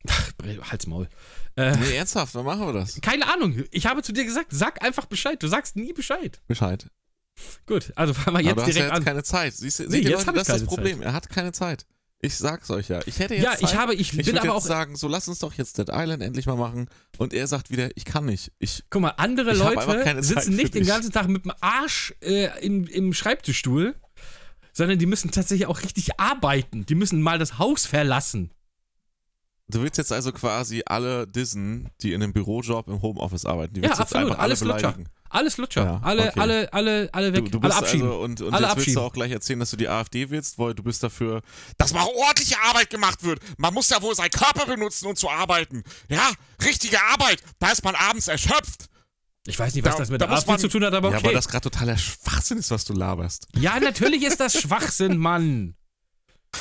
Halsmaul. Äh, Nee, ernsthaft, wann machen wir das? keine Ahnung. Ich habe zu dir gesagt, sag einfach Bescheid. Du sagst nie Bescheid. Bescheid. Gut, also fangen wir jetzt direkt an. keine Zeit. Siehst du, Nee, jetzt Leute, das ist das Problem. Er hat keine Zeit. Ich sag's euch ja. Ich hätte jetzt Ja, Zeit. ich habe, ich, Ich bin aber jetzt auch. sagen, so lass uns doch jetzt Dead Island endlich mal machen. Und er sagt wieder, ich kann nicht. Ich, Guck mal, andere Leute sitzen nicht den ganzen Tag mit dem Arsch äh, im, im Schreibtischstuhl, sondern die müssen tatsächlich auch richtig arbeiten. Die müssen mal das Haus verlassen. du willst jetzt also quasi alle dissen, die in einem Bürojob im Homeoffice arbeiten. Die Ja, willst jetzt absolut. einfach alle Alles Lutscher. Alles Lutscher. Ja, alle, okay. alle, alle, alle weg. Du, du bist alle abschieben. also und, und Alle jetzt willst abschieben. du auch gleich erzählen, dass du die AfD willst, weil du bist dafür. Dass mal ordentliche Arbeit gemacht wird. Man muss ja wohl seinen Körper benutzen, um zu arbeiten. Ja, richtige Arbeit. Da ist man abends erschöpft. ich weiß nicht, was Da- das mit da der AfD man- zu tun hat, aber Ja, okay. weil das gerade totaler Schwachsinn ist, was du laberst. ja, natürlich ist das Schwachsinn, Mann.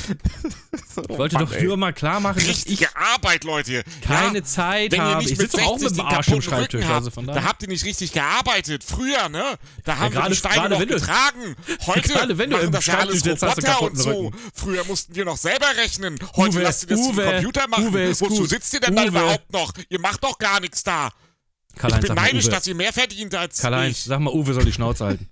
Ich wollte Mann, doch ey. nur mal klar machen, dass ich Richtige Arbeit, Leute. keine ja, Zeit habe. nicht Ich mit sitze auch 60 mit dem Arsch im Schreibtisch. Also habt, von da habt ihr nicht richtig gearbeitet. Früher, ne? Da haben wir gerade- die Steine noch getragen. Heute gerade wenn du machen im das ja alles Roboter und so. Rücken. Früher mussten wir noch selber rechnen. Heute Uwe, lasst ihr das Uwe, Computer machen. Uwe Wozu gut. sitzt ihr denn da Uwe. überhaupt noch? Ihr macht doch gar nichts da. Ich bin neidisch, dass ihr mehr verdient als Karl-Heinz, ich. sag mal, Uwe soll die Schnauze halten.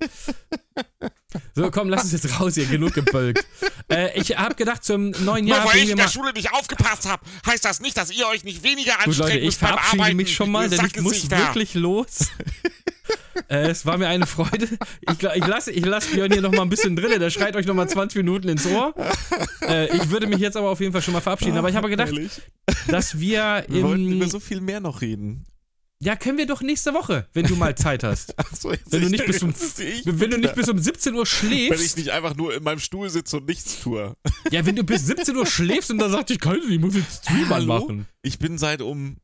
So, komm, lass uns jetzt raus hier, genug gebölkt. äh, ich hab gedacht, zum neuen Nur Jahr weil bringen ich in der. Schule nicht aufgepasst habe, heißt das nicht, dass ihr euch nicht weniger Gut, anstrengt Leute, ich verabschiede mich schon mal, ihr denn ich muss wirklich los. äh, es war mir eine Freude. Ich, ich lasse ich lass Björn hier noch mal ein bisschen drin, der schreit euch noch mal 20 Minuten ins Ohr. Äh, ich würde mich jetzt aber auf jeden Fall schon mal verabschieden. Aber ich habe gedacht, dass wir Wir wollten über so viel mehr noch reden. Ja, können wir doch nächste Woche, wenn du mal Zeit hast. Ach so, jetzt Wenn du ich- nicht bis um, wenn du nicht bis um 17 Uhr Wenn ich schläfst. nicht einfach nur in meinem Stuhl sitze und nichts tue. Ja, wenn du bis 17 Uhr schläfst und dann sagst, ich kann nicht, ich muss jetzt Stream Hallo? anmachen. Ich bin seit um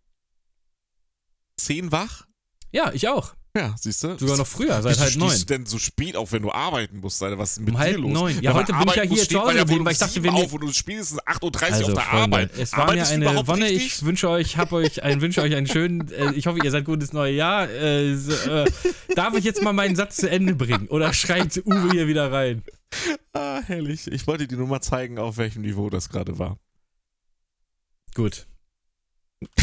10 wach. Ja, ich auch. Ja, siehst du? Sogar noch früher, seit Wieso halb neun. du denn so spät auf, wenn du arbeiten musst, Alter? Was ist denn mit Um dir halb los? neun. Ja, heute bin ich ja hier zu Hause geblieben, weil ich dachte, wir auf und du spielst 8.30 Uhr Also, auf der Freunde, Arbeit. es war mir Arbeitest du eine Wonne. richtig? Ich wünsche euch, hab euch, ein, wünsche euch einen schönen, äh, ich hoffe, ihr seid gut ins neue Jahr. Äh, so, äh, darf ich jetzt mal meinen Satz zu Ende bringen? Oder schreit Uwe hier wieder rein? Ah, herrlich. Ich wollte dir nur mal zeigen, auf welchem Niveau das gerade war. Gut.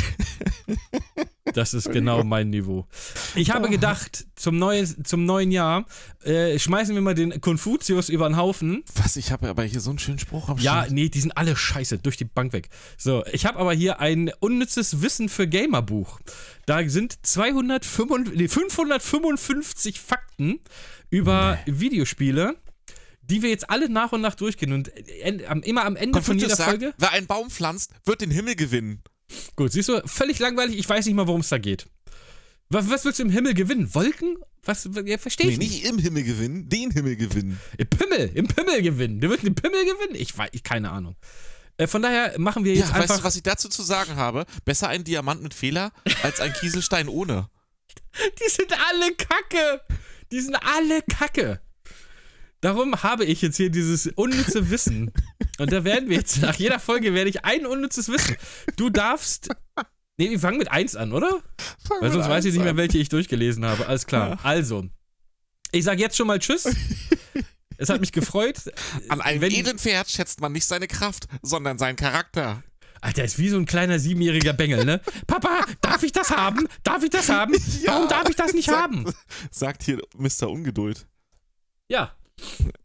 Das ist genau mein Niveau. Ich habe gedacht, zum neuen, zum neuen Jahr äh, schmeißen wir mal den Konfuzius über den Haufen. Was? Ich habe aber hier so einen schönen Spruch am Ja, nee, die sind alle scheiße, durch die Bank weg. So, ich habe aber hier ein unnützes Wissen für Gamer-Buch. Da sind 255, nee, 555 Fakten über Videospiele, die wir jetzt alle nach und nach durchgehen. Und am- immer am Ende von Konfuzius jeder sagt, Folge. wer einen Baum pflanzt, wird den Himmel gewinnen. Gut, siehst du, völlig langweilig, ich weiß nicht mal, worum es da geht. Was, was willst du im Himmel gewinnen? Wolken? Was? Ja, verstehe Nee, ich nicht. nicht im Himmel gewinnen, den Himmel gewinnen. Im Pimmel, im Pimmel gewinnen. Du wirst den Pimmel gewinnen? Ich weiß, ich, keine Ahnung. Äh, von daher machen wir jetzt Ja, einfach. weißt du, was ich dazu zu sagen habe? Besser ein Diamant mit Fehler als ein Kieselstein ohne. Die sind alle kacke. Die sind alle kacke. Darum habe ich jetzt hier dieses unnütze Wissen. Und da werden wir jetzt, nach jeder Folge werde ich ein unnützes Wissen. Du darfst. Nee, wir fangen mit eins an, oder? Weil sonst weiß ich nicht mehr, welche ich durchgelesen habe. Alles klar. Also, ich sage jetzt schon mal Tschüss. Es hat mich gefreut. An einem Wenn- edlen Pferd schätzt man nicht seine Kraft, sondern seinen Charakter. Alter, ist wie so ein kleiner siebenjähriger Bengel, ne? Papa, darf ich das haben? Darf ich das haben? Warum darf ich das nicht Sagt- haben? Sagt hier Mr. Ungeduld. Ja,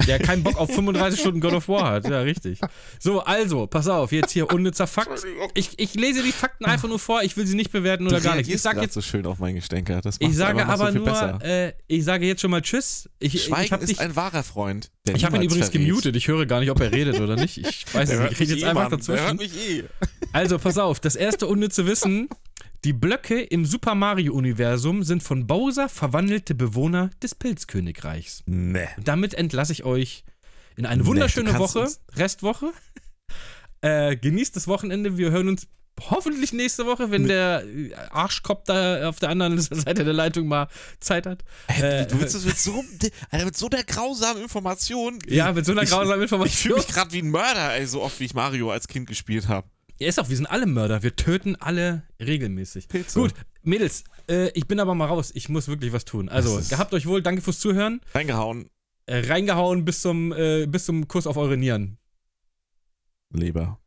Der keinen Bock auf 35 Stunden God of War hat. Ja, richtig. So, also, pass auf, jetzt hier unnützer Fakt. Ich, ich lese die Fakten einfach nur vor, ich will sie nicht bewerten oder du gar nicht. Ich sage jetzt, so schön auf meinen Gestänker. Das ich sage aber so nur, äh, ich sage jetzt schon mal Tschüss. Ich, ich Schweigen habe ist dich, ein wahrer Freund. Der ich habe ihn übrigens verrät. gemutet. Ich höre gar nicht, ob er redet oder nicht. Ich weiß nicht. Ich rede jetzt eh, einfach Mann. Der hört dazwischen. mich eh. Also, pass auf, das erste unnütze Wissen. Die Blöcke im Super Mario-Universum sind von Bowser verwandelte Bewohner des Pilzkönigreichs. Nee. Und damit entlasse ich euch in eine Nee, wunderschöne kannst Woche, Restwoche. Äh, genießt das Wochenende. Wir hören uns hoffentlich nächste Woche, wenn der äh, Arschkopf da auf der anderen Seite der Leitung mal Zeit hat. Äh, du willst es mit so, Alter, mit so einer grausamen Information. ja, mit so einer Ich- grausamen Ich fühle Information. mich gerade wie ein Mörder, ey, so oft wie ich Mario als Kind gespielt habe. Ja, ist auch, wir sind alle Mörder. Wir töten alle regelmäßig. Pilze. Gut, Mädels, äh, ich bin aber mal raus. Ich muss wirklich was tun. Also, gehabt euch wohl, danke fürs Zuhören. Reingehauen, Äh, reingehauen bis zum, äh, bis zum Kuss auf eure Nieren. Leber.